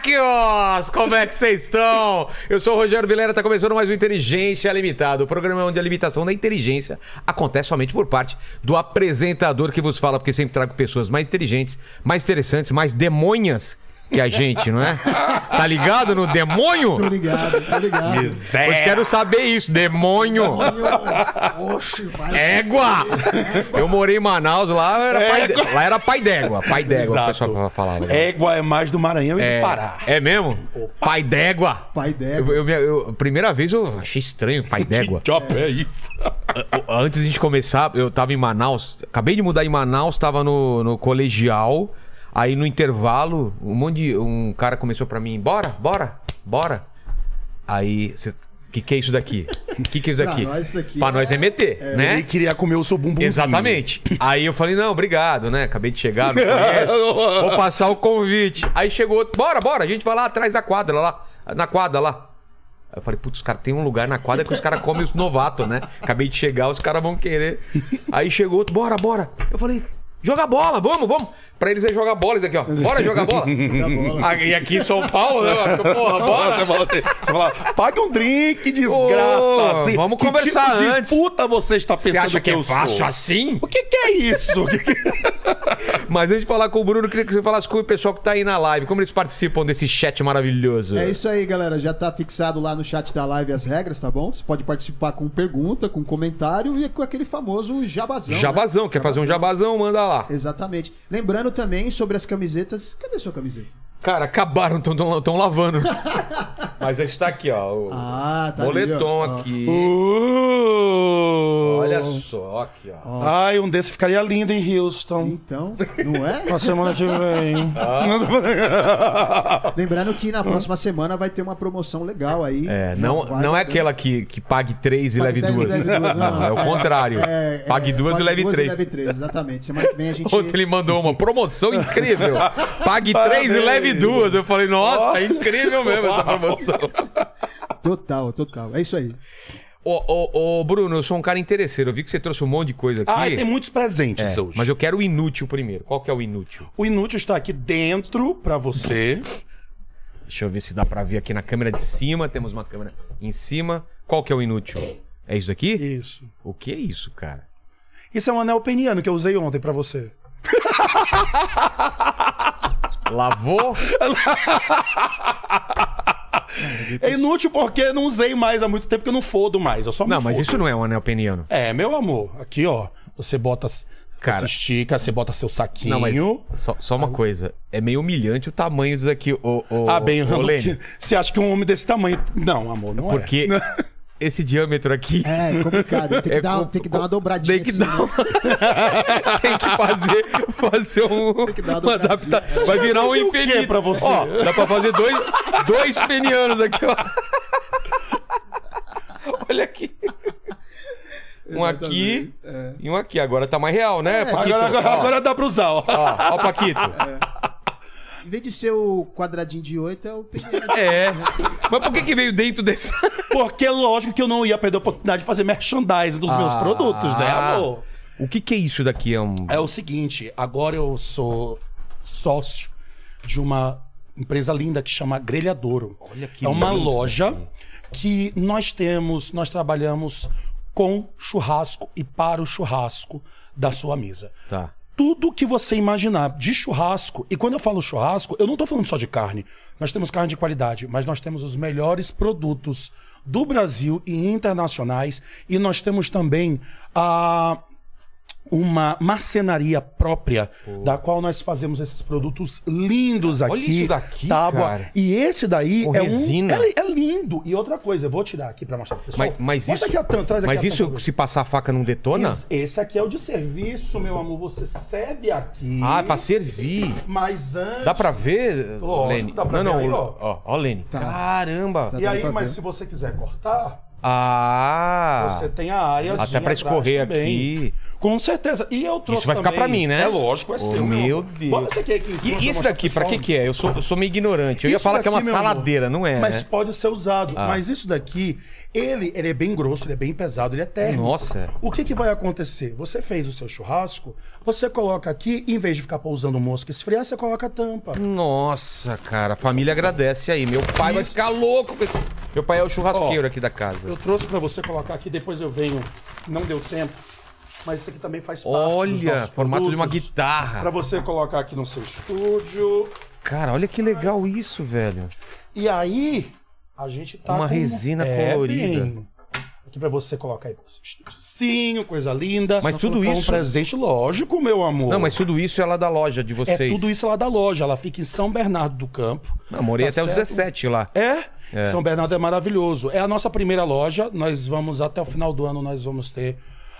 Terráqueos! Como é que vocês estão? Eu sou o Rogério Vilera, tá começando mais um Inteligência Limitada, o programa onde a limitação da inteligência acontece somente por parte do apresentador que vos fala, porque sempre trago pessoas mais inteligentes, mais interessantes, mais demônias que a gente, não é? Tá ligado no demônio? Tô ligado, tô ligado. Miséria. Eu quero saber isso, demônio. Oxe, vai. Égua! Eu morei em Manaus, lá era pai, de- lá era pai d'égua. Pai d'égua, o pessoal falava. Égua é mais do Maranhão e É, do Pará. é mesmo? Pai d'égua. Pai d'égua. Eu, eu, eu- primeira vez eu achei estranho, pai d'égua. Que job é isso? Antes de a gente começar, eu tava em Manaus, acabei de mudar em Manaus, tava no, no colegial. Aí no intervalo, um monte de. Um cara começou pra mim, bora, bora, bora. Aí, o que, que é isso daqui? O que, que é isso Pra aqui? nós aqui pra é- nós é meter, né? Ele queria comer o seu bumbumzinho. Exatamente. Aí eu falei, não, obrigado, né? Acabei de chegar, não conheço. Vou passar o convite. Aí chegou outro, bora, bora, a gente vai lá atrás da quadra, lá, na quadra lá. Aí eu falei, putz, os caras tem um lugar na quadra que os caras comem os novatos, né? Acabei de chegar, os caras vão querer. Aí chegou outro, bora, bora. Eu falei, joga bola, vamos, vamos. Pra eles é jogar bola, isso aqui, ó. Bora jogar bola. Ah, E aqui em São Paulo, né? Porra, bora. Você fala, assim, você fala, paga um drink, desgraça. Ô, assim. vamos Que conversar tipo antes. de puta você está Você pensando acha que, que, é eu fácil sou? assim? O que, que é isso? Que que- Mas antes de falar com o Bruno, eu queria que você falasse com o pessoal que tá aí na live. Como eles participam desse chat maravilhoso? É isso aí, galera. Já tá fixado lá no chat da live as regras, tá bom? Você pode participar com pergunta, com comentário e com aquele famoso jabazão. né? Jabazão, quer fazer um jabazão, manda lá. Exatamente. Lembrando também sobre as camisetas. Cadê sua camiseta? Cara, acabaram, estão lavando. Mas a gente tá aqui, ó. O Ah, tá moletom ali, ó. aqui. Uh. Olha só aqui, ó. Ai, um desse ficaria lindo em Houston. Então, não é? Na semana que vem. Lembrando que na próxima semana vai ter uma promoção legal aí. É, não, vai- não é aquela que, que pague três e Pague leve duas. duas, Não, é o contrário. É, é, pague duas e leve duas três. leve três, exatamente. Semana que vem a gente. Ontem ele mandou uma promoção incrível. Pague três e leve duas. Eu falei, nossa, é incrível mesmo essa promoção. Total, total. É isso aí. Ô, ô, ô, Bruno, eu sou um cara interesseiro. Eu vi que você trouxe um monte de coisa aqui. Ai, tem muitos presentes É, hoje. mas eu quero o inútil primeiro. Qual que é o inútil? O inútil está aqui dentro pra você. Deixa eu ver se dá pra ver aqui na câmera de cima. Temos uma câmera em cima. Qual que é o inútil? É isso aqui? Isso. O que é isso, cara? Isso é um anel peniano que eu usei ontem pra você. Lavou? É inútil porque não usei mais há muito tempo que eu não fodo mais. Eu só Não, mas fodo. isso não é um anel peniano. É, meu amor. Aqui, ó. Você bota. Cara. Você estica, você bota seu saquinho. Não, mas só, só uma coisa. É meio humilhante o tamanho disso aqui, ô, ô, Ah, bem, Lene. você acha que um homem desse tamanho. Não, amor, não Porque é. Esse diâmetro aqui... É complicado. Tem que, É dar, com- tem que dar uma dobradinha. Tem que assim, dar né? um... Tem que fazer, fazer um... que dar uma adaptação. Vai virar um infinito. pra você? Ó, dá pra fazer dois, dois penianos aqui, ó. Olha aqui. Um aqui Exatamente, é. e um aqui. Agora tá mais real, né, Paquito? Agora, agora, Ó, agora dá pra usar, ó. Ó, ó, Paquito. Em vez de ser o quadradinho de 8, é o pequeno. É. Mas por que que veio dentro desse... Porque é lógico que eu não ia perder a oportunidade de fazer merchandising dos meus Ah. produtos, né, amor? O que que é isso daqui? É um... É o seguinte, agora eu sou sócio de uma empresa linda que chama Grelhadouro. Olha que é uma loja que nós temos, nós trabalhamos com churrasco e para o churrasco da sua mesa. Tá. Tudo que você imaginar de churrasco, e quando eu falo churrasco, eu não tô falando só de carne. Nós temos carne de qualidade, mas nós temos os melhores produtos do Brasil e internacionais, e nós temos também a uma marcenaria própria, da qual nós fazemos esses produtos lindos aqui. Olha isso daqui, tábua. cara. E esse daí Com é resina. um. É, é lindo. E outra coisa, eu vou tirar aqui pra mostrar pro pessoal. Mas, mas Mostra isso, aqui a tampa, traz aqui mas a isso tampa. se passar a faca não detona? Esse- Esse aqui é o de serviço, meu amor. Você serve aqui. Ah, é pra servir. Mas antes. Dá pra ver, Lógico, Lene? dá pra não, ver não, aí, ó, ó, ó, Lene. Tá. Caramba. Tá. E aí, mas ver. se você quiser cortar, Ah! Você tem a área Até pra escorrer aqui. Com certeza. E eu trouxe Isso vai ficar pra mim, né? É lógico, é Oh, seu. meu Deus. Bota esse aqui, aqui em cima E mostrar daqui, pro pra que que é? Eu sou, eu sou meio ignorante. Eu ia Isso falar que é uma daqui, meu amor, saladeira, não é, Mas né? pode ser usado. Ah. Mas isso daqui, ele, ele é bem grosso, ele é bem pesado, ele é térmico. Nossa. O que, que vai acontecer? Você fez o seu churrasco, você coloca aqui, em vez de ficar pousando mosca esfriar, você coloca a tampa. Nossa, cara, a família agradece aí. Meu pai vai ficar louco com esse... Meu pai é o churrasqueiro Ó, aqui da casa. Eu trouxe pra você colocar aqui, depois eu venho. Não deu tempo. Mas isso aqui também faz parte Olha, formato de uma guitarra. Pra você colocar aqui no seu estúdio. Cara, olha que legal isso, velho. E aí, a gente tá Uma com... resina colorida. bem. Aqui pra você colocar aí estúdiozinho, coisa linda. Mas tudo isso- um presente, lógico, meu amor. Não, mas tudo isso é lá da loja de É vocês. tudo isso lá da loja. Ela fica em São Bernardo do Campo. Não, morei Tá até os certo? 17 lá. É? São Bernardo é maravilhoso. É a nossa primeira loja. Nós vamos, até o final do ano, nós vamos ter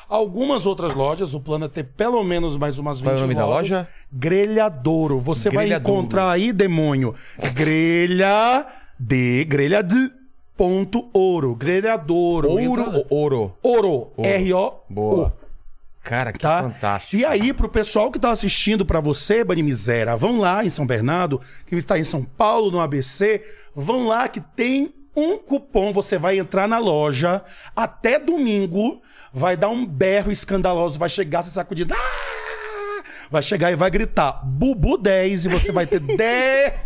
algumas outras lojas. O plano é ter pelo menos mais umas 20 Qual é o nome da lojas. loja? Grelhadouro. Você vai Grelhadouro. encontrar aí, demônio, grelha de, grelha de ponto ouro. Grelhadouro. Ouro ouro? Ouro. R-O. Boa. Cara, que Tá? fantástico. E aí, pro pessoal que tá assistindo, pra você, Bani Misera, vão lá em São Bernardo, que está em São Paulo, no ABC, vão lá que tem um cupom, você vai entrar na loja até domingo, vai dar um berro escandaloso, vai chegar se sacudindo. Ah! Vai chegar e vai gritar Bubu 10 e você vai ter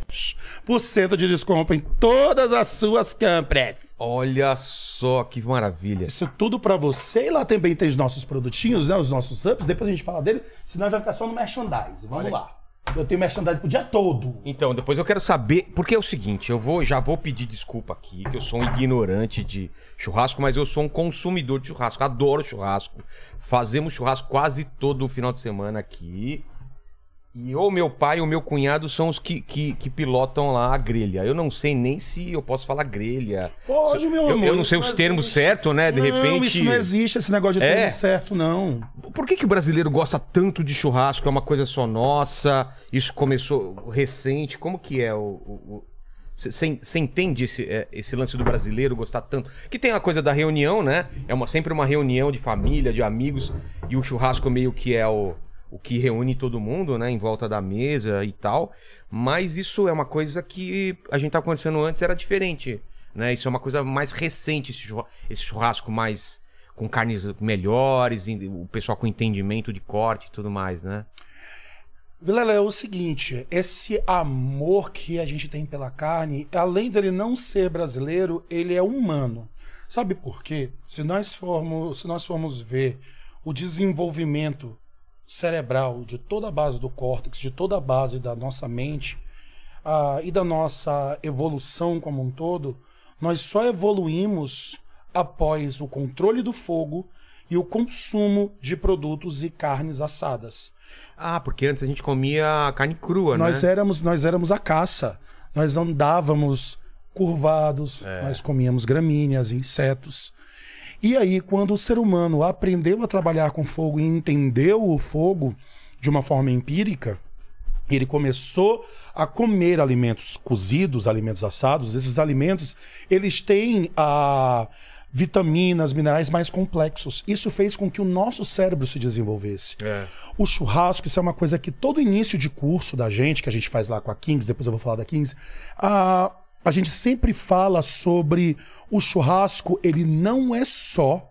10% de desconto em todas as suas compras. Olha só que maravilha. Isso tudo pra você. E lá também tem os nossos produtinhos, né? Os nossos ups. Depois a gente fala dele, senão vai ficar só no merchandise. Vamos lá. Eu tenho merchandise pro dia todo. Então, depois eu quero saber, porque é o seguinte, eu vou já vou pedir desculpa aqui, que eu sou um ignorante de churrasco, mas eu sou um consumidor de churrasco, adoro churrasco. Fazemos churrasco quase todo final de semana aqui. E ou meu pai ou meu cunhado são os que, que, que pilotam lá a grelha. Eu não sei nem se eu posso falar grelha. Pode, Se- meu eu, amor. eu não sei os termos certos, né? De não, repente. isso não existe, esse negócio de É? termo certo, não. Por que, que o brasileiro gosta tanto de churrasco? É uma coisa só nossa? Isso começou recente? Como que é o. Você entende esse, é, esse lance do brasileiro gostar tanto? Que tem a coisa da reunião, né? É uma, sempre uma reunião de família, de amigos, e o churrasco meio que é o, o que reúne todo mundo, né? Em volta da mesa e tal. Mas isso é uma coisa que a gente tava acontecendo antes, era diferente. Né? Isso é uma coisa mais recente, esse churra- esse churrasco mais com carnes melhores, o pessoal com entendimento de corte e tudo mais, né? Vilela, é o seguinte, esse amor que a gente tem pela carne, além dele não ser brasileiro, ele é humano. Sabe por quê? Se nós formos, se nós formos ver o desenvolvimento cerebral de toda a base do córtex, de toda a base da nossa mente ah, e da nossa evolução como um todo, nós só evoluímos após o controle do fogo e o consumo de produtos e carnes assadas. Ah, porque antes a gente comia carne crua, Nós né? éramos, nós éramos a caça. Nós andávamos curvados, nós comíamos gramíneas, insetos. E aí, quando o ser humano aprendeu a trabalhar com fogo e entendeu o fogo de uma forma empírica, ele começou a comer alimentos cozidos, alimentos assados. Esses alimentos, eles têm a vitaminas, minerais mais complexos. Isso fez com que o nosso cérebro se desenvolvesse. É. O churrasco, isso é uma coisa que todo início de curso da gente, que a gente faz lá com a Kings, depois eu vou falar da Kings, a, a gente sempre fala sobre o churrasco, ele não é só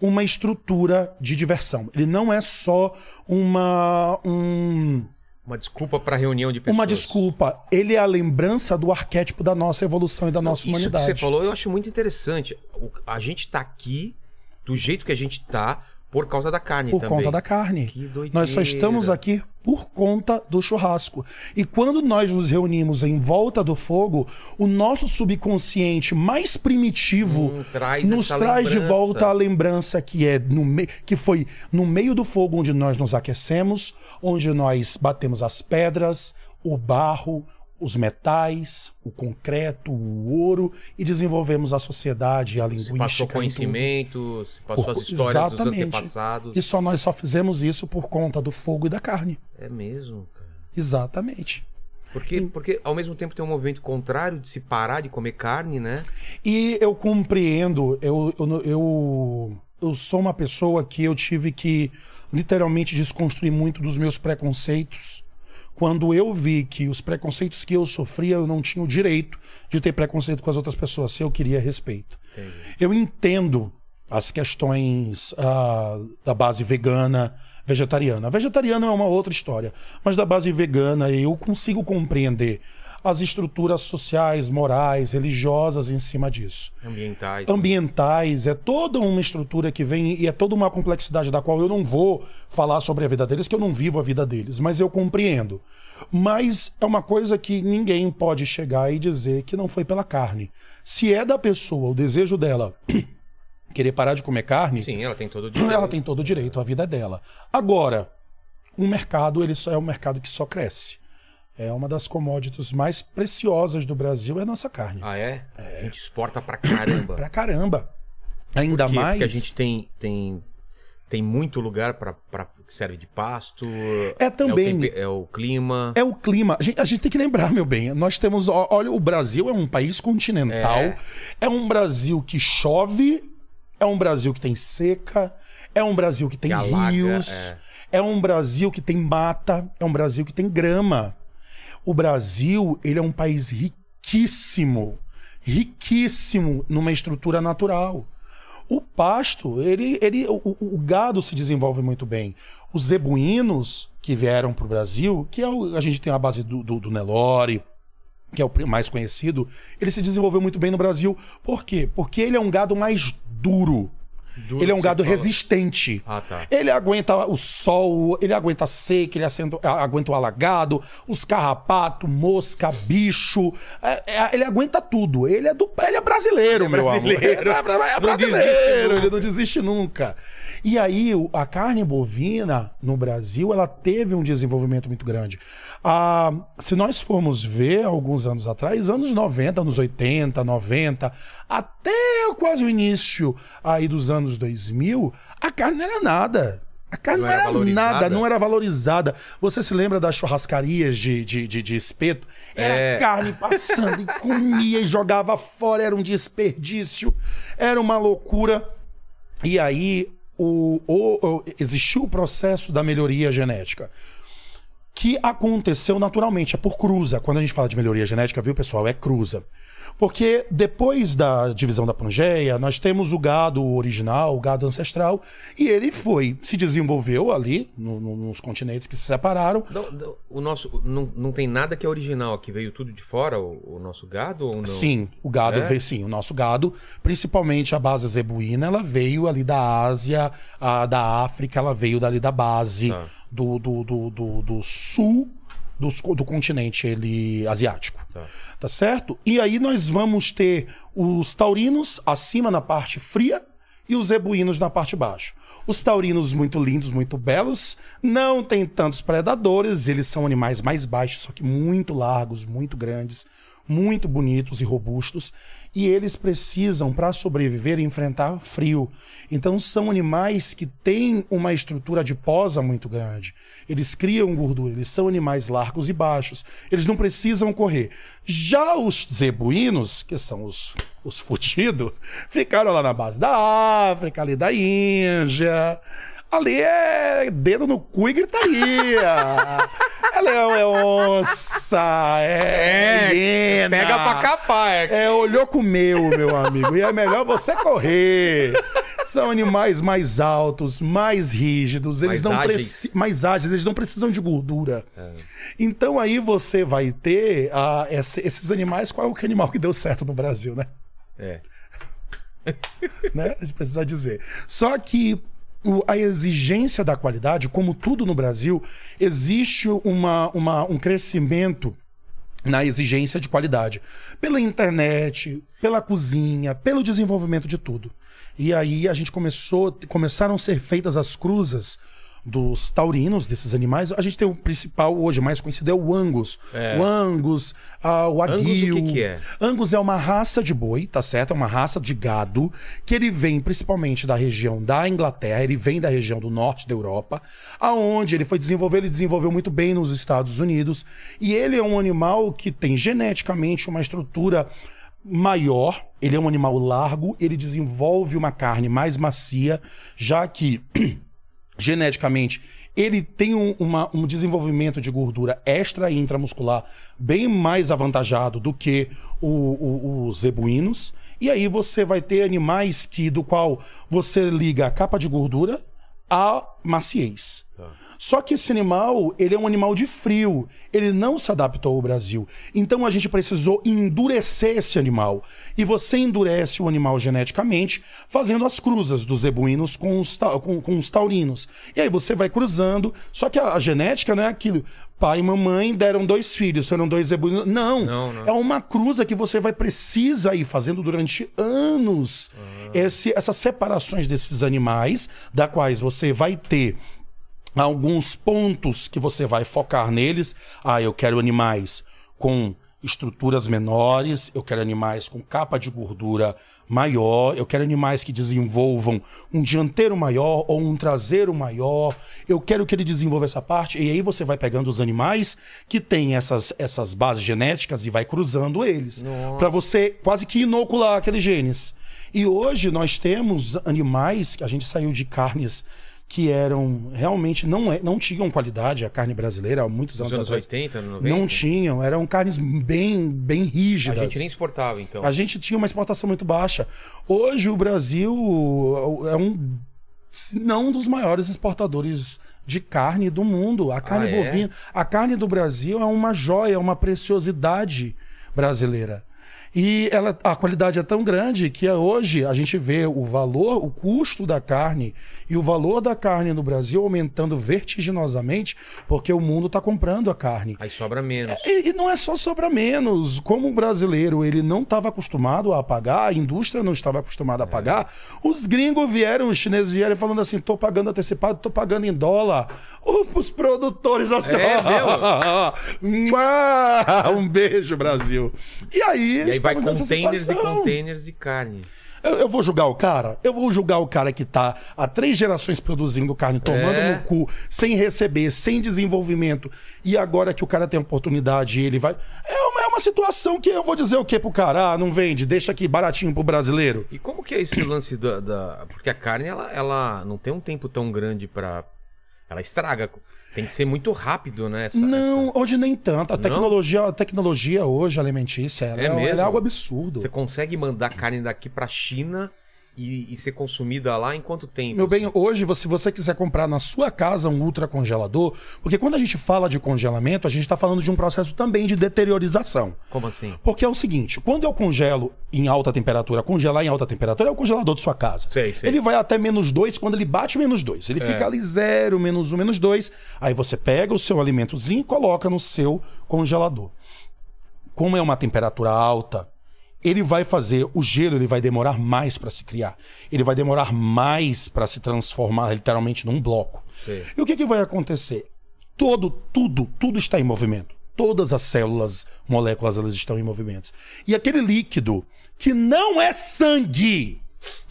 uma estrutura de diversão. Ele não é só uma. Um, Uma desculpa pra reunião de pessoas. uma desculpa. Ele é a lembrança do arquétipo da nossa evolução e da nossa Isso humanidade. que você falou eu acho muito interessante. A gente tá aqui do jeito que a gente tá por causa da carne por também. conta da carne. Que doideira. Nós só estamos aqui por conta do churrasco. E quando nós nos reunimos em volta do fogo, o nosso subconsciente mais primitivo Hum, traz nos essa traz de lembrança. volta a lembrança que é no me... que foi no meio do fogo onde nós nos aquecemos, onde nós batemos as pedras, o barro, os metais, o concreto, o ouro e desenvolvemos a sociedade, a linguística. Passou e tudo. conhecimento, passou as Por- histórias dos Exatamente. antepassados. E só nós só fizemos isso por conta do fogo e da carne. É mesmo, cara. Exatamente. Porque, porque ao mesmo tempo tem um movimento contrário de se parar de comer carne, né? E eu compreendo, eu, eu, eu, eu sou uma pessoa que eu tive que literalmente desconstruir muito dos meus preconceitos. Quando eu vi que os preconceitos que eu sofria, eu não tinha o direito de ter preconceito com as outras pessoas, se eu queria respeito. Entendi. Eu entendo as questões ah, da base vegana, vegetariana. Vegetariano é uma outra história, mas da base vegana eu consigo compreender as estruturas sociais, morais, religiosas em cima disso. Ambientais. Ambientais, é toda uma estrutura que vem e é toda uma complexidade da qual eu não vou falar sobre a vida deles, que eu não vivo a vida deles, mas eu compreendo. Mas é uma coisa que ninguém pode chegar e dizer que não foi pela carne. Se é da pessoa, o desejo dela querer parar de comer carne, Sim, ela tem todo o direito. ela tem todo o direito, a vida é dela. Agora, o mercado, ele só é um mercado que só cresce. É uma das commodities mais preciosas do Brasil, é a nossa carne. Ah, é? A gente exporta pra caramba. Pra caramba. Ainda Por mais. Porque a gente tem, tem, tem muito lugar pra, que serve de pasto. É também- É o, tempe- é o clima. É o clima. A gente, a gente tem que lembrar, meu bem. Nós temos. Olha, o Brasil é um país continental. É. É, um Brasil que chove. É um Brasil que tem seca. É um Brasil que tem Que alaga, rios. É. um Brasil que tem mata. É um Brasil que tem grama. O Brasil, ele é um país riquíssimo. Riquíssimo numa estrutura natural. O pasto, ele, ele, o, o- gado se desenvolve muito bem. Os zebuínos que vieram para o Brasil, que é o- a gente tem a base do, do, do Nelore, que é o mais conhecido, ele se desenvolveu muito bem no Brasil. Por quê? Porque ele é um gado mais duro. Duro ele é um gado fala. resistente. Ah, tá. Ele aguenta o sol, ele aguenta seca, ele assenta- aguenta o alagado, os carrapatos, mosca, bicho. É- é- ele aguenta tudo. Ele é, do, ele é brasileiro, meu brasileiro. amor. É, é Não brasileiro, desiste ele não desiste nunca. E aí, a carne bovina no Brasil, ela teve um desenvolvimento muito grande. Ah, se nós formos ver alguns anos atrás, anos 90, anos 80, 90, até quase o início aí dos anos 2000, a carne não era nada. A carne Não não, era era, nada, não era valorizada. Você se lembra das churrascarias de, de, de, de espeto? Era É. carne passando e comia e jogava fora, era um desperdício, era uma loucura. E aí o, o- o- existiu o processo da melhoria genética. Que aconteceu naturalmente, é por cruza. Quando a gente fala de melhoria genética, viu, pessoal? É cruza. Porque depois da divisão da Pangeia, nós temos o gado original, o gado ancestral, e ele foi, se desenvolveu ali, no- no- nos continentes que se separaram, Não, não, o nosso não, não tem nada que é original aqui. Veio tudo de fora, o, o nosso gado ou não? Sim, o gado É? veio, sim, o nosso gado, principalmente a base zebuína, ela veio ali da Ásia, a, da África, ela veio dali da base Tá. do, do, do, do, do sul dos- do, continente ele, asiático. Tá. Tá certo? E aí nós vamos ter os taurinos acima na parte fria e os zebuínos na parte baixa. Os taurinos muito lindos, muito belos, não tem tantos predadores, eles são animais mais baixos, só que muito largos, muito grandes, muito bonitos e robustos, e eles precisam para sobreviver enfrentar frio. Então são animais que têm uma estrutura adiposa muito grande. Eles criam gordura, eles são animais largos e baixos. Eles não precisam correr. Já os zebuínos, que são os os fudidos, ficaram lá na base da África, ali da Índia. Ali é dedo no cu e gritaria. é leão, é onça, é, hiena. Pega pra capar, é. É, olhou comeu, meu amigo. E é melhor você correr. São animais mais altos, mais rígidos, eles Mais não ágeis. Mais ágeis, eles não precisam de gordura. Então aí você vai ter ah, esse- esses animais. Qual é o animal que deu certo no Brasil, né? É. né? A gente precisa dizer. Só que a exigência da qualidade, como tudo no Brasil, existe uma, uma- um crescimento na exigência de qualidade. Pela internet, pela cozinha, pelo desenvolvimento de tudo. E aí a gente começou, começaram a ser feitas as cruzas dos taurinos, desses animais. A gente tem o principal hoje, mais conhecido, é o Angus. É. O Angus, ah, o Angus, Aguil. o que que é? Angus é uma raça de boi, tá certo? É uma raça de gado que ele vem principalmente da região da Inglaterra, ele vem da região do norte da Europa, aonde ele foi desenvolver, ele desenvolveu muito bem nos Estados Unidos, e ele é um animal que tem geneticamente uma estrutura maior, ele é um animal largo, ele desenvolve uma carne mais macia, já que geneticamente ele tem um, uma- um desenvolvimento de gordura extra e intramuscular bem mais avantajado do que o- o- os zebuínos. E aí você vai ter animais que do qual você liga a capa de gordura à maciez. Só que esse animal, ele é um animal de frio. Ele não se adaptou ao Brasil. Então a gente precisou endurecer esse animal. E você endurece o animal geneticamente fazendo as cruzas dos zebuínos com os, ta- com, com os taurinos. E aí você vai cruzando. Só que a, a genética não é aquilo. Pai e mamãe deram dois filhos, foram dois zebuínos. Não. Não, não. É uma cruza que você vai precisa ir fazendo durante anos. Esse- essas separações desses animais, da quais você vai ter alguns pontos que você vai focar neles. Ah, eu quero animais com estruturas menores, eu quero animais com capa de gordura maior, eu quero animais que desenvolvam um dianteiro maior ou um traseiro maior. Eu quero que ele desenvolva essa parte e aí você vai pegando os animais que têm essas, essas bases genéticas e vai cruzando eles para você quase que inocular aqueles genes. E hoje nós temos animais que a gente saiu de carnes que eram realmente não, é- não tinham qualidade a carne brasileira há muitos Nos anos, anos atrás. 80, 90? Não tinham, eram carnes bem bem A rígidas. gente nem exportava, então. A gente tinha uma exportação muito baixa. Hoje o Brasil é um se não um dos maiores exportadores de carne do mundo. A carne Ah, é? bovina, a carne do Brasil é uma joia, é uma preciosidade brasileira. E ela, a qualidade é tão grande que hoje a gente vê o valor, o custo da carne e o valor da carne no Brasil aumentando vertiginosamente porque o mundo está comprando a carne. Aí sobra menos. E, e não é só sobra menos. Como o brasileiro ele não estava acostumado a pagar, a indústria não estava acostumada a pagar, os gringos vieram, os chineses vieram falando assim: tô pagando antecipado, tô pagando em dólar. Os produtores assim, É um beijo, Brasil. E aí, E aí vai containers e containers de carne. Eu, eu vou julgar o cara? Eu vou julgar o cara que tá há três gerações produzindo carne, tomando É. no cu, sem receber, sem desenvolvimento, e agora que o cara tem oportunidade ele vai. É uma, é uma situação que eu vou dizer o quê pro cara? Ah, não vende, deixa aqui baratinho pro brasileiro. E como que é esse lance da, da- Porque a carne, ela, ela não tem um tempo tão grande pra... Ela estraga. Tem que ser muito rápido, né? essa- não, essa- hoje nem tanto. A tecnologia, a tecnologia hoje alimentícia, ela É é, ela é algo absurdo. Você consegue mandar carne daqui pra China e, e ser consumida lá em quanto tempo? Meu bem, hoje, se você quiser comprar na sua casa um ultracongelador, porque quando a gente fala de congelamento, a gente está falando de um processo também de deteriorização. Como assim? Porque é o seguinte, quando eu congelo em alta temperatura, congelar em alta temperatura é o congelador de sua casa. Sei, sei. Ele vai até menos 2, quando ele bate menos 2. Ele fica ali 0, menos 1, um, menos 2. Aí você pega o seu alimentozinho e coloca no seu congelador. Como é uma temperatura alta, ele vai fazer o gelo, ele vai demorar mais para se criar. Ele vai demorar mais para se transformar literalmente num bloco. Sei. E o que, que vai acontecer? Todo, tudo, tudo está em movimento. Todas as células, moléculas, elas estão em movimento. E aquele líquido que não é sangue,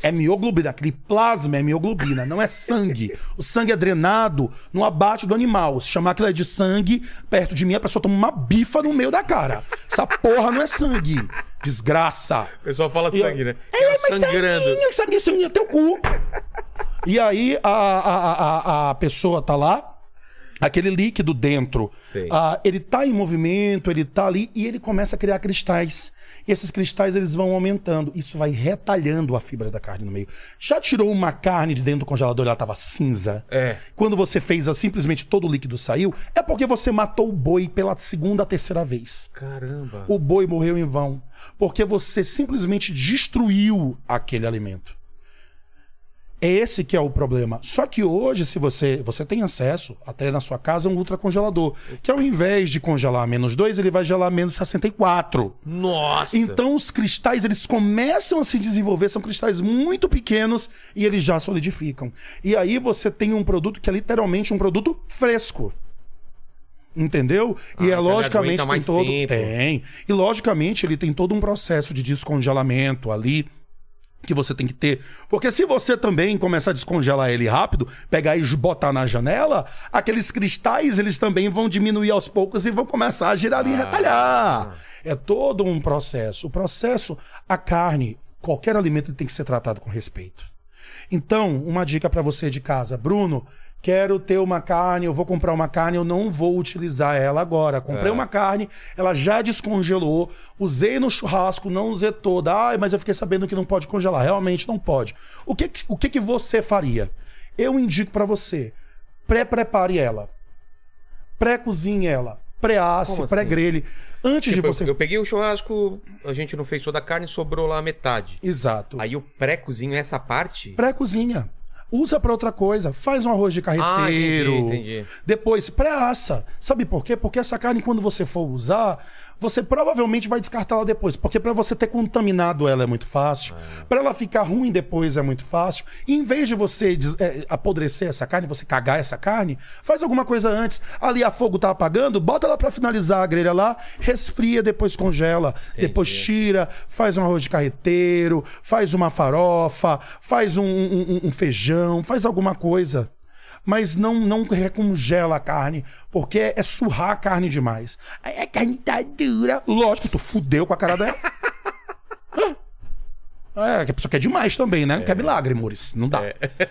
é mioglobina, aquele plasma é mioglobina, não é sangue. O sangue é drenado no abate do animal. Se chamar aquilo é de sangue, perto de mim a pessoa toma uma bifa no meio da cara. Essa porra não é sangue. Desgraça. O pessoal fala E eu- sangue, né? É, mas sangrando. sanguinho, sanguinho, sanguinho, teu cu. e aí a, a, a, a pessoa tá lá, aquele líquido dentro, ah, ele tá em movimento, ele tá ali e ele começa a criar cristais. E esses cristais eles vão aumentando. Isso vai retalhando a fibra da carne no meio. Já tirou uma carne de dentro do congelador e ela tava cinza? É. Quando você fez a, simplesmente todo o líquido saiu, é porque você matou o boi pela segunda, terceira vez Caramba. o boi morreu em vão. Porque você simplesmente destruiu aquele alimento. É esse que é o problema. Só que hoje, se você você tem acesso até na sua casa um ultracongelador, que ao invés de congelar menos 2, ele vai gelar menos 64. Nossa! Então os cristais eles começam a se desenvolver, são cristais muito pequenos e eles já solidificam. E aí você tem um produto que é literalmente um produto fresco. Entendeu? Ah, e é então logicamente tem todo tempo. tem. E logicamente ele tem todo um processo de descongelamento ali que você tem que ter. Porque se você também começar a descongelar ele rápido, pegar e botar na janela, aqueles cristais eles também vão diminuir aos poucos e vão começar a girar e retalhar. É todo um processo. O processo, a carne, qualquer alimento tem que ser tratado com respeito. Então, uma dica para você de casa, Bruno, quero ter uma carne, eu vou comprar uma carne, eu não vou utilizar ela agora. Comprei uma carne, ela já descongelou, usei no churrasco, não usei toda. Ah, mas eu fiquei sabendo que não pode congelar. Realmente não pode. O que o que, que você faria? Eu indico para você, pré-prepare ela. Pré-cozinhe ela. Pré-asse, assim? pré-grelhe. Antes Tipo, de você... eu, eu peguei o churrasco, a gente não fez toda a carne, sobrou lá a metade. Exato. Aí eu pré-cozinho essa parte. Pré-cozinha. Usa pra outra coisa. Faz um arroz de carreteiro. Ah, entendi, entendi. Depois, pré-assa. Sabe por quê? Porque essa carne, quando você for usar, você provavelmente vai descartar ela depois. Porque pra você ter contaminado ela é muito fácil. Ah. Pra ela ficar ruim depois é muito fácil. E em vez de você é, apodrecer essa carne, você cagar essa carne, faz alguma coisa antes. Ali a fogo tá apagando, bota ela pra finalizar a grelha lá, resfria, depois congela. Depois tira, faz um arroz de carreteiro, faz uma farofa, faz um, um- um feijão, faz alguma coisa. Mas não, não recongela a carne, porque é, é surrar a carne demais. Aí a carne tá dura. Lógico, tu fudeu com a cara dela. É, a pessoa quer demais também, né? Não quer milagre, Mores. Não dá.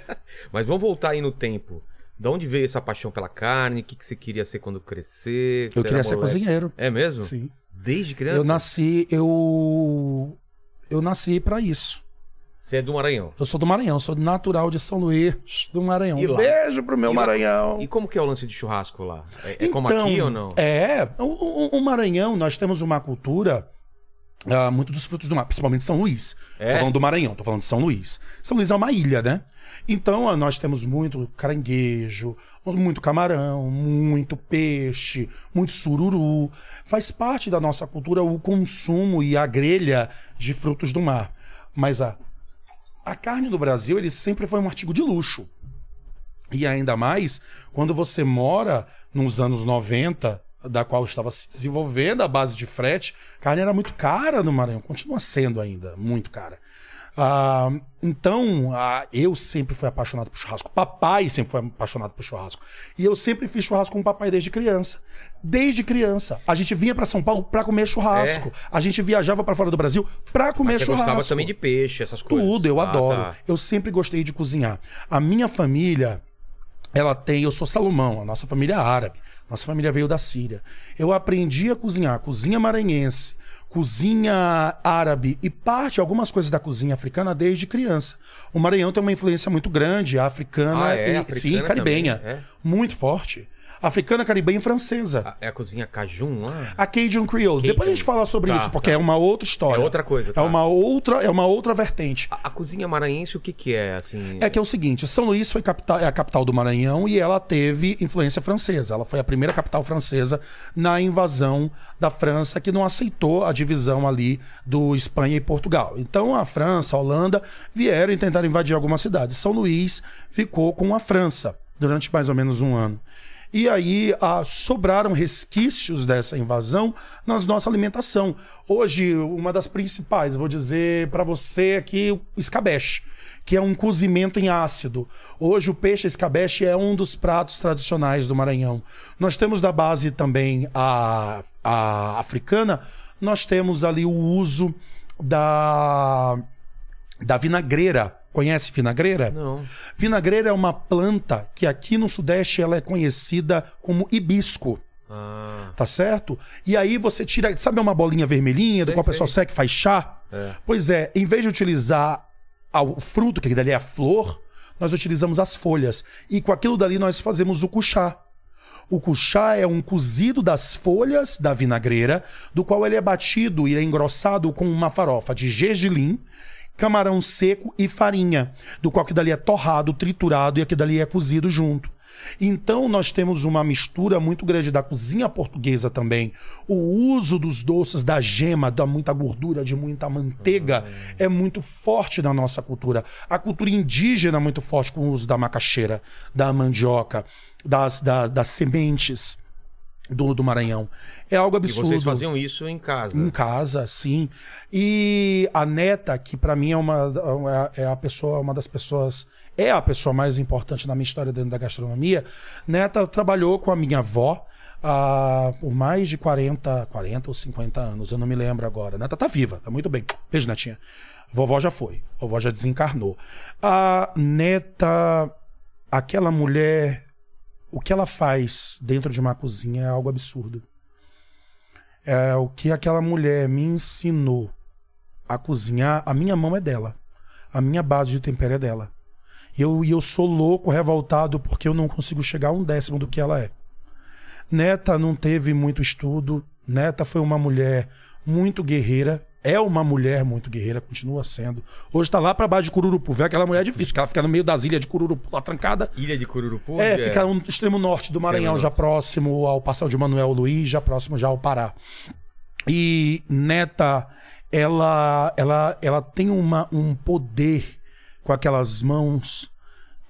Mas vamos voltar aí no tempo. De onde veio essa paixão pela carne? O que, que você queria ser quando crescer? Eu queria ser cozinheiro. É mesmo? Sim. Desde criança? Eu nasci, eu. Eu nasci pra isso. Você é do Maranhão. Eu sou do Maranhão, sou natural de São Luís, do Maranhão. E lá? Beijo pro meu E lá? Maranhão. E como que é o lance de churrasco lá? É, é como aqui ou não? Então, É, o, o- o Maranhão, nós temos uma cultura. ah, muito dos frutos do mar, principalmente São Luís. É? Tô falando do Maranhão, tô falando de São Luís. São Luís é uma ilha, né? Então, ah, nós temos muito caranguejo, muito camarão, muito peixe, muito sururu. Faz parte da nossa cultura o consumo e a grelha de frutos do mar. Mas a, a carne no Brasil, ele sempre foi um artigo de luxo. E ainda mais quando você mora nos anos 90, da qual estava se desenvolvendo a base de frete, carne era muito cara no Maranhão, continua sendo ainda muito cara. Ah, então, ah, eu sempre fui apaixonado por churrasco. Papai sempre foi apaixonado por churrasco. E eu sempre fiz churrasco com o papai desde criança. Desde criança. A gente vinha para São Paulo para comer churrasco. A gente viajava para fora do Brasil para comer É? Mas você churrasco. gostava também de peixe, essas coisas? Tudo, eu Ah, adoro. tá. Eu sempre gostei de cozinhar. A minha família, ela tem, eu sou Salomão, a nossa família é árabe. Nossa família veio da Síria. Eu aprendi a cozinhar cozinha maranhense, cozinha árabe e parte algumas coisas da cozinha africana desde criança. O Maranhão tem uma influência muito grande, africana Ah, é? e Africana sim, caribenha, é? muito forte. Africana, caribenha e francesa. É a cozinha cajun lá? A Cajun Creole. Depois a gente fala sobre Tá, isso, porque tá. é uma outra história. É outra coisa, É tá. uma outra, é uma outra vertente. A, a cozinha maranhense, o que que é, assim? É que é o seguinte, São Luís foi capital, é a capital do Maranhão e ela teve influência francesa. Ela foi a primeira capital francesa na invasão da França, que não aceitou a divisão ali do Espanha e Portugal. Então a França, a Holanda vieram e tentaram invadir algumas cidades. São Luís ficou com a França durante mais ou menos um ano. E aí ah, sobraram resquícios dessa invasão na nossa alimentação. Hoje, uma das principais, vou dizer para você aqui, escabeche, que é um cozimento em ácido. Hoje, o peixe escabeche é um dos pratos tradicionais do Maranhão. Nós temos da base também a, a africana, nós temos ali o uso da, da vinagreira. Conhece vinagreira? Não. Vinagreira é uma planta que aqui no Sudeste ela é conhecida como hibisco. Ah, Tá certo? E aí você tira, sabe uma bolinha vermelhinha do qual a pessoa sei. seca e faz chá? É. Pois é, em vez de utilizar o fruto, que dali é a flor, nós utilizamos as folhas. E com aquilo dali nós fazemos o cuchá. O cuchá é um cozido das folhas da vinagreira, do qual ele é batido e é engrossado com uma farofa de gergelim, camarão seco e farinha, do qual que dali é torrado, triturado e aqui dali é cozido junto. Então nós temos uma mistura muito grande da cozinha portuguesa também. O uso dos doces, da gema, da muita gordura, de muita manteiga é muito forte na nossa cultura. A cultura indígena é muito forte com o uso da macaxeira, da mandioca, das, da- das sementes do, do Maranhão. É algo E absurdo. vocês faziam isso em casa. Em casa, sim. E a neta, que pra mim é uma é a pessoa, uma das pessoas, é a pessoa mais importante na minha história dentro da gastronomia. Neta trabalhou com a minha avó ah, por mais de 40, 40 ou 50 anos, eu não me lembro agora. Neta tá viva, tá muito bem. Beijo, netinha. Vovó já foi, vovó já desencarnou. A neta, aquela mulher, o que ela faz dentro de uma cozinha é algo absurdo. É, o que aquela mulher me ensinou a cozinhar, a minha mão é dela. A minha base de tempero é dela. E eu, eu sou louco, revoltado, porque eu não consigo chegar a um décimo do que ela é. Neta não teve muito estudo. Neta foi uma mulher muito guerreira. É uma mulher muito guerreira, continua sendo. Hoje tá lá pra baixo de Cururupu. Vê aquela mulher difícil, que ela fica no meio das ilhas de Cururupu, lá trancada. Ilha de Cururupu? É, fica no extremo norte do Maranhão, já próximo ao Passeio de Manuel Luiz, já próximo já ao Pará. E Neta, ela, ela, ela tem uma, um poder com aquelas mãos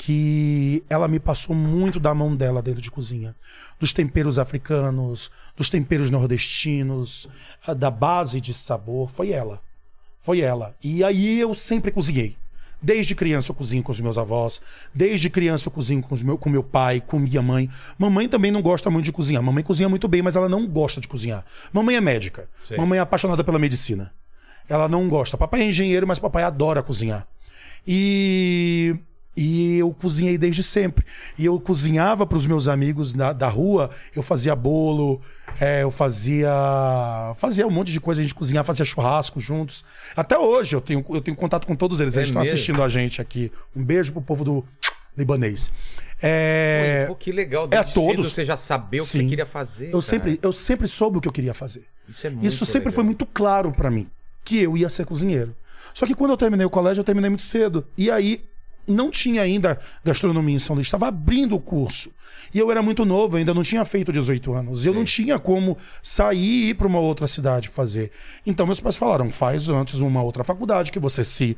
que ela me passou muito da mão dela dentro de cozinha. Dos temperos africanos, dos temperos nordestinos, a- da base de sabor, foi ela. Foi ela. E aí eu sempre cozinhei. Desde criança eu cozinho com os meus avós. Desde criança eu cozinho com, meu, com meu pai, com minha mãe. Mamãe também não gosta muito de cozinhar. Mamãe cozinha muito bem, mas ela não gosta de cozinhar. Mamãe é médica. Sei. Mamãe é apaixonada pela medicina. Ela não gosta. Papai é engenheiro, mas papai adora cozinhar. E, e eu cozinhei desde sempre. E eu cozinhava para os meus amigos da, da rua. Eu fazia bolo, é, eu fazia fazia um monte de coisa. A gente cozinhava, fazia churrasco juntos. Até hoje eu tenho, eu tenho contato com todos eles. É eles estão assistindo a gente aqui. Um beijo pro povo do libanês. É, Pô, que legal. é Desde cedo todos. você já sabia o que Sim. você queria fazer. eu, cara. sempre, eu sempre soube o que eu queria fazer. Isso é muito Isso sempre legal. foi muito claro pra mim, que eu ia ser cozinheiro. Só que quando eu terminei o colégio, eu terminei muito cedo. E aí não tinha ainda gastronomia em São Luís, estava abrindo o curso. E eu era muito novo, ainda não tinha feito 18 anos. Eu não tinha como sair e ir para uma outra cidade fazer. Então meus pais falaram: faz antes uma outra faculdade que você se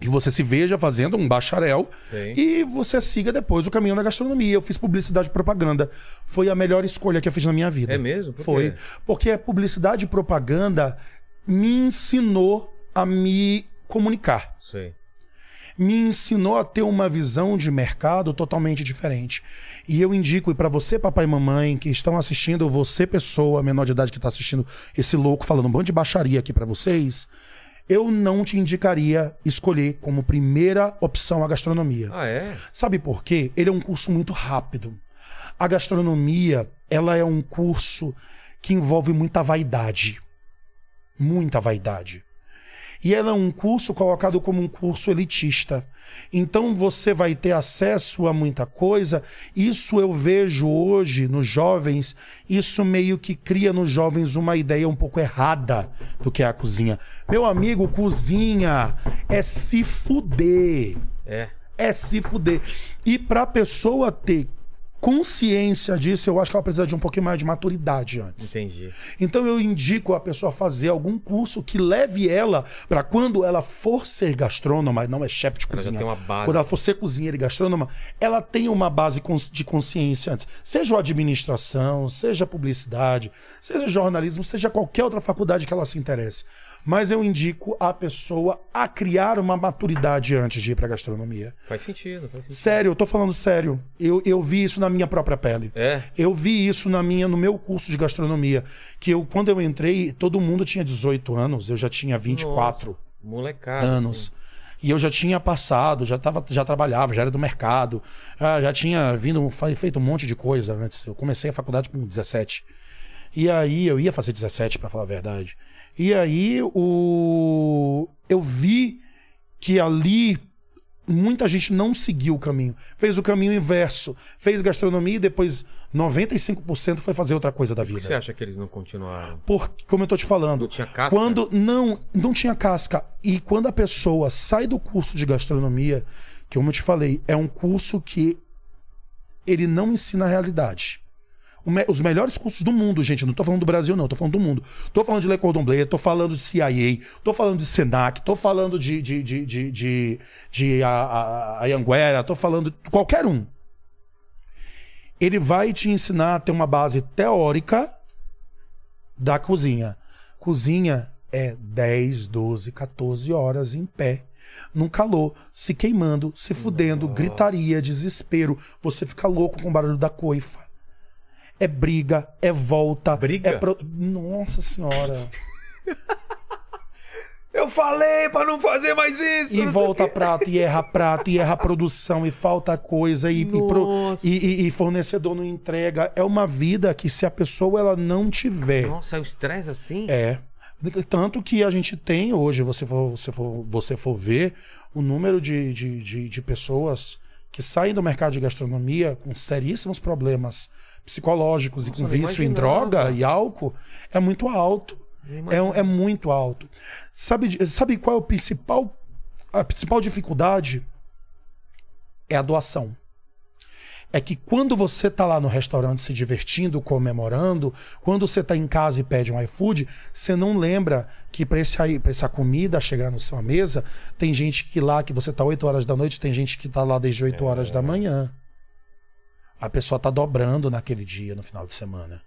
que você se veja fazendo um bacharel Sim. e você siga depois o caminho da gastronomia. Eu fiz publicidade e propaganda. Foi a melhor escolha que eu fiz na minha vida. É mesmo? Por Foi. Porque a publicidade e propaganda me ensinou a me comunicar. Sei. Me ensinou a ter uma visão de mercado totalmente diferente. E eu indico, e para você, papai e mamãe, que estão assistindo, ou você, pessoa menor de idade que está assistindo esse louco falando um bando de baixaria aqui para vocês, eu não te indicaria escolher como primeira opção a gastronomia. Ah, é? Sabe por quê? Ele é um curso muito rápido. A gastronomia, ela é um curso que envolve muita vaidade. Muita vaidade. E ela é um curso colocado como um curso elitista. Então você vai ter acesso a muita coisa. Isso eu vejo hoje nos jovens, isso meio que cria nos jovens uma ideia um pouco errada do que é a cozinha. Meu amigo, cozinha é se fuder É. é se fuder. E pra pessoa ter consciência disso, eu acho que ela precisa de um pouquinho mais de maturidade antes. Entendi. Então eu indico a pessoa fazer algum curso que leve ela pra quando ela for ser gastrônoma, não é chefe de Ela cozinha. tem uma base. Quando ela for ser cozinheira e gastrônoma, ela tenha uma base de consciência antes. Seja administração, seja publicidade, seja jornalismo, seja qualquer outra faculdade que ela se interesse. Mas eu indico a pessoa a criar uma maturidade antes de ir pra gastronomia. Faz sentido, faz sentido. Sério, eu tô falando sério. Eu, eu vi isso na minha própria pele. É? Eu vi isso na minha, no meu curso de gastronomia. Que eu, quando eu entrei, todo mundo tinha 18 anos, eu já tinha 24 Nossa, molecada. anos. assim. E eu já tinha passado, já, tava, já trabalhava, já era do mercado, já, já tinha vindo, feito um monte de coisa antes. Eu comecei a faculdade com 17. E aí, eu ia fazer 17, pra falar a verdade. E aí, o... eu vi que ali muita gente não seguiu o caminho. Fez o caminho inverso. Fez gastronomia e depois 95% foi fazer outra coisa da Por que você vida. acha que eles não continuaram? Porque, como eu tô te falando, Não tinha casca? quando não, não tinha casca. E quando a pessoa sai do curso de gastronomia, que como eu te falei, é um curso que ele não ensina a realidade. Os melhores cursos do mundo, gente, não tô falando do Brasil, não, tô falando do mundo. Tô falando de Le Cordon Bleu, tô falando de CIA, tô falando de Senac, tô falando de, de, de, de, de, de a, a, a Anhanguera, tô falando de qualquer um. Ele vai te ensinar a ter uma base teórica da cozinha. Cozinha é 10, 12, 14 horas em pé, num calor, se queimando, se fudendo, gritaria, desespero. Você fica louco com o barulho da coifa. É briga, é volta. Briga? É pro... Nossa senhora. Eu falei pra não fazer mais isso! E volta prato, e erra prato, e erra produção, e falta coisa, e, e, pro- e- e- e fornecedor não entrega. É uma vida que se a pessoa ela não tiver. Nossa, é o estresse assim? É. Tanto que a gente tem hoje, você for, você for, você for ver, o número de, de, de, de pessoas que saem do mercado de gastronomia com seríssimos problemas psicológicos e com vício em droga e álcool é muito alto. É, é muito alto. Sabe, sabe qual é o principal, a principal dificuldade? É a doação é que quando você tá lá no restaurante se divertindo, comemorando, quando você tá em casa e pede um iFood, você não lembra que para essa comida chegar na sua mesa, tem gente que lá, que você tá 8 horas da noite, tem gente que tá lá desde 8 horas da manhã. A pessoa tá dobrando naquele dia, no final de semana.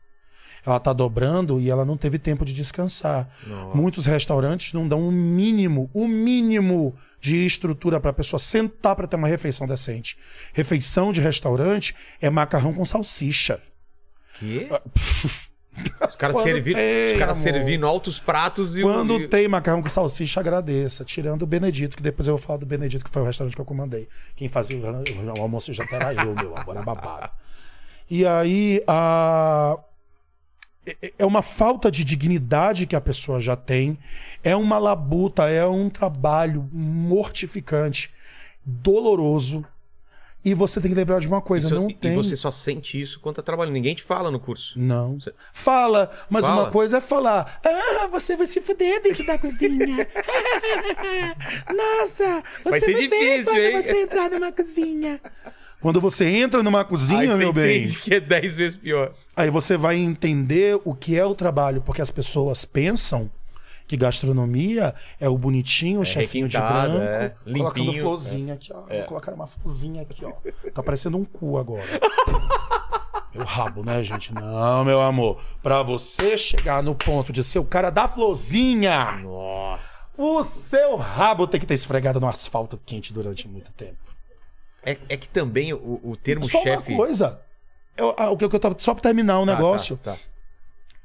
Ela tá dobrando e ela não teve tempo de descansar. Muitos restaurantes não dão o mínimo, o mínimo de estrutura para a pessoa sentar para ter uma refeição decente. Refeição de restaurante é macarrão com salsicha. Quê? Os caras servi... amor. servindo altos pratos e o- Quando e- tem macarrão com salsicha, agradeça. Tirando o Benedito, que depois eu vou falar do Benedito, que foi o restaurante que eu comandei. Quem fazia o, o almoço já era eu, meu amor, era babado. E aí, a... é- é uma falta de dignidade que a pessoa já tem, é uma labuta, é um trabalho mortificante, doloroso. E você tem que lembrar de uma coisa, Isso- não e tem. você só sente isso quando tá trabalhando. Ninguém te fala no curso. Não. Fala, mas Fala. uma coisa é falar. Ah, você vai se fuder dentro da cozinha. Nossa, você Vai ser ver difícil, quando hein? você entrar numa cozinha. Quando você entra numa Aí cozinha, você meu bem, entende que é 10 vezes pior. Aí você vai entender o que é o trabalho, porque as pessoas pensam que gastronomia é o bonitinho, o chefinho de branco, é, colocando limpinho, florzinha aqui, ó. Vou colocar uma florzinha aqui, ó. Tá parecendo um cu agora. Meu rabo, né, gente? Não, meu amor. Pra você chegar no ponto de ser o cara da florzinha, Nossa. o seu rabo tem que ter esfregado no asfalto quente durante muito tempo. É, é que também o, o termo Só chefe. uma coisa. Eu, ah, o que eu tava só pra terminar o Tá, negócio. tá, tá.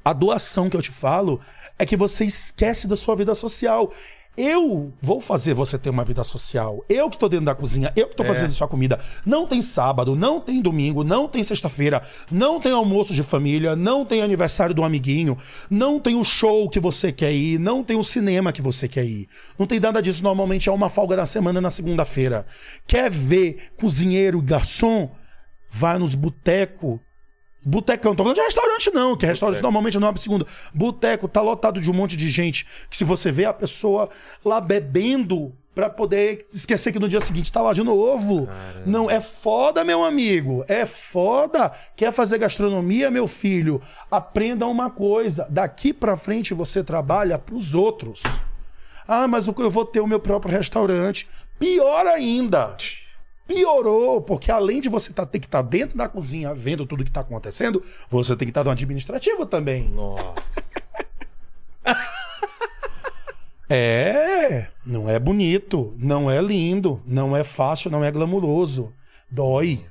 A doação que eu te falo é que você esquece da sua vida social. Eu vou fazer você ter uma vida social. Eu que tô dentro da cozinha, eu que tô fazendo sua comida. Não tem sábado, não tem domingo, não tem sexta-feira, não tem almoço de família, não tem aniversário do amiguinho, não tem o show que você quer ir, não tem o cinema que você quer ir. Não tem nada disso. Normalmente é uma folga na semana na segunda-feira. Quer ver cozinheiro e garçom? Vai nos botecos Botecão, tô falando de restaurante não, que restaurante normalmente não abre segunda. Boteco tá lotado de um monte de gente, que se você vê a pessoa lá bebendo pra poder esquecer que no dia seguinte tá lá de novo. Não, é foda, meu amigo, é foda. Quer fazer gastronomia, meu filho? Aprenda uma coisa, daqui pra frente você trabalha pros outros. Ah, mas eu vou ter o meu próprio restaurante. Pior ainda. Piorou, porque além de você tá, ter que estar dentro da cozinha vendo tudo que está acontecendo, você tem que estar no administrativo também. Nossa. É, não é bonito, não é lindo, não é fácil, não é glamuroso. Dói.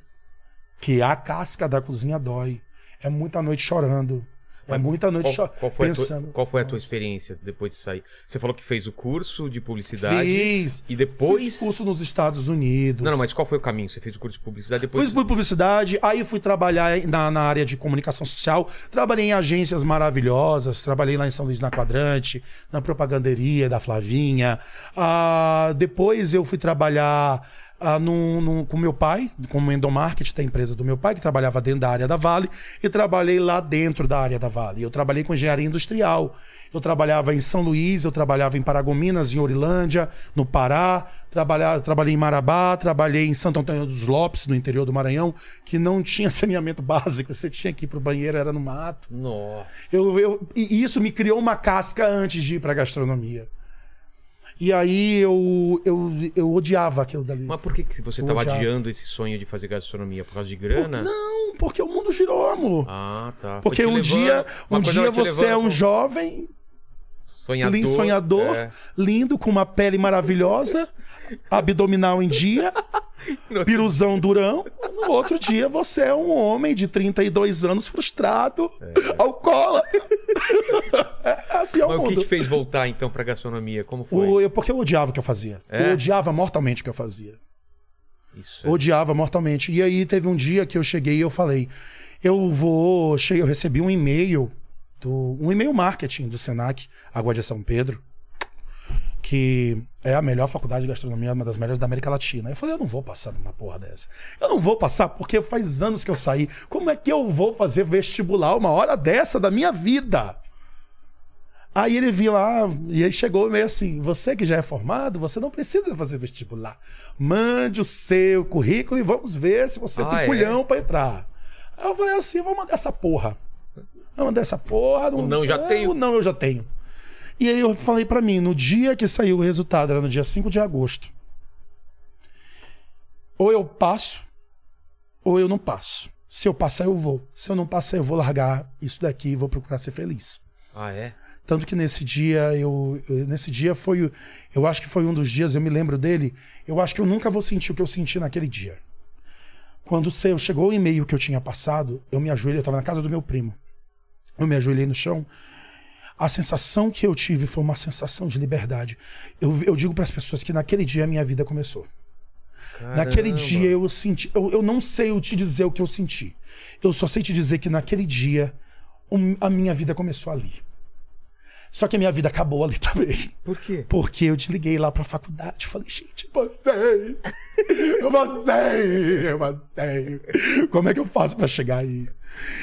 Que a casca da cozinha dói. É muita noite chorando. É muita noite Qual, qual foi a tua, pensando. qual foi a tua experiência depois de sair? Você falou que fez o curso de publicidade. Fiz. E depois. Fiz curso nos Estados Unidos. Não, não, mas qual foi o caminho? Você fez o curso de publicidade depois. Fui por publicidade, aí fui trabalhar na, na área de comunicação social. Trabalhei em agências maravilhosas, trabalhei lá em São Luís na Quadrante, na propaganderia da Flavinha. Ah, depois eu fui trabalhar ah, num- num- com meu pai, como endomarket da empresa do meu pai, que trabalhava dentro da área da Vale, e trabalhei lá dentro da área da Vale. Eu trabalhei com engenharia industrial. Eu trabalhava em São Luís, eu trabalhava em Paragominas, em Orilândia, no Pará, trabalhava, trabalhei em Marabá, trabalhei em Santo Antônio dos Lopes, no interior do Maranhão, que não tinha saneamento básico. Você tinha que ir pro banheiro, era no mato. Nossa. Eu, eu- e isso me criou uma casca antes de ir pra gastronomia. E aí eu, eu, eu odiava aquilo dali. Mas por que, que você Eu tava odiava. adiando esse sonho de fazer gastronomia? Por causa de grana? Não, porque o mundo girou, amor. Ah, tá. Porque um dia, um dia você é levando um pra jovem, sonhador. lindo sonhador, É. lindo, com uma pele maravilhosa, abdominal em dia, piruzão durão. No outro dia você é um homem de 32 anos frustrado, alcoólatra. É assim é o Mas o que mundo. te fez voltar então pra gastronomia? Como foi? O- eu- porque eu odiava o que eu fazia. É? Eu odiava mortalmente o que eu fazia. Isso. é. Odiava mortalmente. E aí teve um dia que eu cheguei e eu falei: eu vou. Eu recebi um e-mail, do, um e-mail marketing do Senac, Água de São Pedro, que é a melhor faculdade de gastronomia, uma das melhores da América Latina. Eu falei: eu não vou passar numa porra dessa. Eu não vou passar porque faz anos que eu saí. Como é que eu vou fazer vestibular uma hora dessa da minha vida? Aí ele viu lá, e aí chegou meio assim: você que já é formado, você não precisa fazer vestibular. Mande o seu currículo e vamos ver se você Ah, tem é? culhão pra entrar. Aí eu falei assim: vou mandar essa porra. Vou mandar essa porra. O não já é, tenho. Não eu já tenho. E aí eu falei pra mim: no dia que saiu o resultado, era no dia 5 de agosto. Ou eu passo, ou eu não passo. Se eu passar, eu vou. Se eu não passar, eu vou largar isso daqui e vou procurar ser feliz. Ah, é? Tanto que nesse dia, eu, eu- nesse dia foi, eu acho que foi um dos dias, eu me lembro dele, eu acho que eu nunca vou sentir o que eu senti naquele dia. Quando seu, chegou o e-mail que eu tinha passado, eu me ajoelhei, eu estava na casa do meu primo. Eu me ajoelhei no chão. A sensação que eu tive foi uma sensação de liberdade. Eu, eu digo para as pessoas que naquele dia a minha vida começou. Naquele Caramba. dia eu senti. Eu, eu não sei eu te dizer o que eu senti. Eu só sei te dizer que naquele dia a minha vida começou ali. Só que a minha vida acabou ali também. Por quê? Porque eu te liguei lá pra faculdade e falei, gente, passei! Eu passei! Eu passei! Como é que eu faço pra chegar aí?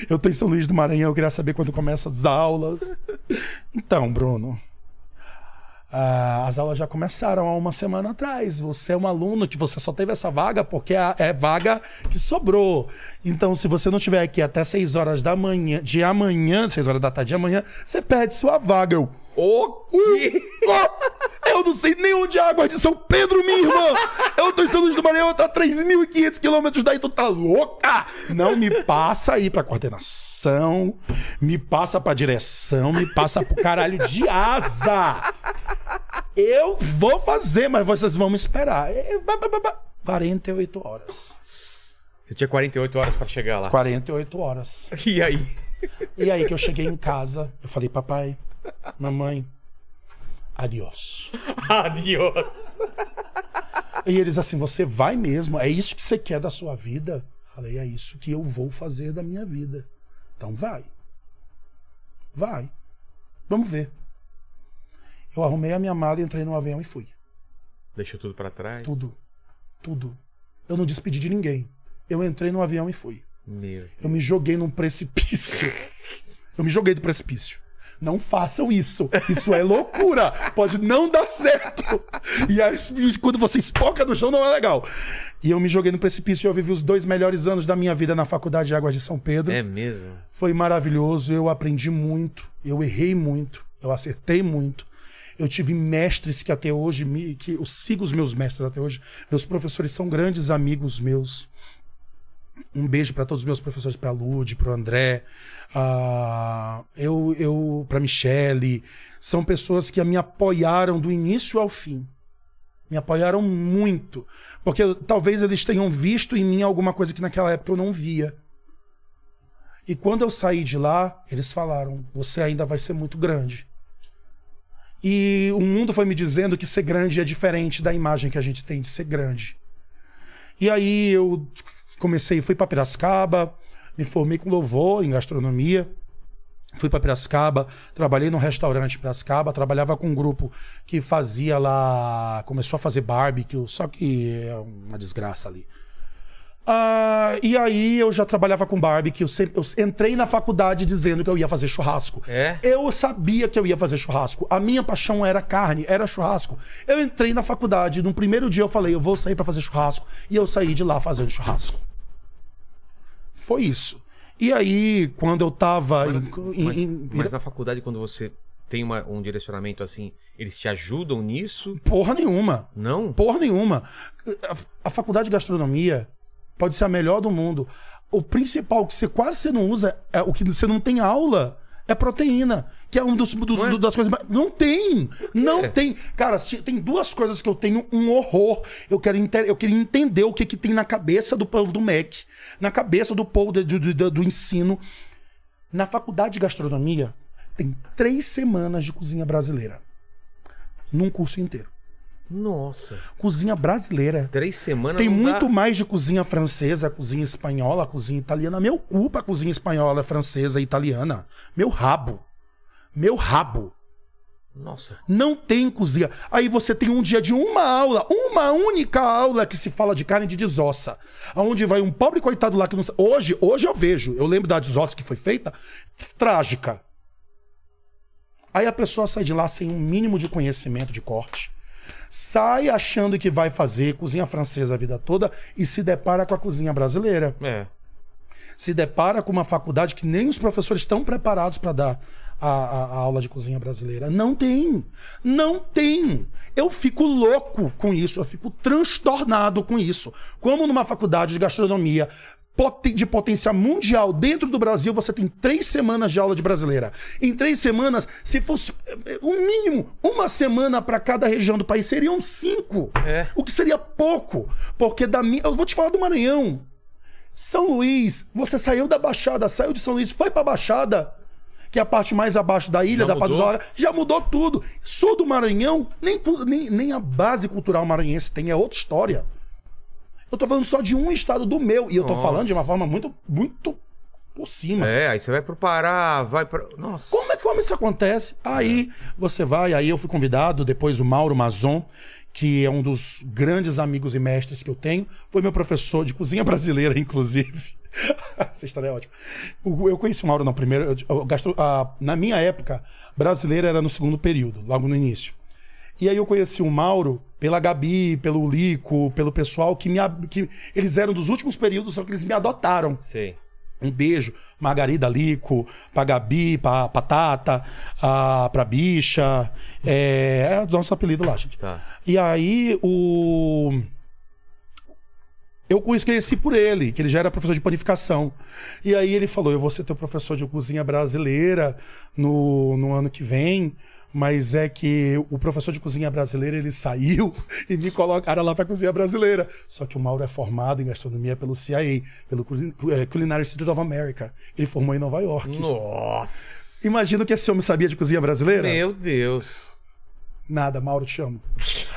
Eu tô em São Luís do Maranhão, eu queria saber quando começam as aulas. Então, Bruno, ah, as aulas já começaram há uma semana atrás. Você é um aluno que você só teve essa vaga porque é vaga que sobrou. Então, se você não estiver aqui até 6 horas da manhã, de amanhã, 6 horas da tarde de amanhã, você perde sua vaga. Eu, O quê? Oh, eu não sei nem onde é a água de São Pedro, minha irmã. Eu tô a 3.500 quilômetros daí, tu tá louca? Não me passa aí pra coordenação, me passa pra direção, me passa pro caralho de asa. Eu vou fazer, mas vocês vão me esperar. É, ba, ba, ba, ba. 48 horas. Você tinha 48 horas pra chegar lá. 48 horas. E aí? E aí que eu cheguei em casa, eu falei, papai, mamãe, adiós. Adiós. E eles assim, você vai mesmo? É isso que você quer da sua vida? Falei, é isso que eu vou fazer da minha vida. Então vai. Vai. Vamos ver. Eu arrumei a minha mala, entrei no avião e fui. Deixou tudo pra trás? Tudo. Tudo. Eu não despedi de ninguém. Eu entrei no avião e fui. Meu. Eu me joguei num precipício. Eu me joguei do precipício. Não façam isso. Isso é loucura. Pode não dar certo. E aí, quando você espoca no chão, não é legal. E eu me joguei no precipício e eu vivi os dois melhores anos da minha vida na Faculdade de Águas de São Pedro. É mesmo? Foi maravilhoso. Eu aprendi muito. Eu errei muito. Eu acertei muito. Eu tive mestres que até hoje, me, que eu sigo os meus mestres até hoje. Meus professores são grandes amigos meus. Um beijo para todos os meus professores, para Lude, para o André, ah, eu, eu para Michele. São pessoas que me apoiaram do início ao fim. Me apoiaram muito. Porque talvez eles tenham visto em mim alguma coisa que naquela época eu não via. E quando eu saí de lá, eles falaram: você ainda vai ser muito grande. E o mundo foi me dizendo que ser grande é diferente da imagem que a gente tem de ser grande. E aí eu comecei, fui para Piracicaba, me formei com louvor em gastronomia. Fui para Piracicaba, trabalhei num restaurante em Piracicaba, trabalhava com um grupo que fazia lá. Começou a fazer barbecue, só que é uma desgraça ali. Ah, e aí eu já trabalhava com barbecue, eu, sempre, eu entrei na faculdade dizendo que eu ia fazer churrasco. É? Eu sabia que eu ia fazer churrasco. A minha paixão era carne, era churrasco. Eu entrei na faculdade, no primeiro dia eu falei, eu vou sair para fazer churrasco. E eu saí de lá fazendo churrasco. Foi isso. E aí, quando eu tava. em- em- Mas, em- mas na faculdade, quando você tem uma- um direcionamento assim, eles te ajudam nisso? Porra nenhuma. Não? Porra nenhuma. A, a faculdade de gastronomia pode ser a melhor do mundo. O principal que você quase você não usa, é o que você não tem aula, é proteína. Que é um dos, dos- é? das coisas. mais- Não tem! Não tem. Cara, se- tem duas coisas que eu tenho um horror. Eu, quero enter- eu queria entender o que, que tem na cabeça do povo do MEC, na cabeça do povo do, do- do- do ensino. Na faculdade de gastronomia, tem três semanas de cozinha brasileira. Num curso inteiro. Nossa. Cozinha brasileira. Três semanas Tem não dá- muito mais de cozinha francesa, cozinha espanhola, cozinha italiana. Meu cu pra cozinha espanhola, francesa e italiana. Meu rabo. Meu rabo. Nossa. Não tem cozinha. Aí você tem um dia de uma aula, uma única aula que se fala de carne de desossa. Aonde vai um pobre coitado lá que não sa- Hoje, hoje eu vejo, eu lembro da desossa que foi feita, trágica. Aí a pessoa sai de lá sem um mínimo de conhecimento de corte. Sai achando que vai fazer cozinha francesa a vida toda e se depara com a cozinha brasileira É. se depara com uma faculdade que nem os professores estão preparados para dar a, a- a aula de cozinha brasileira. Não tem. Não tem. Eu fico louco com isso, eu fico transtornado com isso. Como numa faculdade de gastronomia de potência mundial dentro do Brasil, você tem três semanas de aula de brasileira. Em três semanas, se fosse eh, o mínimo uma semana para cada região do país, seriam cinco. É. O que seria pouco. Porque da minha. Eu vou te falar do Maranhão. São Luís, você saiu da Baixada, saiu de São Luís, foi pra Baixada, que é a parte mais abaixo da ilha, Já da mudou? Paduzola, já mudou tudo. Sul do Maranhão, nem, nem, nem a base cultural maranhense tem, é outra história. Eu tô falando só de um estado do meu, e eu tô Nossa. falando de uma forma muito, muito por cima. É, aí você vai pro Pará, vai pra. Nossa. Como é que como isso acontece? Aí você vai, aí eu fui convidado, depois o Mauro Mazon, que é um dos grandes amigos e mestres que eu tenho, foi meu professor de cozinha brasileira, inclusive. Essa história é ótima. Eu conheci o Mauro na primeira. eu- eu gastro- a- na minha época, brasileira era no segundo período, logo no início. E aí eu conheci o Mauro pela Gabi, pelo Lico, pelo pessoal que me. Que, eles eram dos últimos períodos, só que eles me adotaram. Sei. Um beijo, Margarida Lico, pra Gabi, pra, pra Tata, a, pra Bicha. É, é o nosso apelido lá, gente. Tá. E aí, o. Eu conheci por ele, que ele já era professor de panificação. E aí ele falou: Eu vou ser teu professor de cozinha brasileira no, no ano que vem. Mas é que o professor de cozinha brasileira ele saiu e me colocaram lá para cozinha brasileira. Só que o Mauro é formado em gastronomia pelo CIA, pelo eh, Culinary Institute of America. Ele formou em Nova York. Nossa. Imagina o que esse homem sabia de cozinha brasileira? Meu Deus. Nada, Mauro, te amo.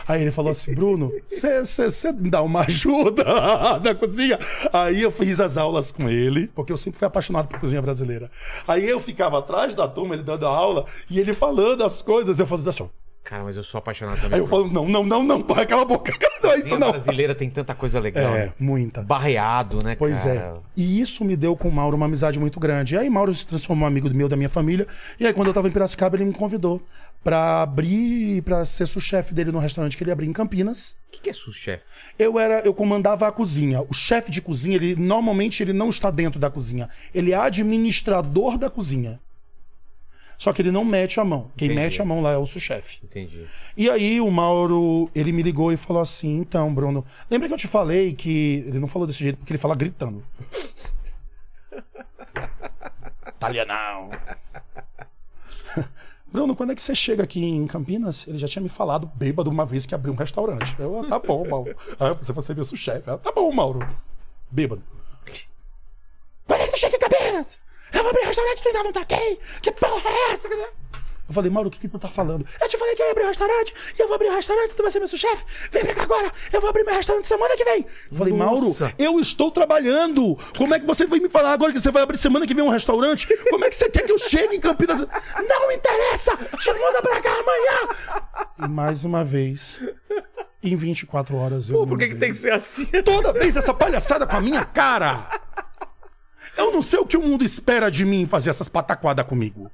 Aí ele falou assim: Bruno, você me dá uma ajuda na cozinha? Aí eu fiz as aulas com ele, porque eu sempre fui apaixonado por cozinha brasileira. Aí eu ficava atrás da turma, ele dando a aula, e ele falando as coisas, eu fazia assim. Cara, mas eu sou apaixonado também. Aí eu por- falo: não, não, não, não, pai, cala a boca. Não é isso não. brasileira tem tanta coisa legal. É, né? muita. Barreado, né, Pois cara? é. E isso me deu com o Mauro uma amizade muito grande. E aí Mauro se transformou em amigo meu da minha família. E aí quando eu tava em Piracicaba, ele me convidou pra abrir, pra ser sous-chefe dele no restaurante que ele abriu em Campinas. O que, que é sous-chefe? Eu era, eu comandava a cozinha. O chefe de cozinha, ele normalmente ele não está dentro da cozinha. Ele é administrador da cozinha. Só que ele não mete a mão. Quem Entendi. mete a mão lá é o sous-chefe. Entendi. E aí o Mauro, ele me ligou e falou assim: "Então, Bruno, lembra que eu te falei que ele não falou desse jeito porque ele fala gritando. Italianão. Bruno, quando é que você chega aqui em Campinas? Ele já tinha me falado bêbado uma vez que abriu um restaurante. Eu, ah, tá bom, Mauro. Ah, você vai ser meu sous-chefe. Ah, tá bom, Mauro. Bêbado. Quando é que tu chega em Campinas? Eu vou abrir restaurante, tu ainda não tá aqui? Que porra é essa? Eu falei, Mauro, o que, que tu tá falando? Eu te falei que eu ia abrir um restaurante, e eu vou abrir um restaurante, tu vai ser meu chefe. Vem pra cá agora, eu vou abrir meu restaurante semana que vem. Eu falei, Mauro, eu estou trabalhando. Como é que você vai me falar agora que você vai abrir semana que vem um restaurante? Como é que você quer que eu chegue em Campinas? Não interessa! Te manda pra cá amanhã! E mais uma vez, em 24 horas eu. Pô, por que, que tem que ser assim? Toda vez essa palhaçada com a minha cara. Eu não sei o que o mundo espera de mim fazer essas pataquadas comigo.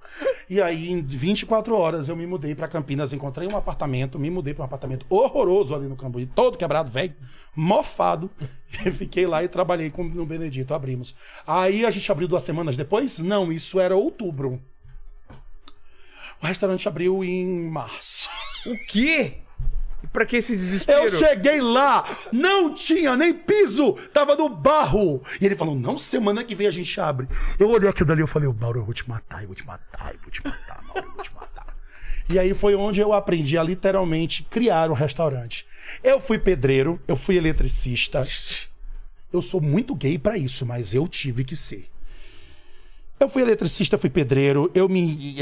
E aí, em 24 horas, eu me mudei pra Campinas, encontrei um apartamento, me mudei pra um apartamento horroroso ali no Cambuí, todo quebrado, velho, mofado. E fiquei lá e trabalhei com, no Benedito, abrimos. Aí a gente abriu duas semanas depois? Não, isso era outubro. O restaurante abriu em março. O quê? Pra que esse desespero? Eu cheguei lá, não tinha nem piso, tava no barro. E ele falou: não, semana que vem a gente abre. Eu olhei aquilo dali e falei: Mauro, eu vou te matar, eu vou te matar, eu vou te matar, Mauro, eu vou te matar. E aí foi onde eu aprendi a literalmente criar um restaurante. Eu fui pedreiro, eu fui eletricista. Eu sou muito gay pra isso, mas eu tive que ser. Eu fui eletricista, fui pedreiro, eu me.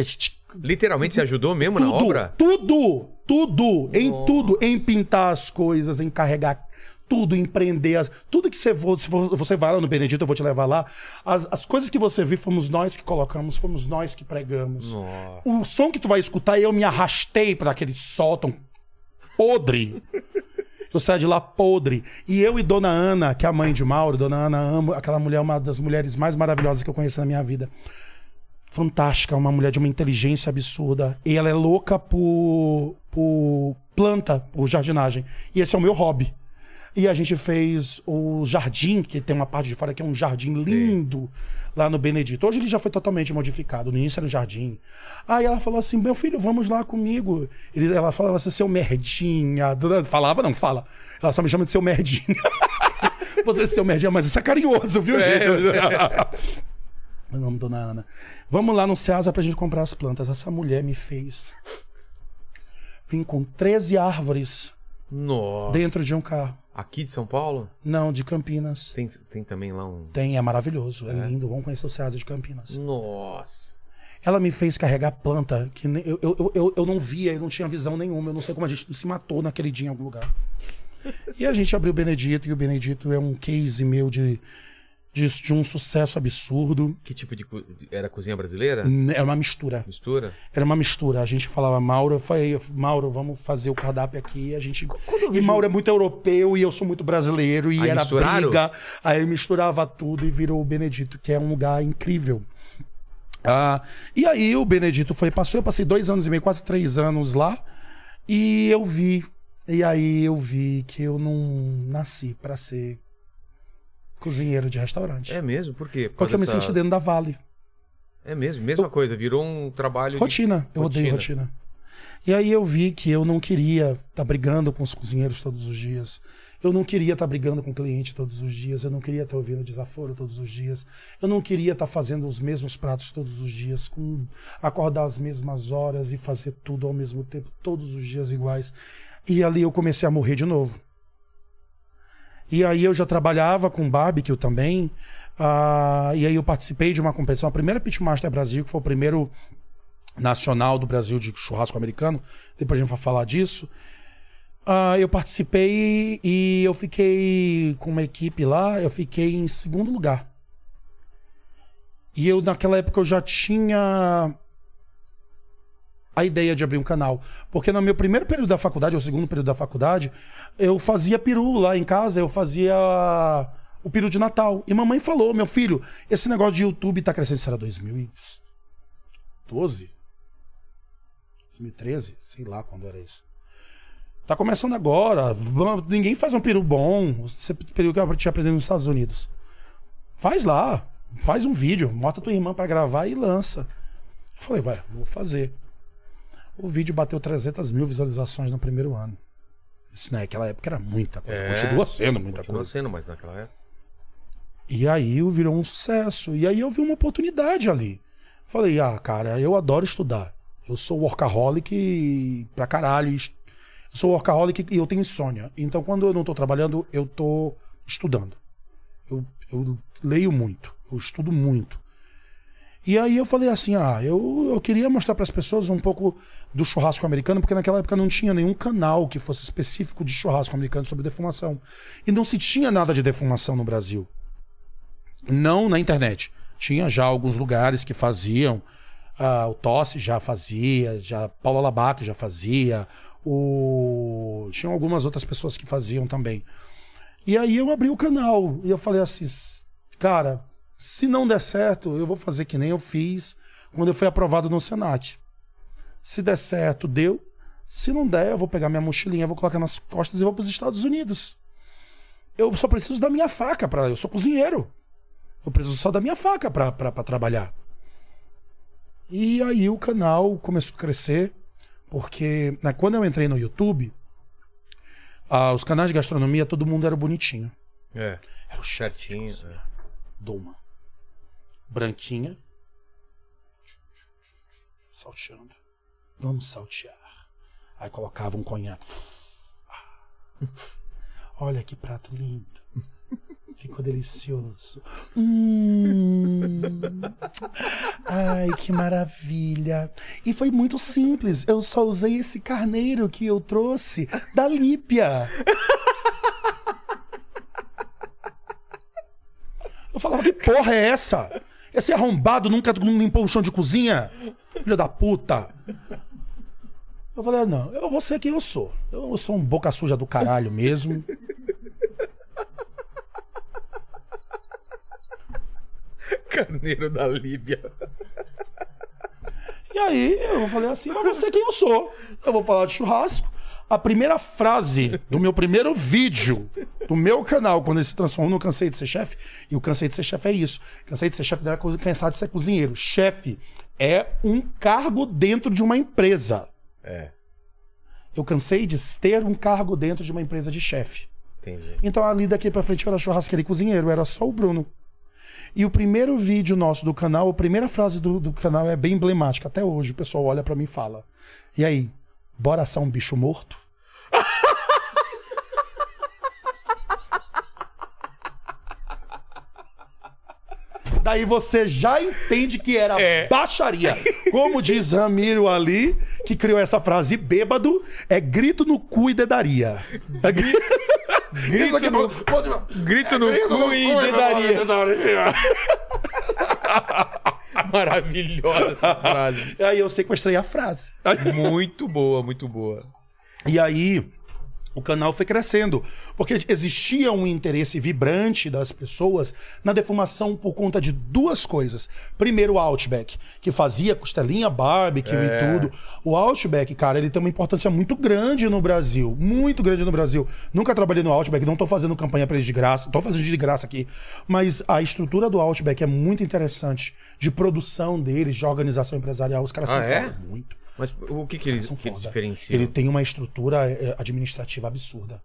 Literalmente você ajudou mesmo na tudo, obra? Tudo, tudo, em tudo, em pintar as coisas, em carregar tudo, em prender as, tudo que você for, se for- você vai lá no Benedito, eu vou te levar lá. As, as coisas que você viu fomos nós que colocamos, fomos nós que pregamos. Nossa. O som que tu vai escutar, eu me arrastei para aquele sótão podre. Eu saí de lá podre. E eu e Dona Ana, que é a mãe de Mauro, Dona Ana, amo aquela mulher, uma das mulheres mais maravilhosas que eu conheci na minha vida fantástica, uma mulher de uma inteligência absurda. E ela é louca por, por planta, por jardinagem. E esse é o meu hobby. E a gente fez o jardim, que tem uma parte de fora que é um jardim lindo lá no Benedito. Hoje ele já foi totalmente modificado. No início era um jardim. Aí ela falou assim: meu filho, vamos lá comigo. Ele, ela falava assim, seu merdinha. Falava, não fala. Ela só me chama de seu merdinha. Você seu merdinha, mas isso é carinhoso, viu, gente? Meu nome, dona Ana. Vamos lá no Ceasa pra gente comprar as plantas. Essa mulher me fez. Vim com 13 árvores Nossa. dentro de um carro. Aqui de São Paulo? Não, de Campinas. Tem, tem também lá um. Tem, é maravilhoso. É, lindo. Vamos conhecer o Ceasa de Campinas. Nossa. Ela me fez carregar planta que eu, eu, eu, eu, não via, eu não tinha visão nenhuma. Eu não sei como a gente se matou naquele dia em algum lugar. E a gente abriu o Benedito, e o Benedito é um case meu de, de, de um sucesso absurdo. Que tipo de. co- Era cozinha brasileira? É uma mistura. Mistura? Era uma mistura. A gente falava, Mauro, eu falei, Mauro, vamos fazer o cardápio aqui. A gente. E Mauro é muito europeu e eu sou muito brasileiro. E Aí era misturaram? briga. Aí misturava tudo e virou o Benedito, que é um lugar incrível. Ah, e aí o Benedito foi, passou, eu passei dois anos e meio, quase três anos lá. E eu vi. E aí eu vi que eu não nasci pra ser cozinheiro de restaurante. É mesmo? Por quê? Por porque eu me senti dentro da Vale. É mesmo, mesma coisa. Virou um trabalho. de- Rotina. Eu odeio rotina. E aí eu vi que eu não queria estar brigando com os cozinheiros todos os dias. Eu não queria estar brigando com o cliente todos os dias. Eu não queria estar ouvindo desaforo todos os dias. Eu não queria estar fazendo os mesmos pratos todos os dias, com acordar às mesmas horas e fazer tudo ao mesmo tempo, todos os dias iguais. E ali eu comecei a morrer de novo. E aí eu já trabalhava com barbecue também. ah, e aí eu participei de uma competição, a primeira Pitmaster Brasil, que foi o primeiro nacional do Brasil de churrasco americano. Depois a gente vai falar disso. Ah, eu participei e eu fiquei com uma equipe lá, eu fiquei em segundo lugar. E eu, naquela época, eu já tinha a ideia de abrir um canal. Porque no meu primeiro período da faculdade, ou segundo período da faculdade, eu fazia peru lá em casa, eu fazia o peru de Natal. E mamãe falou, meu filho, esse negócio de YouTube tá crescendo. Era 2012? 2013? Sei lá quando era isso. Tá começando agora. Ninguém faz um peru bom. Esse peru que eu tinha aprendido nos Estados Unidos. Faz lá. Faz um vídeo. Bota tua irmã pra gravar e lança. Eu falei, vai, vou fazer. O vídeo bateu 300 mil visualizações no primeiro ano. Isso naquela época era muita coisa. É, Continua sendo muita Continua coisa. sendo, mas naquela época. E aí virou um sucesso. E aí eu vi uma oportunidade ali. Falei, ah, cara, eu adoro estudar. Eu sou workaholic pra caralho. Eu sou workaholic e eu tenho insônia. Então quando eu não tô trabalhando, eu tô estudando. Eu, eu leio muito. Eu estudo muito. E aí eu falei assim: ah, eu, eu queria mostrar para as pessoas um pouco do churrasco americano, porque naquela época não tinha nenhum canal que fosse específico de churrasco americano sobre defumação. E não se tinha nada de defumação no Brasil. Não na internet. Tinha já alguns lugares que faziam. ah, o Tosse já fazia, já Paulo Labac já fazia, o tinham algumas outras pessoas que faziam também. E aí eu abri o canal e eu falei assim, "S- cara, se não der certo, eu vou fazer que nem eu fiz quando eu fui aprovado no Senat. Se der certo, deu. Se não der, eu vou pegar minha mochilinha, vou colocar nas costas e vou para os Estados Unidos. Eu só preciso da minha faca para, eu sou cozinheiro. Eu preciso só da minha faca para trabalhar. E aí o canal começou a crescer, porque né, quando eu entrei no YouTube, ah, os canais de gastronomia, todo mundo era bonitinho. É. Era o chefe Certinho. cozinha. Doma. Branquinha. Salteando. Vamos saltear. Aí colocava um conhaque. Ah. Olha que prato lindo. Ficou delicioso. Hum. Ai, que maravilha. E foi muito simples. Eu só usei esse carneiro que eu trouxe da Lípia. Eu falava, que porra é essa? Esse arrombado nunca limpou o chão de cozinha? Filho da puta. Eu falei, ah, não, eu vou ser quem eu sou. Eu sou um boca suja do caralho mesmo. Carneiro da Líbia. E aí eu falei assim, mas vou ser quem eu sou. Eu vou falar de churrasco. A primeira frase do meu primeiro vídeo do meu canal, quando ele se transformou no Cansei de Ser Chefe, e o Cansei de Ser Chefe é isso. Cansei de Ser Chefe não é cansado de ser cozinheiro. Chefe é um cargo dentro de uma empresa. É, Eu cansei de ter um cargo dentro de uma empresa de chefe. entendi. Então ali daqui pra frente eu era churrasqueiro e cozinheiro, era só o Bruno. E o primeiro vídeo nosso do canal, a primeira frase do, do canal é bem emblemática. Até hoje o pessoal olha pra mim e fala: E aí, bora assar um bicho morto? Daí você já entende que era É. baixaria. Como diz Ramiro Ali, que criou essa frase, bêbado é grito no cu e dedaria. É gri... Isso aqui, no- pode- Grito no Grito cu e cu dedaria. dedaria. Maravilhosa essa frase. Aí eu sequestrei a frase. Muito boa, muito boa. E aí o canal foi crescendo, porque existia um interesse vibrante das pessoas na defumação por conta de duas coisas. Primeiro, o Outback, que fazia costelinha barbecue É. e tudo. O Outback, cara, ele tem uma importância muito grande no Brasil, muito grande no Brasil. Nunca trabalhei no Outback, não tô fazendo campanha para eles de graça, tô fazendo de graça aqui, mas a estrutura do Outback é muito interessante, de produção deles, de organização empresarial, os caras Ah, são é? muito. Mas o que que eles, que eles diferenciam? Ele tem uma estrutura eh, administrativa absurda.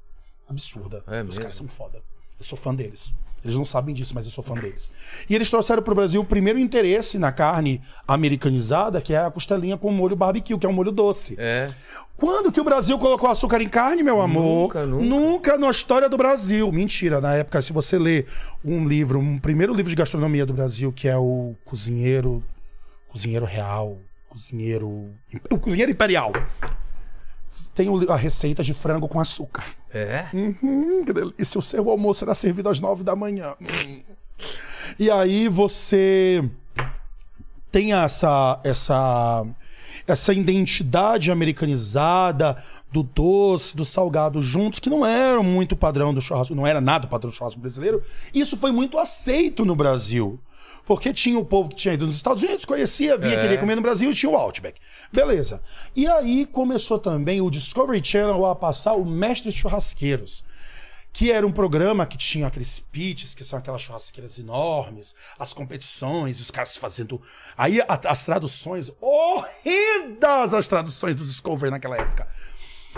Absurda. É Os mesmo? caras são foda. Eu sou fã deles. Eles não sabem disso, mas eu sou fã deles. E eles trouxeram pro Brasil o primeiro interesse na carne americanizada, que é a costelinha com molho barbecue, que é um molho doce. É. Quando que o Brasil colocou açúcar em carne, meu amor? Nunca, nunca. Nunca na história do Brasil. Mentira, na época, se você ler um livro, um primeiro livro de gastronomia do Brasil, que é o Cozinheiro. Cozinheiro Real. Cozinheiro. O Cozinheiro Imperial. Tem a receita de frango com açúcar. É? Hum, que delícia. O seu almoço será servido às nove da manhã. Hum. E aí você tem essa essa essa identidade americanizada do doce, do salgado juntos, que não era muito padrão do churrasco, não era nada o padrão do churrasco brasileiro. Isso foi muito aceito no Brasil. Porque tinha o povo que tinha ido nos Estados Unidos, conhecia, vinha, É. queria comer no Brasil e tinha o Outback. Beleza. E aí começou também o Discovery Channel a passar o Mestres Churrasqueiros que era um programa que tinha aqueles pits, que são aquelas churrasqueiras enormes, as competições, os caras fazendo. Aí a- as traduções, horrendas as traduções do Discovery naquela época.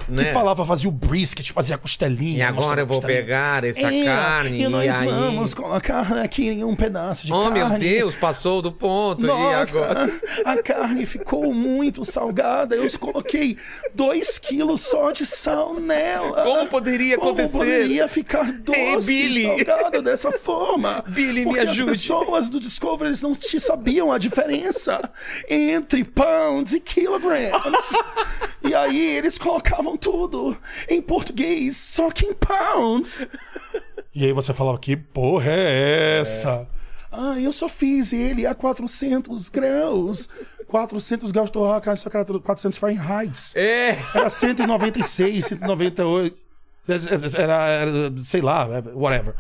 Né? Que falava, fazia o brisket, fazia a costelinha. E agora eu vou costelinha. pegar essa É, carne E nós e vamos colocar aqui um pedaço de Oh, carne. meu Deus, passou do ponto Nossa, e agora... a carne ficou muito salgada. Eu coloquei dois quilos só de sal nela. Como poderia Como acontecer? poderia ficar doce Ei, Billy. e salgado dessa forma? Billy, me Porque ajude. As pessoas do Discovery eles não te sabiam a diferença entre pounds e kilograms. e aí eles colocavam tudo em português, só que em pounds. E aí você falava, que porra é essa? Ah, eu só fiz ele a 400 graus. 400 graus de torrar a carne, só que era 400 Fahrenheit. É, Era 196, 198. Era, era, sei lá, whatever.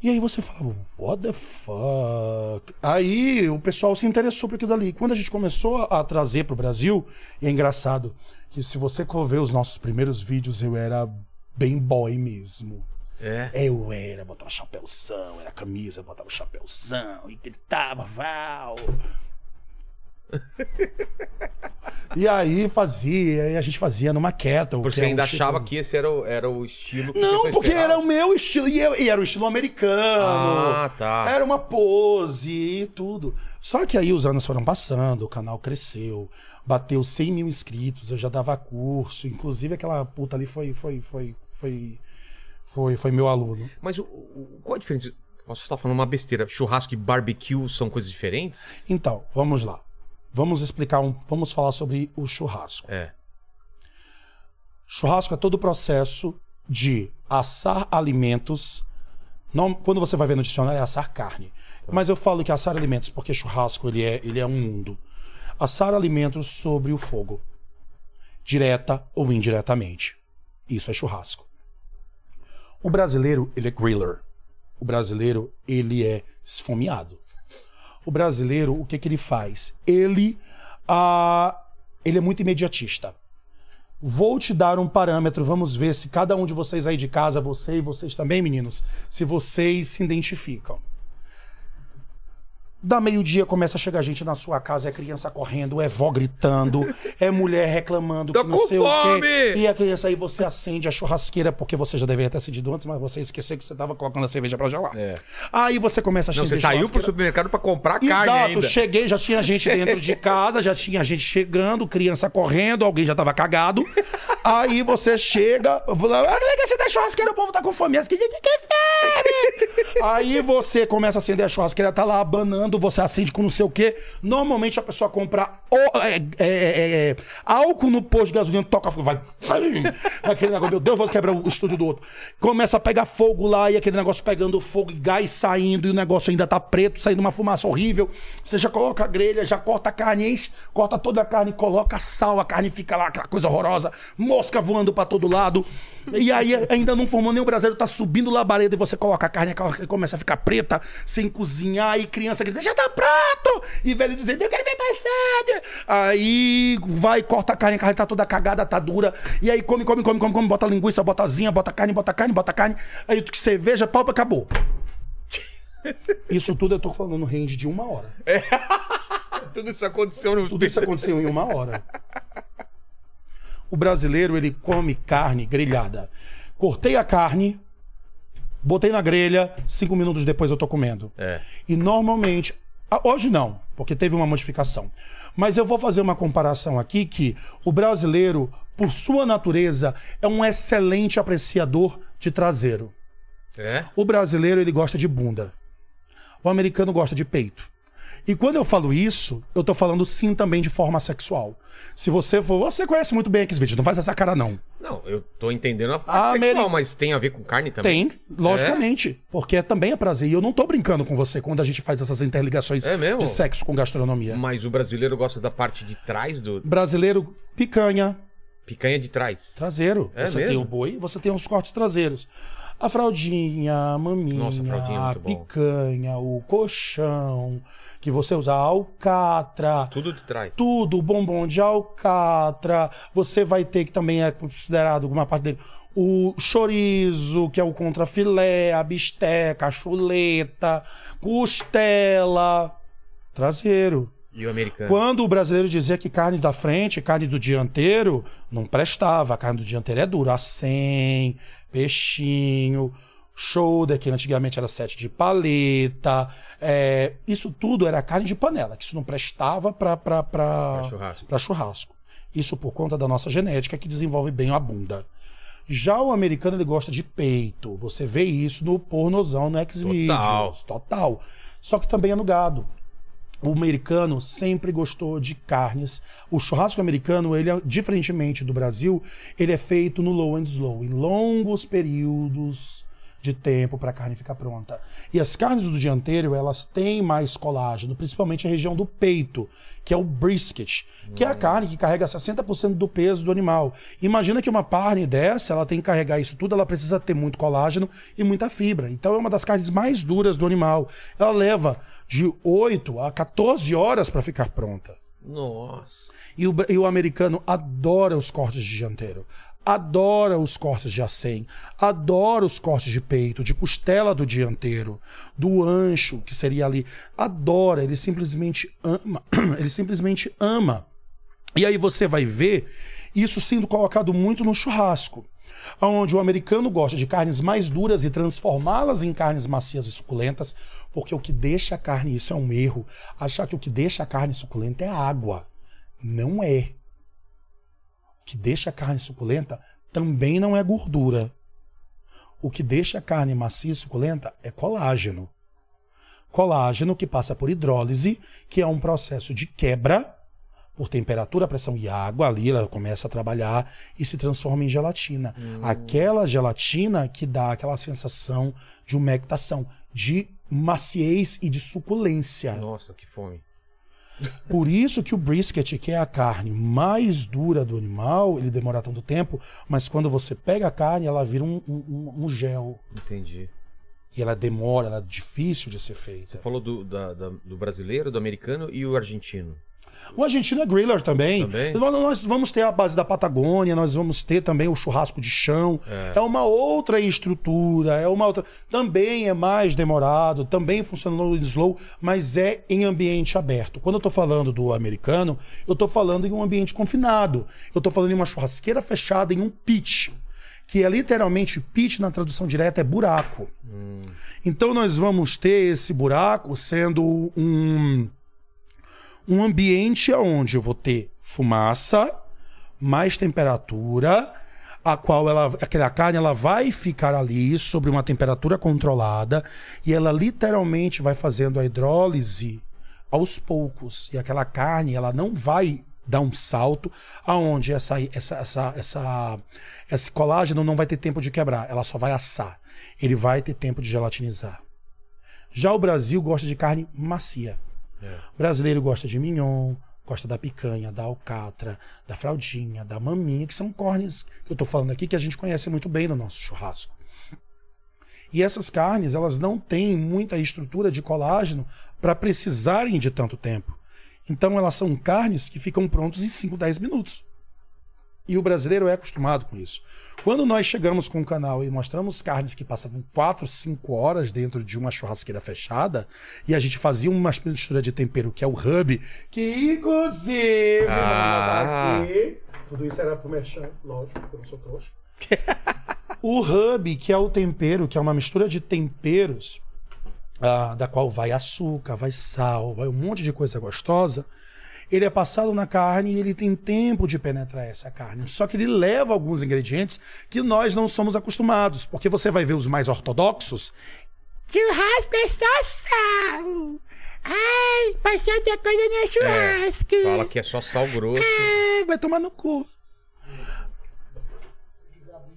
E aí você falava, what the fuck? Aí o pessoal se interessou por aquilo dali. Quando a gente começou a trazer pro Brasil, e é engraçado que se você ver os nossos primeiros vídeos, eu era bem boy mesmo. é. Eu era, botava chapéuzão, era camisa, botava chapéuzão e gritava, Val. e aí fazia, e a gente fazia numa kettle. Porque que você é um ainda tipo- achava que esse era o, era o estilo que Não, você porque esperava. era o meu estilo, e, eu- e era o estilo americano. Ah, tá. Era uma pose e tudo. Só que aí os anos foram passando, o canal cresceu, bateu 100 mil inscritos, eu já dava curso, inclusive aquela puta ali foi, foi, foi, foi, foi, foi meu aluno. Mas o, o- qual a diferença? Posso estar falando uma besteira. Churrasco e barbecue são coisas diferentes? Então, vamos lá. Vamos explicar um. Vamos falar sobre o churrasco. É. Churrasco é todo o processo de assar alimentos. Não, quando você vai ver no dicionário, é assar carne. Mas eu falo que assar alimentos porque churrasco ele é, ele é um mundo. Assar alimentos sobre o fogo, direta ou indiretamente. Isso é churrasco. O brasileiro, ele é griller. O brasileiro, ele é esfomeado. O brasileiro, o que, que ele faz? Ele, ah, ele é muito imediatista. Vou te dar um parâmetro, vamos ver se cada um de vocês aí de casa, você e vocês também, meninos, se vocês se identificam. Da meio-dia começa a chegar gente na sua casa, é criança correndo, é vó gritando, é mulher reclamando Tô que não com sei o fome! quê. E a criança aí você acende a churrasqueira, porque você já deveria ter acendido antes, mas você esqueceu que você tava colocando a cerveja pra gelar. É. Aí você começa a Não, você saiu pro supermercado pra comprar carne Exato, ainda. cheguei, já tinha gente dentro de casa, já tinha gente chegando, criança correndo, alguém já tava cagado. Aí você chega, ah, que você da churrasqueira, o povo tá com fome. As que que que fome? Aí você começa a acender a churrasqueira, tá lá abanando, você acende com não sei o quê. Normalmente a pessoa compra o- é, é, é, é, álcool no posto de gasolina, toca fogo, vai. Aquele negócio, meu Deus, vou quebrar o estúdio do outro. Começa a pegar fogo lá e aquele negócio pegando fogo e gás saindo e o negócio ainda tá preto, saindo uma fumaça horrível. Você já coloca a grelha, já corta a carne, enche, corta toda a carne, coloca sal, a carne fica lá, aquela coisa horrorosa, mosca voando pra todo lado. E aí ainda não formou nem o brasileiro, tá subindo labareda e você coloca a carne, carne começa a ficar preta, sem cozinhar, e criança grita, já tá pronto! E velho dizendo, eu quero ver passado! Aí vai, corta a carne, a carne tá toda cagada, tá dura, e aí come, come, come, come, come, bota linguiça, bota asinha, bota carne, bota carne, bota carne, aí tu que cerveja, pau, acabou. Isso tudo eu tô falando no range de uma hora. Tudo isso aconteceu no... Tudo isso aconteceu em uma hora. O brasileiro, ele come carne grelhada. Cortei a carne, botei na grelha, cinco minutos depois eu tô comendo. É. E normalmente, hoje não, porque teve uma modificação. Mas eu vou fazer uma comparação aqui que o brasileiro, por sua natureza, é um excelente apreciador de traseiro. É? O brasileiro, ele gosta de bunda. O americano gosta de peito. E quando eu falo isso, eu tô falando sim também de forma sexual. Se você for. Você conhece muito bem vídeos, não faz essa cara, não. Não, eu tô entendendo a parte A sexual, Ameri- mas tem a ver com carne também? Tem, logicamente. Porque é também é prazer. E eu não tô brincando com você quando a gente faz essas interligações É de sexo com gastronomia. Mas o brasileiro gosta da parte de trás do... Brasileiro, picanha, Picanha de trás. traseiro. É você mesmo? tem o boi, você tem os cortes traseiros. A fraldinha, a maminha, Nossa, a fraldinha é a muito bom. picanha, o colchão, que você usa a alcatra. Tudo de trás. tudo, bombom de alcatra. Você vai ter que também é considerado alguma parte dele. O chorizo, que é o contrafilé, a bisteca, a chuleta, costela, traseiro. E o americano? Quando o brasileiro dizia que carne da frente, carne do dianteiro, não prestava. A carne do dianteiro é dura. Acém, peixinho, shoulder, que antigamente era sete de paleta. é, isso tudo era carne de panela, que isso não prestava para churrasco. churrasco. Isso por conta da nossa genética que desenvolve bem a bunda. Já o americano ele gosta de peito. Você vê isso no pornozão, no Xvideos. Total. Só que também é no gado. O americano sempre gostou de carnes. O churrasco americano, ele é, diferentemente do Brasil, ele é feito no low and slow, em longos períodos de tempo para a carne ficar pronta. E as carnes do dianteiro, elas têm mais colágeno, principalmente a região do peito, que é o brisket, que é a carne que carrega 60% do peso do animal. Imagina que uma carne dessa, ela tem que carregar isso tudo, ela precisa ter muito colágeno e muita fibra. Então é uma das carnes mais duras do animal. Ela leva de 8 a 14 horas para ficar pronta. Nossa. E o, e o americano adora os cortes de dianteiro. Adora os cortes de acém, adora os cortes de peito, de costela do dianteiro, do ancho, que seria ali. Adora, ele simplesmente ama. Ele simplesmente ama. E aí você vai ver isso sendo colocado muito no churrasco. Onde o americano gosta de carnes mais duras e transformá-las em carnes macias e suculentas, porque o que deixa a carne, isso é um erro, achar que o que deixa a carne suculenta é água. Não é. O que deixa a carne suculenta também não é gordura. O que deixa a carne macia e suculenta é colágeno. Colágeno que passa por hidrólise, que é um processo de quebra por temperatura, pressão e água, ali ela começa a trabalhar e se transforma em gelatina. Aquela gelatina que dá aquela sensação de umectação, de maciez e de suculência. Nossa, que fome. Por isso que o brisket, que é a carne mais dura do animal, ele demora tanto tempo, mas quando você pega a carne, ela vira um, um- um gel. Entendi. E ela demora, ela é difícil de ser Você feita. falou do, da- da- do brasileiro, do americano e o argentino. O argentino é griller também. Também? Nós- vamos ter a base da Patagônia, nós vamos ter também o churrasco de chão. É, uma outra estrutura, é uma outra. Também é mais demorado, também funciona no slow, mas é em ambiente aberto. Quando eu tô falando do americano, eu tô falando em um ambiente confinado. Eu tô falando em uma churrasqueira fechada em um pit. Que é literalmente pit na tradução direta é buraco. Então nós vamos ter esse buraco sendo um um ambiente onde eu vou ter fumaça, mais temperatura, a qual ela, aquela carne ela vai ficar ali sobre uma temperatura controlada e ela literalmente vai fazendo a hidrólise aos poucos e aquela carne ela não vai dar um salto aonde essa, essa, essa, essa, esse colágeno não vai ter tempo de quebrar, ela só vai assar. Ele vai ter tempo de gelatinizar. Já o Brasil gosta de carne macia. O brasileiro gosta de mignon, gosta da picanha, da alcatra, da fraldinha, da maminha, que são carnes que eu tô falando aqui que a gente conhece muito bem no nosso churrasco. E essas carnes, elas não têm muita estrutura de colágeno para precisarem de tanto tempo. Então elas são carnes que ficam prontas em 5, 10 minutos. E o brasileiro é acostumado com isso. Quando nós chegamos com o canal e mostramos carnes que passavam 4, 5 horas dentro de uma churrasqueira fechada, e a gente fazia uma mistura de tempero que é o hub, que inclusive. Ah. aqui, tudo isso era pro merchan, lógico, porque eu não sou trouxa. o hub, que é o tempero, que é uma mistura de temperos, ah, da qual vai açúcar, vai sal, vai um monte de coisa gostosa. Ele é passado na carne e ele tem tempo de penetrar essa carne. Só que ele leva alguns ingredientes que nós não somos acostumados. Porque você vai ver os mais ortodoxos. Churrasco é só sal. Ai, passou outra coisa no É, churrasco. fala que é só sal grosso. É, vai tomar no cu.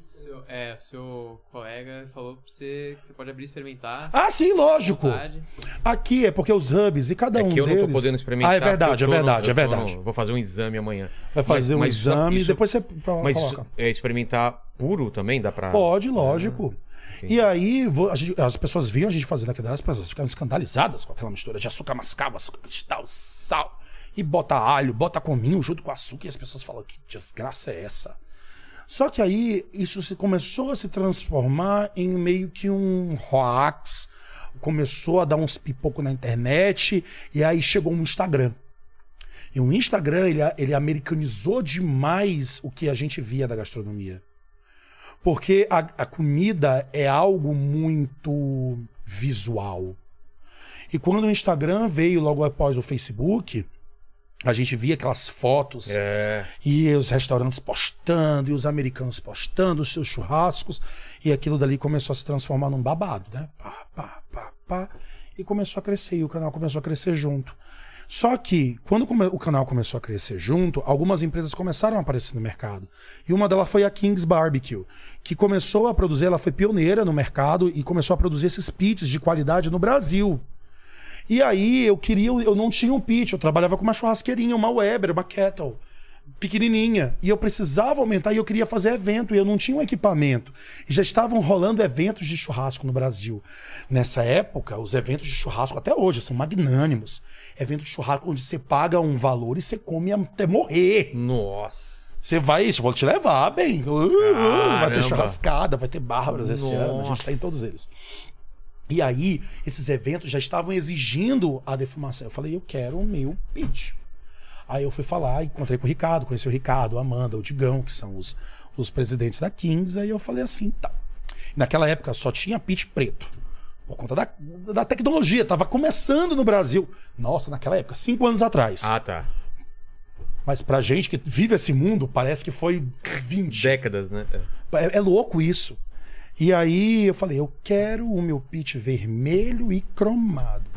Seu, é, o seu colega falou pra você que você pode abrir e experimentar. Ah, sim, lógico. Vontade. Aqui é porque os hubs e cada É um que eu não deles... tô podendo experimentar. Ah, é verdade, é eu tô no- verdade, é tô no- verdade. Vou fazer um exame amanhã. Vai fazer Mas- um mas isso- exame e isso- depois você Mas coloca. é, experimentar puro também dá pra. Pode, lógico. E aí, gente- as pessoas viam a gente fazendo aquilo, as pessoas ficavam escandalizadas com aquela mistura de açúcar mascavo, açúcar cristal, sal. E bota alho, bota cominho junto com açúcar. E as pessoas falam, que desgraça é essa? Só que aí, isso se começou a se transformar em meio que um hoax. Começou a dar uns pipocos na internet. E aí chegou um Instagram. E o Instagram, ele, ele americanizou demais o que a gente via da gastronomia. Porque a, a comida é algo muito visual. E quando o Instagram veio logo após o Facebook, a gente via aquelas fotos É. e os restaurantes postando, e os americanos postando os seus churrascos, e aquilo dali começou a se transformar num babado, né? Pá, pá, pá, pá, e começou a crescer, e o canal começou a crescer junto. Só que, quando o canal começou a crescer junto, algumas empresas começaram a aparecer no mercado. E uma delas foi a King's Barbecue, que começou a produzir, ela foi pioneira no mercado e começou a produzir esses pits de qualidade no Brasil. E aí eu queria, eu não tinha um pit, eu trabalhava com uma churrasqueirinha, uma Weber, uma Kettle, pequenininha. E eu precisava aumentar e eu queria fazer evento e eu não tinha um equipamento. E já estavam rolando eventos de churrasco no Brasil. Nessa época, os eventos de churrasco até hoje são magnânimos. Evento de churrasco onde você paga um valor e você come até morrer. Nossa. Você vai, isso, vou te levar, bem. Uh, vai ter churrascada, vai ter bárbaros esse ano. A gente tá em todos eles. E aí, esses eventos já estavam exigindo a defumação. Eu falei, eu quero o meu pitch. Aí eu fui falar, encontrei com o Ricardo, conheci o Ricardo, a Amanda, o Digão, que são os, os presidentes da Kings. Aí eu falei assim, tá. Naquela época só tinha pitch preto. Por conta da, da tecnologia, tava começando no Brasil. Nossa, naquela época, cinco anos atrás. Ah, tá. Mas pra gente que vive esse mundo, parece que foi 20. Décadas, né? É. É, é louco isso. E aí eu falei, eu quero o meu pitch vermelho e cromado.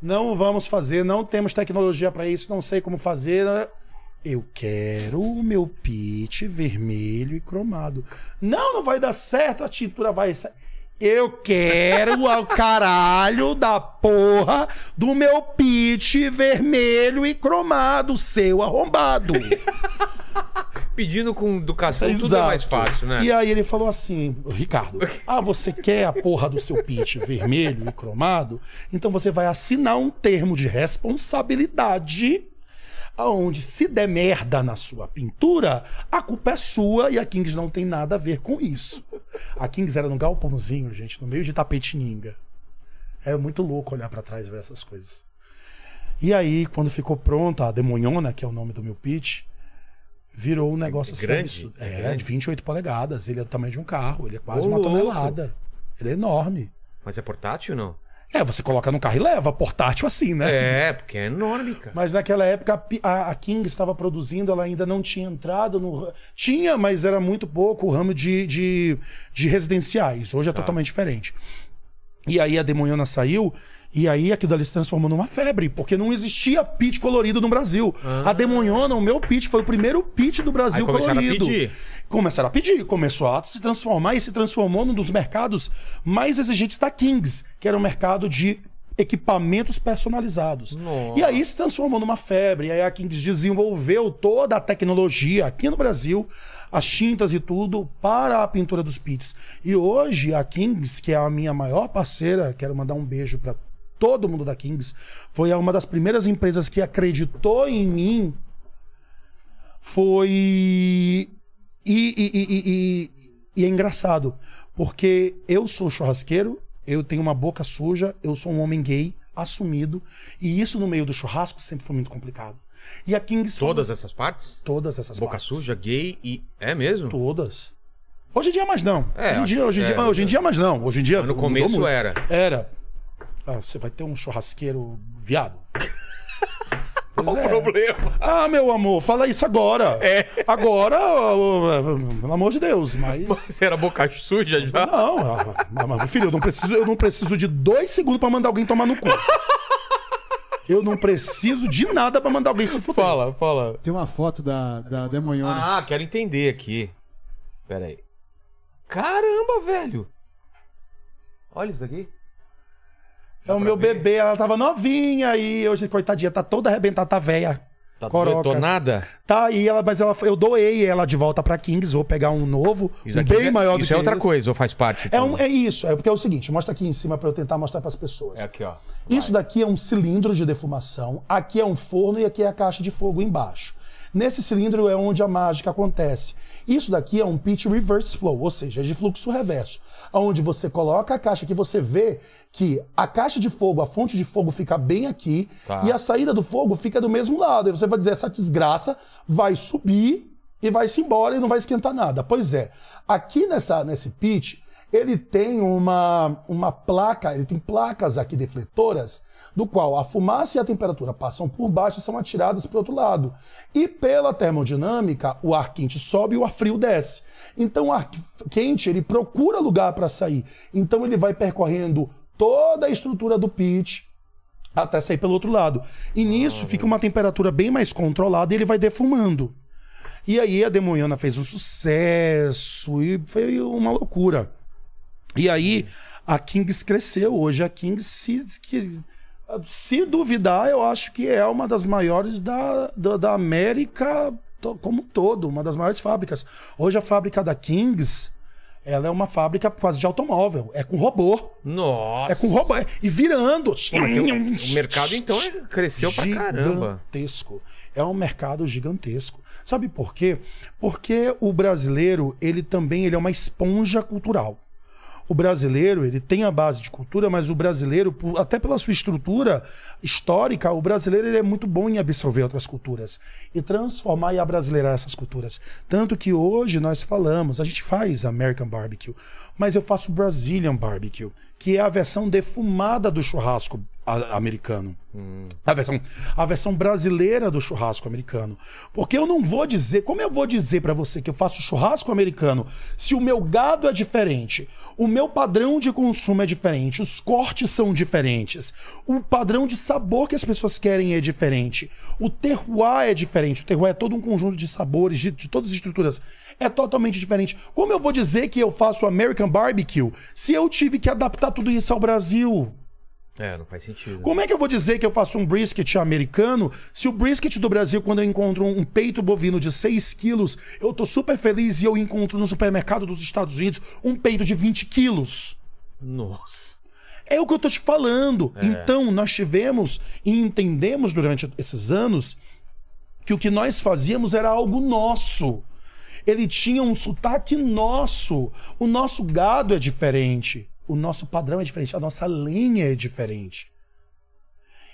Não vamos fazer, não temos tecnologia para isso, não sei como fazer. Eu quero o meu pitch vermelho e cromado. Não, não vai dar certo, a tintura vai sair. Eu quero o caralho da porra do meu pitch vermelho e cromado, seu arrombado. Pedindo com educação tudo é mais fácil, né? E aí ele falou assim, Ricardo, ah, você quer a porra do seu pitch vermelho e cromado? Então você vai assinar um termo de responsabilidade aonde se der merda na sua pintura, a culpa é sua e a Kings não tem nada a ver com isso. A Kings era no galpãozinho, gente, no meio de Tapetininga. É muito louco olhar pra trás e ver essas coisas. E aí, quando ficou pronta a Demonhona, que é o nome do meu pitch, virou um negócio assim. grande? absurdo. É É, grande? de 28 polegadas. Ele é do tamanho de um carro. Ele é quase Ô, uma louco. tonelada. Ele é enorme. Mas é portátil ou não? É, você coloca no carro e leva, portátil assim, né? É, porque é enorme, cara. Mas naquela época a a, King estava produzindo, ela ainda não tinha entrado no. Tinha, mas era muito pouco o ramo de, de, de residenciais. Hoje é totalmente diferente. E aí a Demoniana saiu, e aí aquilo ali se transformou numa febre, porque não existia pitch colorido no Brasil. A Demoniana, o meu pitch, foi o primeiro pitch do Brasil começaram a colorido. pedir. Começaram a pedir, começou a se transformar e se transformou num dos mercados mais exigentes da Kings, que era o mercado de equipamentos personalizados. Nossa. E aí se transformou numa febre, e aí a Kings desenvolveu toda a tecnologia aqui no Brasil, as tintas e tudo, para a pintura dos pits. E hoje a Kings, que é a minha maior parceira, quero mandar um beijo para todo mundo da Kings, foi uma das primeiras empresas que acreditou em mim foi. E, e, e, e- é engraçado, porque eu sou churrasqueiro, eu tenho uma boca suja, eu sou um homem gay, assumido, e isso no meio do churrasco sempre foi muito complicado. E a Kings. Todas essas partes? Todas essas Boca partes. suja, gay e. É mesmo? Todas. Hoje em dia mais não. É, hoje em dia, hoje em dia, é, hoje em dia mais não. Hoje em dia no começo muito. era. Era. Ah, você vai ter um churrasqueiro viado. Qual o é. problema? Ah, meu amor, fala isso agora. É. Agora, pelo amor de Deus, mas. Você era boca suja já? Não, ah, mas, filho, eu não preciso, eu não preciso de dois segundos pra mandar alguém tomar no cu. Eu não preciso de nada pra mandar alguém se fuder. Fala, fala. Tem uma foto da, da Demonhona. Ah, quero entender aqui. Pera aí. Caramba, velho. Olha isso aqui. É o meu ver? bebê, ela tava novinha e hoje, coitadinha, tá toda arrebentada, tá velha. Tá Coroca. detonada? Tá aí, ela, mas ela, eu doei ela de volta pra Kings, vou pegar um novo, Isso um bem é, maior do Isso que é outra coisa, ou faz parte? É, um- é isso, é porque é o seguinte, mostra aqui em cima pra eu tentar mostrar pras pessoas. É aqui, ó. Isso daqui é um cilindro de defumação, aqui é um forno e aqui é a caixa de fogo embaixo. Nesse cilindro é onde a mágica acontece. Isso daqui é um pitch reverse flow, ou seja, é de fluxo reverso, onde você coloca a caixa que você vê que a caixa de fogo, a fonte de fogo fica bem aqui Tá. e a saída do fogo fica do mesmo lado. Aí você vai dizer essa desgraça vai subir e vai se embora e não vai esquentar nada. Pois é, aqui nessa nesse pitch ele tem uma, uma placa, ele tem placas aqui defletoras, do qual a fumaça e a temperatura passam por baixo e são atiradas para o outro lado. E pela termodinâmica, o ar quente sobe e o ar frio desce. Então o ar quente ele procura lugar para sair. Então ele vai percorrendo toda a estrutura do pitch até sair pelo outro lado. E nisso fica uma temperatura bem mais controlada e ele vai defumando. E aí a Demoiana fez um sucesso e foi uma loucura. E aí a Kings cresceu. Hoje a Kings, se, que, se duvidar, eu acho que é uma das maiores da, da, da América como um todo, uma das maiores fábricas. Hoje a fábrica da Kings, ela é uma fábrica quase de automóvel. É com robô. Nossa. É com robô. é- E virando. O mercado, então, é- cresceu pra caramba. Gigantesco. É um mercado gigantesco. Sabe por quê? Porque o brasileiro, ele também ele é uma esponja cultural. O brasileiro, ele tem a base de cultura, mas o brasileiro, até pela sua estrutura histórica, o brasileiro ele é muito bom em absorver outras culturas e transformar e abrasileirar essas culturas. Tanto que hoje nós falamos, a gente faz American Barbecue, mas eu faço Brazilian Barbecue, que é a versão defumada do churrasco americano. A versão, a versão brasileira do churrasco americano. Porque eu não vou dizer, como eu vou dizer pra você que eu faço churrasco americano se o meu gado é diferente, o meu padrão de consumo é diferente, os cortes são diferentes, o padrão de sabor que as pessoas querem é diferente, o terroir é diferente, o terroir é todo um conjunto de sabores, de, de todas as estruturas, é totalmente diferente. Como eu vou dizer que eu faço American Barbecue se eu tive que adaptar tudo isso ao Brasil? É, não faz sentido. Como é que eu vou dizer que eu faço um brisket americano se o brisket do Brasil, quando eu encontro um peito bovino de 6 quilos, eu tô super feliz e eu encontro no supermercado dos Estados Unidos um peito de 20 quilos? Nossa. É o que eu tô te falando. Então, nós tivemos e entendemos durante esses anos que o que nós fazíamos era algo nosso. Ele tinha um sotaque nosso. O nosso gado é diferente. O nosso padrão é diferente. A nossa linha é diferente.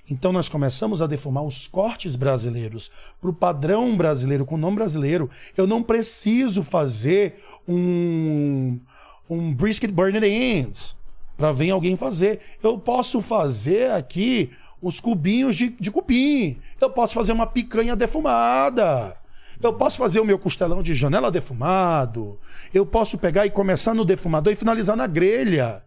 Então nós começamos a defumar os cortes brasileiros para o padrão brasileiro, com o nome brasileiro. Eu não preciso fazer um, um brisket burned ends para vir alguém fazer. Eu posso fazer aqui os cubinhos de, de cupim. Eu posso fazer uma picanha defumada. Eu posso fazer o meu costelão de janela defumado. Eu posso pegar e começar no defumador e finalizar na grelha.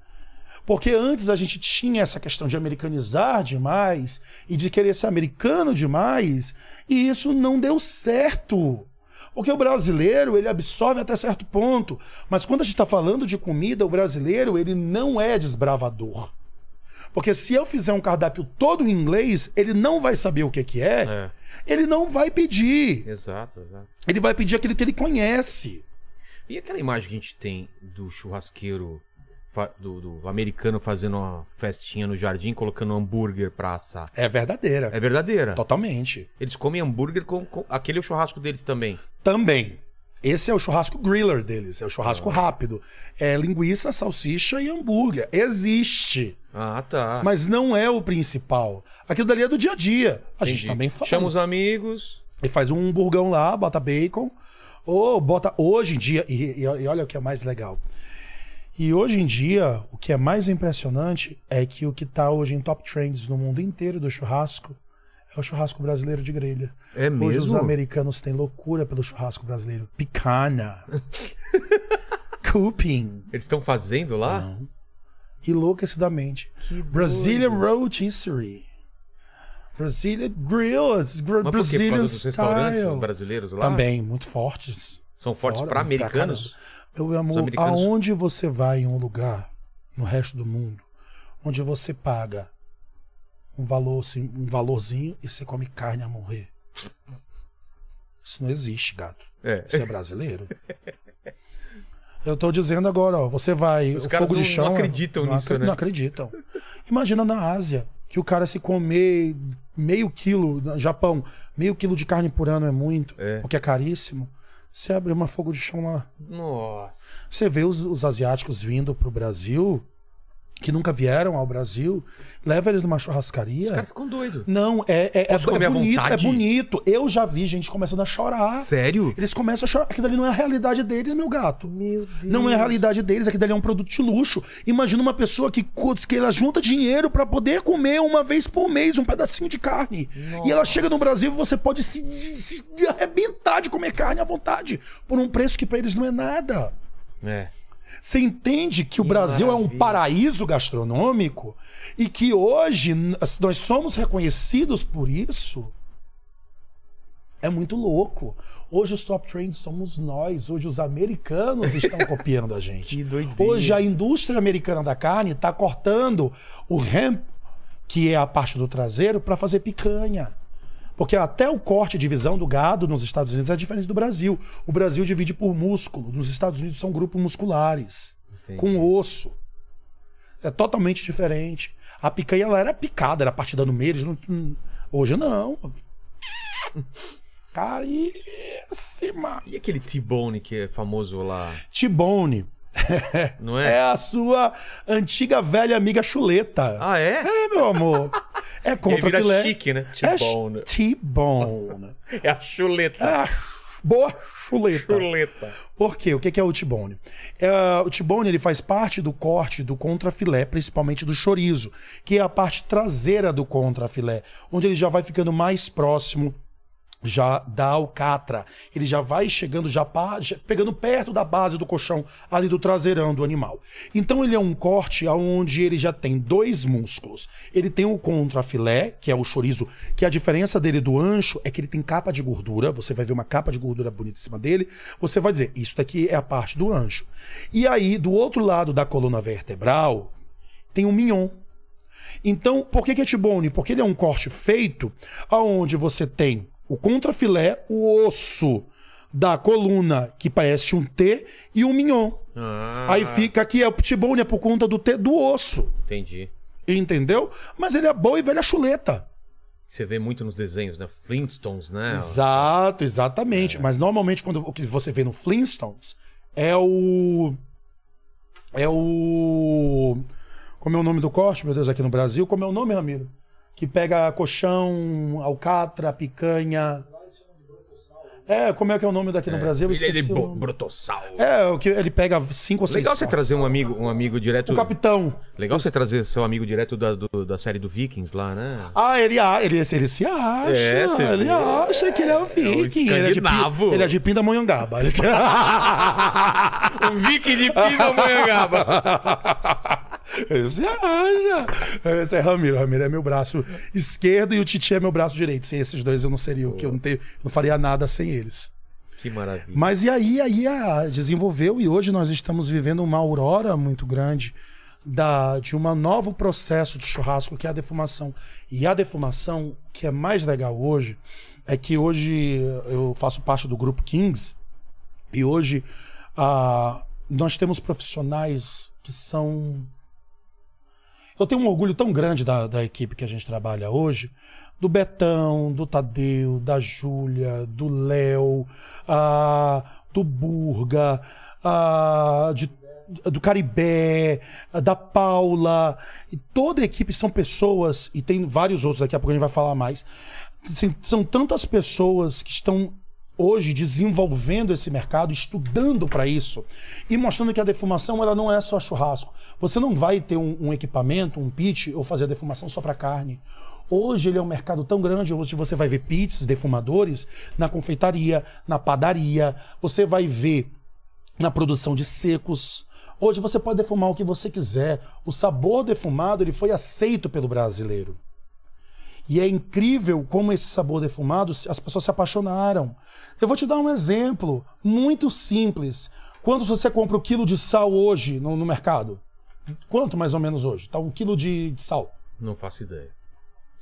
Porque antes a gente tinha essa questão de americanizar demais e de querer ser americano demais, e isso não deu certo. Porque o brasileiro, ele absorve até certo ponto, mas quando a gente está falando de comida, o brasileiro, ele não é desbravador. Porque se eu fizer um cardápio todo em inglês, ele não vai saber o que, que é, É. ele não vai pedir. Exato, exato. Ele vai pedir aquilo que ele conhece. E aquela imagem que a gente tem do churrasqueiro, do, do americano fazendo uma festinha no jardim, colocando um hambúrguer pra assar. É verdadeira. É verdadeira. Totalmente. Eles comem hambúrguer com, com- Aquele é o churrasco deles também. Também. Esse é o churrasco griller deles, é o churrasco rápido. É linguiça, salsicha e hambúrguer. Existe, Ah, tá. mas não é o principal. Aquilo dali é do dia a dia. A gente Entendi. também faz. Chama os amigos. E faz um hamburgão lá, bota bacon. Ou bota hoje em dia. E, e- e olha o que é mais legal. E hoje em dia, o que é mais impressionante é que o que tá hoje em top trends no mundo inteiro do churrasco é o churrasco brasileiro de grelha. É Hoje os mesmo? americanos têm loucura pelo churrasco brasileiro. Picanha. Cupim. Eles estão fazendo lá? Enlouquecidamente. Brazilian Rotisserie. Brazilian Grills. Gr Mas por quê? Por Brazilian causa dos restaurantes brasileiros lá? Também, muito fortes. São fortes pra americanos? caramba. Meu amor, aonde você vai em um lugar, no resto do mundo, onde você paga um, valor, assim, um valorzinho e você come carne a morrer? Isso não existe, gato. É. Você é brasileiro? Eu tô dizendo agora, ó, você vai. Os o caras fogo de não- chão. não acreditam não nisso, acre- né? Não acreditam. Imagina na Ásia. que o cara se comer meio quilo, no Japão, meio quilo de carne por ano é muito, É. porque é caríssimo. Você abre uma fogo de chão lá. Nossa. Você vê os, os asiáticos vindo pro Brasil, que nunca vieram ao Brasil, leva eles numa Os churrascaria. caras ficam doidos. Não, é, é, é, é bonito, é bonito. Eu já vi gente começando a chorar. Sério? Eles começam a chorar. Aquilo ali não é a realidade deles, meu gato. Meu Deus. Não é a realidade deles, aquilo ali é um produto de luxo. Imagina uma pessoa que, que ela junta dinheiro pra poder comer uma vez por mês um pedacinho de carne. E ela chega no Brasil e você pode se, se arrebentar de comer carne à vontade, por um preço que pra eles não é nada. É. Você entende que o Brasil é um maravilha. paraíso gastronômico e que hoje nós somos reconhecidos por isso? É muito louco. Hoje os top trends somos nós. Hoje os americanos estão copiando a gente. Que doideira. Hoje a indústria americana da carne está cortando o hemp, que é a parte do traseiro, para fazer picanha. Porque até o corte de visão do gado nos Estados Unidos é diferente do Brasil. O Brasil divide por músculo. Nos Estados Unidos são grupos musculares, Entendi. com osso. É totalmente diferente. A picanha ela era picada, era partida no meio. não- Hoje não. Caríssima. E aquele T-Bone que é famoso lá? T-bone Não é é? a sua antiga velha amiga chuleta. Ah, é? É, meu amor. É Ele contra vira filé. chique, né? É T-Bone. T-bone. É a chuleta. É a boa chuleta. Chuleta. Por quê? O que que é o T-bone? É, o T-bone ele faz parte do corte do contrafilé, principalmente do chorizo, que é a parte traseira do contrafilé, onde ele já vai ficando mais próximo já da alcatra. Ele já vai chegando, já, pegando perto da base do colchão ali do traseirão do animal. Então ele é um corte onde ele já tem dois músculos. Ele tem o contrafilé, que é o chorizo, que a diferença dele do ancho é que ele tem capa de gordura. Você vai ver uma capa de gordura bonita em cima dele. Você vai dizer, isso daqui é a parte do ancho. E aí, do outro lado da coluna vertebral, tem o mignon. Então, por que, que é T-bone? Porque ele é um corte feito aonde você tem o contrafilé, o osso da coluna, que parece um T, e um mignon. Ah, Aí fica aqui, é o T-bone é por conta do T do osso. entendi. Entendeu? Mas ele é boa e velha chuleta. Você vê muito nos desenhos, né? Flintstones, né? Exato, exatamente. Mas normalmente quando o que você vê no Flintstones é o. É o. Como é o nome do corte, meu Deus, aqui no Brasil? Como é o nome, Ramiro? Que pega colchão, alcatra, picanha. É, como é que é o nome daqui no Brasil? Eu Ele, ele esqueci o brotossauro. É, o que ele pega cinco ou seis. Legal você trazer um amigo, um amigo direto. O capitão. Legal você trazer seu amigo direto da, do- da série do Vikings lá, né? Ah, ele, a- ele, ele se acha. É, ele vê. acha que ele é um viking. ele, é de, ele é de Pindamonhangaba. Ele... o Viking de Pindamonhangaba. Você acha? Esse é Ramiro. Ramiro é meu braço esquerdo e o Titi é meu braço direito. Sem esses dois eu não seria o que eu não, tenho, não faria nada sem eles. que maravilha. Mas e aí, aí a, desenvolveu e hoje nós estamos vivendo uma aurora muito grande da, de um novo processo de churrasco que é a defumação. E a defumação, que é mais legal hoje, é que hoje eu faço parte do grupo Kings e hoje ah, nós temos profissionais que são. Eu tenho um orgulho tão grande da, da equipe que a gente trabalha hoje, do Betão, do Tadeu, da Júlia, do Léo, do Burga, de- do Caribé, da Paula. E toda a equipe são pessoas, e tem vários outros, daqui a pouco a gente vai falar mais. Assim, são tantas pessoas que estão hoje desenvolvendo esse mercado, estudando para isso e mostrando que a defumação ela não é só churrasco. Você não vai ter um, um equipamento, um pit ou fazer a defumação só para carne. Hoje ele é um mercado tão grande, hoje você vai ver pits, defumadores na confeitaria, na padaria, você vai ver na produção de secos. Hoje você pode defumar o que você quiser. O sabor defumado ele foi aceito pelo brasileiro. E é incrível como esse sabor defumado, as pessoas se apaixonaram. Eu vou te dar um exemplo muito simples. Quando você compra o quilo de sal hoje no, no mercado, quanto mais ou menos hoje? Tá um quilo de, de sal. Não faço ideia.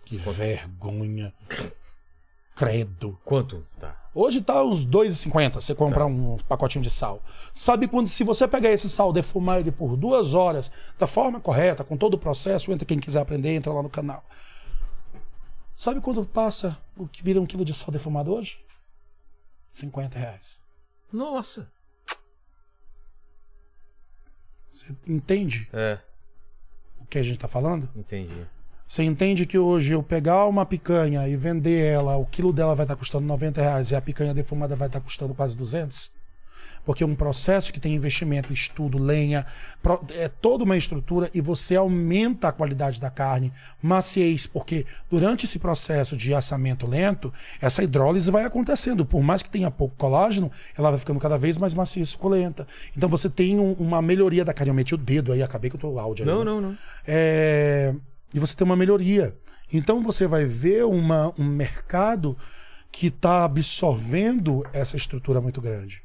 Que vergonha. Credo. Quanto? Tá. Hoje tá uns 2,50 você comprar um pacotinho de sal. Sabe quando, se você pegar esse sal, defumar ele por duas horas, da forma correta, com todo o processo, entra quem quiser aprender, entra lá no canal. Sabe quando passa o que vira um quilo de sal defumado hoje? 50 reais. Nossa. Você entende É, o que a gente tá falando? entendi. Você entende que hoje eu pegar uma picanha e vender ela, o quilo dela vai estar custando 90 reais e a picanha defumada vai estar custando quase 200? Porque é um processo que tem investimento, estudo, lenha, é toda uma estrutura e você aumenta a qualidade da carne, maciez, porque durante esse processo de assamento lento, essa hidrólise vai acontecendo. Por mais que tenha pouco colágeno, ela vai ficando cada vez mais macia e suculenta. Então você tem um- uma melhoria da carne. Eu meti o dedo aí, acabei com o teu áudio aí. Não, né? não, não. É, e você tem uma melhoria. Então você vai ver uma, um mercado que está absorvendo essa estrutura muito grande.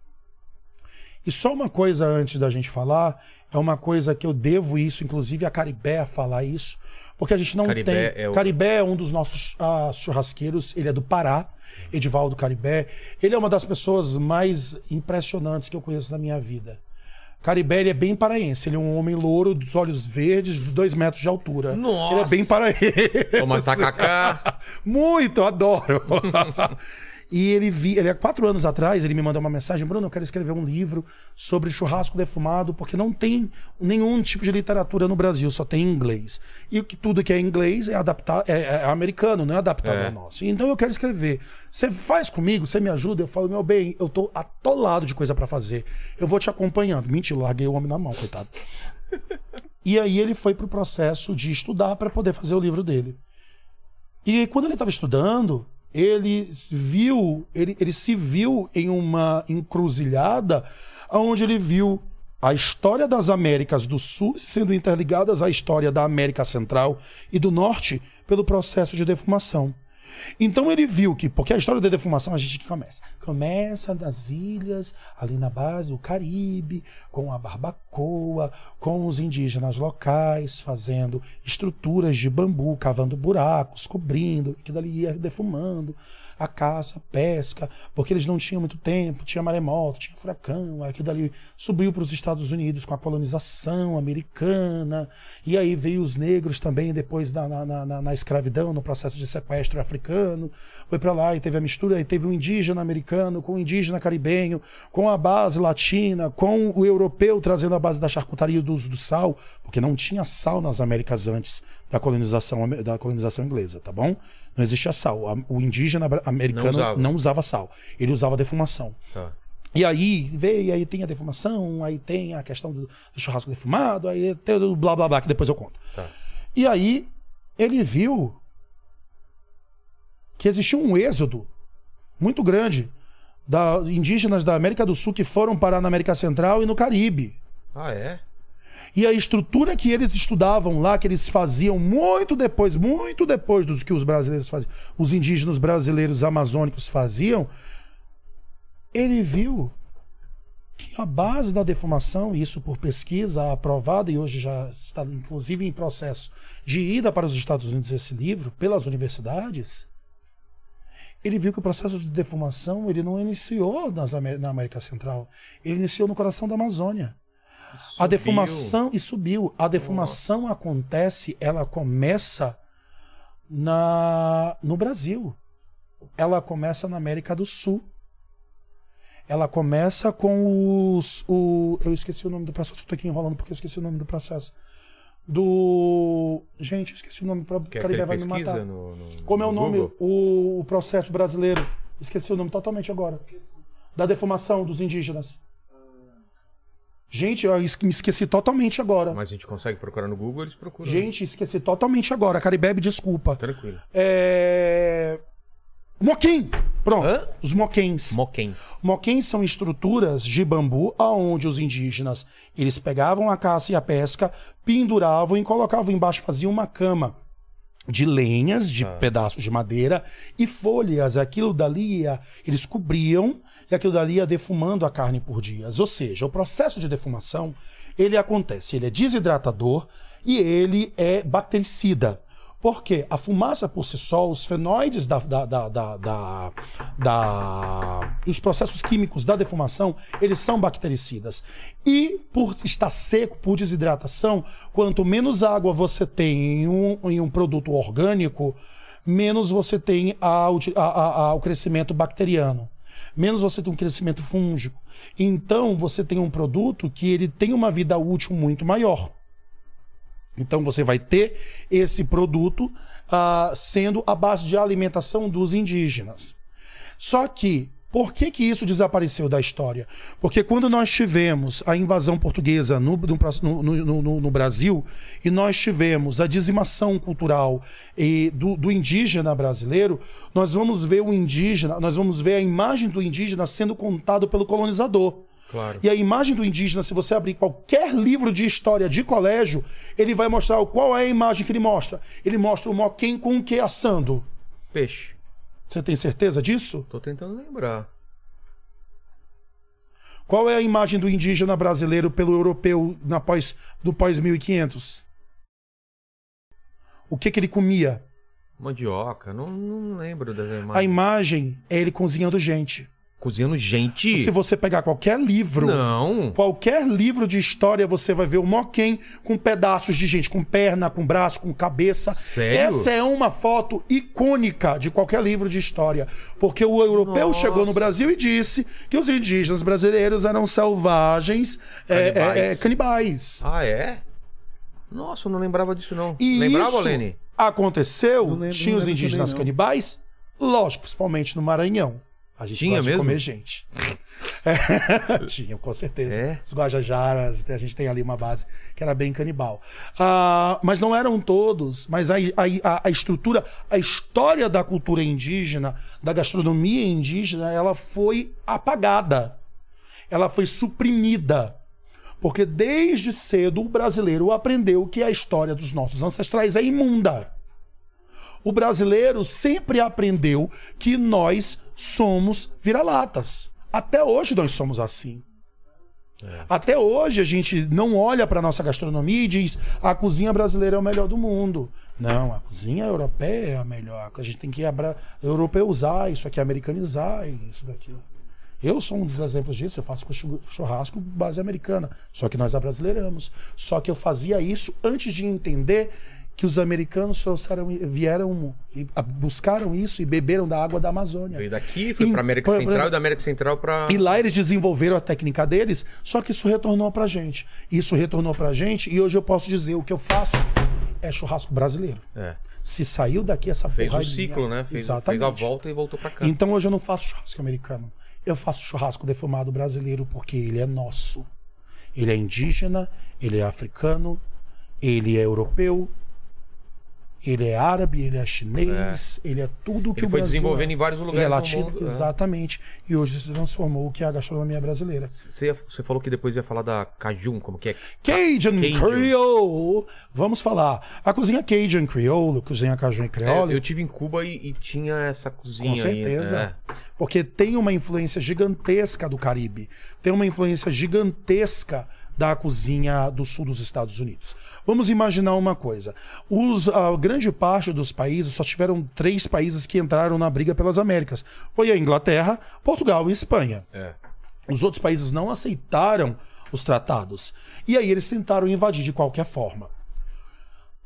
E só uma coisa antes da gente falar, é uma coisa que eu devo isso, inclusive a Caribé a falar isso, porque a gente não Caribé tem. é o- Caribé é um dos nossos ah, churrasqueiros, ele é do Pará, Edivaldo Caribé. Ele é uma das pessoas mais impressionantes que eu conheço na minha vida. Caribé ele é bem paraense, ele é um homem louro, dos olhos verdes, de dois metros de altura. Nossa! Ele é bem paraense. Toma tacacá. Muito, adoro. e ele vi, ele há quatro anos atrás, ele me mandou uma mensagem, Bruno, eu quero escrever um livro sobre churrasco defumado, porque não tem nenhum tipo de literatura no Brasil, só tem em inglês. E o que tudo que é inglês é adaptado, é, é americano, não é adaptado É. ao nosso. Então eu quero escrever. Você faz comigo, você me ajuda? Eu falo, meu bem, eu tô atolado de coisa pra fazer. Eu vou te acompanhando. Mentira, larguei o homem na mão, coitado. E aí ele foi pro processo de estudar para poder fazer o livro dele. E quando ele estava estudando, ele viu, ele, ele se viu em uma encruzilhada onde ele viu a história das Américas do Sul sendo interligadas à história da América Central e do Norte pelo processo de defumação. Então ele viu que, porque a história da defumação a gente começa. Começa nas ilhas, ali na base, o Caribe, com a barbacoa, com os indígenas locais, fazendo estruturas de bambu, cavando buracos, cobrindo, e que dali ia defumando a caça, a pesca, porque eles não tinham muito tempo, tinha maremoto, tinha furacão, aquilo dali subiu para os Estados Unidos com a colonização americana, e aí veio os negros também depois da, na, na, na- escravidão, no processo de sequestro africano, foi para lá e teve a mistura, aí teve o indígena americano com o indígena caribenho, com a base latina, com o europeu trazendo a base da charcutaria e do uso do sal, porque não tinha sal nas Américas antes da colonização, da colonização inglesa, tá bom? Não existia sal. O indígena americano Não não usava. usava, sal. Ele usava defumação. Tá. E aí veio, aí tem a defumação, aí tem a questão do, do churrasco defumado, aí tem o blá blá blá, que depois eu conto. Tá. E aí ele viu que existia um êxodo muito grande da indígenas da América do Sul que foram parar na América Central e no Caribe. Ah, é? E a estrutura que eles estudavam lá, que eles faziam muito depois, muito depois dos que os brasileiros faziam, os indígenas brasileiros amazônicos faziam, ele viu que a base da defumação, isso por pesquisa aprovada e hoje já está inclusive em processo de ida para os Estados Unidos esse livro pelas universidades, ele viu que o processo de defumação ele não iniciou nas na América Central, ele iniciou no coração da Amazônia. A defumação e subiu. A defumação acontece, ela começa na no Brasil. Ela começa na América do Sul. Ela começa com os o eu esqueci o nome do processo, estou aqui enrolando porque eu esqueci o nome do processo. Do gente, eu esqueci o nome que Caribe vai me matar. no, no- Como é o no nome? O, o processo brasileiro. Esqueci o nome totalmente agora. Da defumação dos indígenas. Gente, eu me esqueci totalmente agora. Mas a gente consegue procurar no Google, eles procuram. Gente, esqueci totalmente agora. Caribebe, desculpa. Tranquilo. É... Moquim! Pronto. Hã? Os moquens. Moquém. Moquens são estruturas de bambu aonde os indígenas eles pegavam a caça e a pesca, penduravam e colocavam embaixo, faziam uma cama de lenhas, de pedaços de madeira e folhas. Aquilo dali eles cobriam e aquilo dali ia defumando a carne por dias. Ou seja, o processo de defumação ele acontece, ele é desidratador e ele é bactericida. Por quê? A fumaça por si só, os fenóides da, da, da, da, da, da- os processos químicos da defumação, eles são bactericidas. E por estar seco, por desidratação, quanto menos água você tem em um, em um produto orgânico, menos você tem a- a- a- o crescimento bacteriano. Menos você tem um crescimento fúngico. Então você tem um produto que ele tem uma vida útil muito maior. Então você vai ter esse produto ah, sendo a base de alimentação dos indígenas. Só que, por que, que isso desapareceu da história? Porque quando nós tivemos a invasão portuguesa no, no- no- no- Brasil e nós tivemos a dizimação cultural e do, do indígena brasileiro, nós vamos ver o indígena, nós vamos ver a imagem do indígena sendo contado pelo colonizador. Claro. E a imagem do indígena, se você abrir qualquer livro de história de colégio, ele vai mostrar qual é a imagem que ele mostra. Ele mostra o moquém com o que assando. Peixe. Você tem certeza disso? Tô tentando lembrar. Qual é a imagem do indígena brasileiro pelo europeu na pós, do pós 1500? O que, que ele comia? Mandioca. Não, não lembro das A imagens. imagem é ele cozinhando gente. Cozinhando gente? Se você pegar qualquer livro, Não. qualquer livro de história, você vai ver o moquém com pedaços de gente, com perna, com braço, com cabeça. Sério? Essa é uma foto icônica de qualquer livro de história. Porque o europeu Nossa. chegou no Brasil e disse que os indígenas brasileiros eram selvagens, é, Canibais. é, é, canibais. Ah, é? Nossa, eu não lembrava disso, não. E Lembrava, Lene? aconteceu? Lembro- tinha os indígenas também, canibais? Lógico, principalmente no Maranhão. A gente Tinha gosta mesmo? de comer gente. É, tinha, com certeza. É? Os Guajajaras, a gente tem ali uma base que era bem canibal. Ah, mas não eram todos. Mas a, a, a estrutura, a história da cultura indígena, da gastronomia indígena, ela foi apagada. Ela foi suprimida. Porque desde cedo o brasileiro aprendeu que a história dos nossos ancestrais é imunda. O brasileiro sempre aprendeu que nós somos vira-latas. Até hoje nós somos assim. Até hoje a gente não olha para nossa gastronomia e diz a cozinha brasileira é o melhor do mundo. Não, a cozinha europeia é a melhor. A gente tem que abra... europeuzar isso aqui, americanizar isso daqui. Eu sou um dos exemplos disso. Eu faço chu- churrasco base americana. Só que nós abrasileiramos. Só que eu fazia isso antes de entender que os americanos trouxeram, vieram e buscaram isso e beberam da água da Amazônia. Veio daqui, foi pra América pra- Central e da América Central pra. E lá eles desenvolveram a técnica deles, só que isso retornou pra gente. Isso retornou pra gente e hoje eu posso dizer o que eu faço é churrasco brasileiro. É. Se saiu daqui essa Fez porra o aí, ciclo, né? Fez, fez Exatamente. a volta e voltou pra cá. Então hoje eu não faço churrasco americano. Eu faço churrasco defumado brasileiro porque ele é nosso. Ele é indígena, ele é africano, ele é europeu, ele é árabe, ele é chinês, ele é tudo que Ele o foi Brasil desenvolvendo é. em vários Ele lugares é do latino, mundo, é. exatamente. E hoje se transformou o que é a gastronomia brasileira. Você, falou que depois ia falar da Cajun, como que é? Cajun, Cajun. Creole. Vamos falar. A cozinha Cajun Creole, cozinha Cajun É, Creole. eu tive em Cuba e, e tinha essa cozinha Com certeza. aí. É. Porque tem uma influência gigantesca do Caribe. Tem uma influência gigantesca da cozinha do sul dos Estados Unidos. Vamos imaginar uma coisa. Os, a grande parte dos países, só tiveram três países que entraram na briga pelas Américas. Foi a Inglaterra, Portugal e Espanha. É. Os outros países não aceitaram os tratados. E aí eles tentaram invadir de qualquer forma.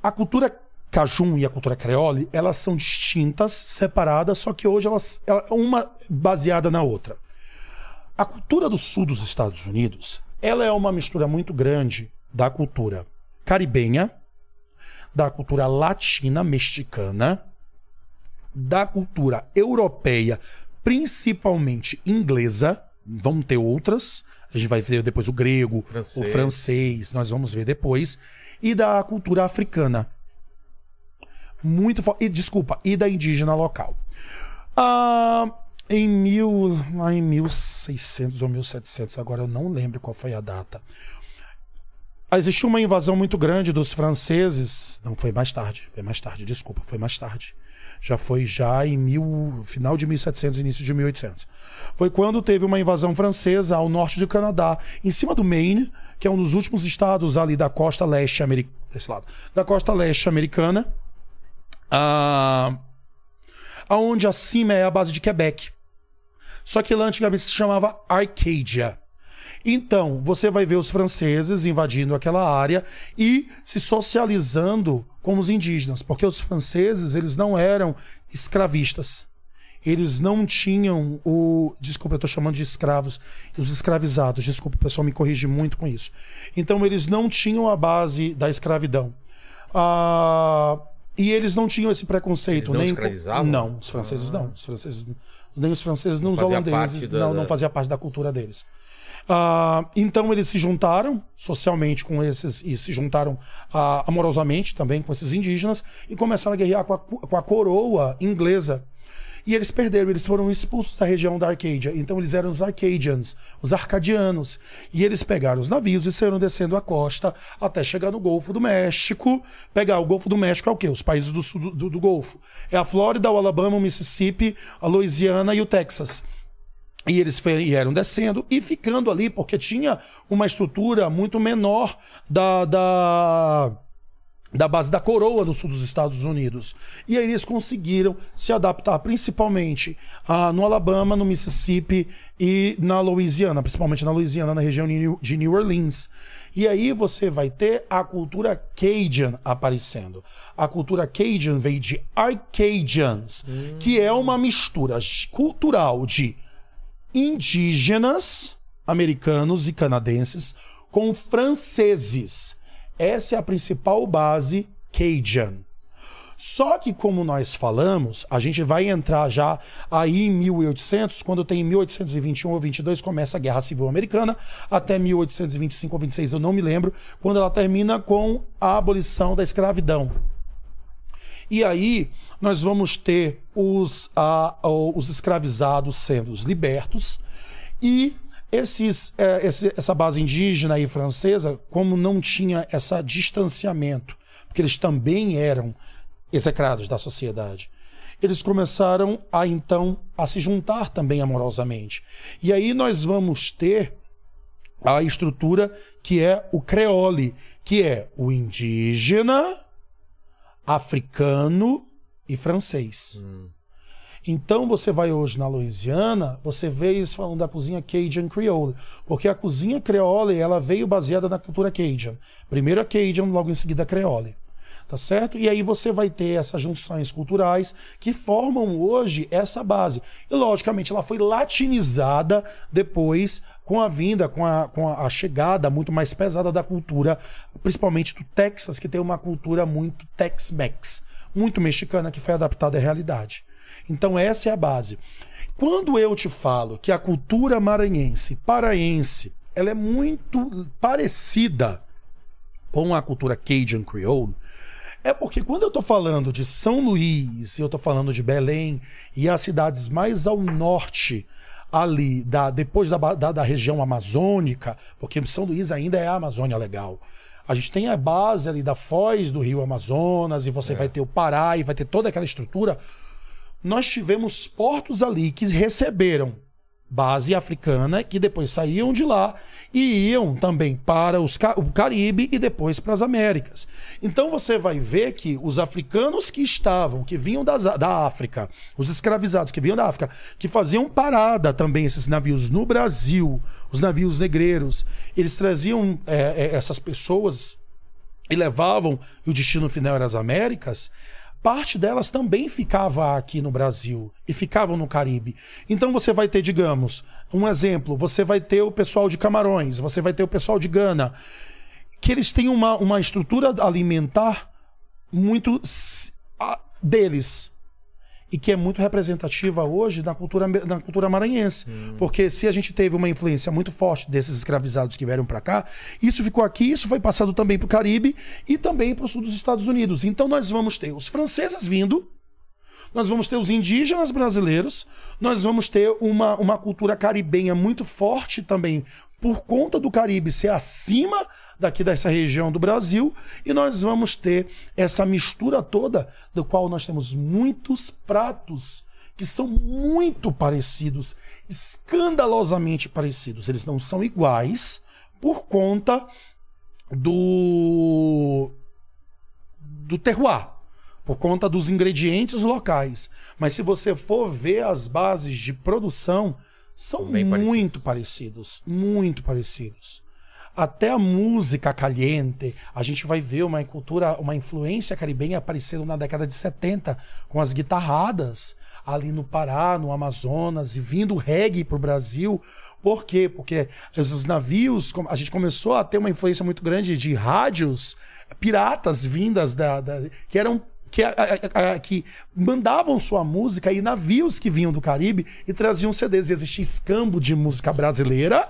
A cultura cajun e a cultura creole, elas são distintas, separadas, só que hoje elas ela- uma baseada na outra. A cultura do sul dos Estados Unidos, ela é uma mistura muito grande da cultura caribenha, da cultura latina mexicana, da cultura europeia, principalmente inglesa. Vamos ter outras. A gente vai ver depois o grego, Francês. o francês, nós vamos ver depois. E da cultura africana. Muito fo- e Desculpa, e da indígena local. Ah, em mil, lá em 1600 ou 1700, agora eu não lembro qual foi a data. Existiu uma invasão muito grande dos franceses. Não, foi mais tarde. Foi mais tarde, desculpa, foi mais tarde. Já foi já em mil, final de 1700, início de 1800. Foi quando teve uma invasão francesa ao norte do Canadá, em cima do Maine, que é um dos últimos estados ali da costa leste americana, desse lado, da costa leste americana. Ah, aonde acima é a base de Quebec. Só que lá antigamente se chamava Arcadia. Então, você vai ver os franceses invadindo aquela área e se socializando com os indígenas, porque os franceses, eles não eram escravistas. Eles não tinham o. Desculpa, eu estou chamando de escravos, os escravizados. Desculpa, o pessoal me corrige muito com isso. Então, eles não tinham a base da escravidão. Ah, e eles não tinham esse preconceito. Eles não nem escravizavam? Não, os franceses não. Os franceses, nem os franceses, nem os holandeses. da- não, não fazia parte da cultura deles. Ah, então eles se juntaram socialmente com esses e se juntaram ah, amorosamente também com esses indígenas e começaram a guerrear com a, com a coroa inglesa. E eles perderam, eles foram expulsos da região da Arcadia. Então eles eram os Arcadians, os arcadianos. E eles pegaram os navios e saíram descendo a costa até chegar no Golfo do México. Pegar o Golfo do México é o quê? Os países do sul do, do- Golfo. É a Flórida, o Alabama, o Mississippi, a Louisiana e o Texas. E eles vieram descendo e ficando ali, porque tinha uma estrutura muito menor da, da, da base da coroa no sul dos Estados Unidos. E aí eles conseguiram se adaptar principalmente ah, no Alabama, no Mississippi e na Louisiana, principalmente na Louisiana, na região de New- Orleans. E aí você vai ter a cultura Cajun aparecendo. A cultura Cajun veio de Arcadians, que é uma mistura cultural de indígenas americanos e canadenses com franceses. Essa é a principal base Cajun. Só que, como nós falamos, a gente vai entrar já aí em 1800, quando tem 1821 ou 22, começa a Guerra Civil Americana, até 1825 ou 26, eu não me lembro, quando ela termina com a abolição da escravidão. E aí nós vamos ter os, os escravizados sendo libertos e esses, eh, esse- essa base indígena e francesa, como não tinha esse distanciamento, porque eles também eram execrados da sociedade, eles começaram a então a se juntar também amorosamente. E aí nós vamos ter a estrutura que é o creole, que é o indígena, africano e francês. Então você vai hoje na Louisiana, você vê eles falando da cozinha Cajun Creole, porque a cozinha Creole ela veio baseada na cultura Cajun. Primeiro a Cajun, logo em seguida a Creole. Tá certo? E aí você vai ter essas junções culturais que formam hoje essa base. E logicamente ela foi latinizada depois com a vinda, com a, com a chegada muito mais pesada da cultura, principalmente do Texas, que tem uma cultura muito Tex-Mex, muito mexicana, que foi adaptada à realidade. Então essa é a base. Quando eu te falo que a cultura maranhense, paraense, ela é muito parecida com a cultura Cajun Creole, é porque quando eu tô falando de São Luís, e eu tô falando de Belém e as cidades mais ao norte ali, da, depois da, da, da região amazônica, porque São Luís ainda é a Amazônia legal. A gente tem a base ali da foz do rio Amazonas, e você vai ter o Pará, e vai ter toda aquela estrutura. Nós tivemos portos ali que receberam base africana, que depois saíam de lá e iam também para os, o Caribe e depois para as Américas. Então você vai ver que os africanos que estavam, que vinham das, da África, os escravizados que vinham da África, que faziam parada também esses navios no Brasil, os navios negreiros, eles traziam é, essas pessoas e levavam, e o destino final era as Américas, parte delas também ficava aqui no Brasil e ficavam no Caribe. Então você vai ter, digamos, um exemplo, você vai ter o pessoal de Camarões, você vai ter o pessoal de Gana, que eles têm uma, uma estrutura alimentar muito deles e que é muito representativa hoje na cultura, na cultura maranhense. Porque se a gente teve uma influência muito forte desses escravizados que vieram para cá, isso ficou aqui, isso foi passado também para o Caribe e também para o sul dos Estados Unidos. Então nós vamos ter os franceses vindo, nós vamos ter os indígenas brasileiros, nós vamos ter uma, uma cultura caribenha muito forte também, por conta do Caribe ser acima daqui dessa região do Brasil, e nós vamos ter essa mistura toda, do qual nós temos muitos pratos que são muito parecidos, escandalosamente parecidos. Eles não são iguais por conta do do terroir. por conta dos ingredientes locais. Mas se você for ver as bases de produção, são Bem muito parecidos, muito parecidos. Até a música caliente, a gente vai ver uma cultura, uma influência caribenha aparecendo na década de 70 com as guitarradas ali no Pará, no Amazonas e vindo reggae para o Brasil. Por quê? Porque os navios, a gente começou a ter uma influência muito grande de rádios piratas vindas da, da que eram que, a, a, a, que, mandavam sua música e navios que vinham do Caribe e traziam CDs. E existia escambo de música brasileira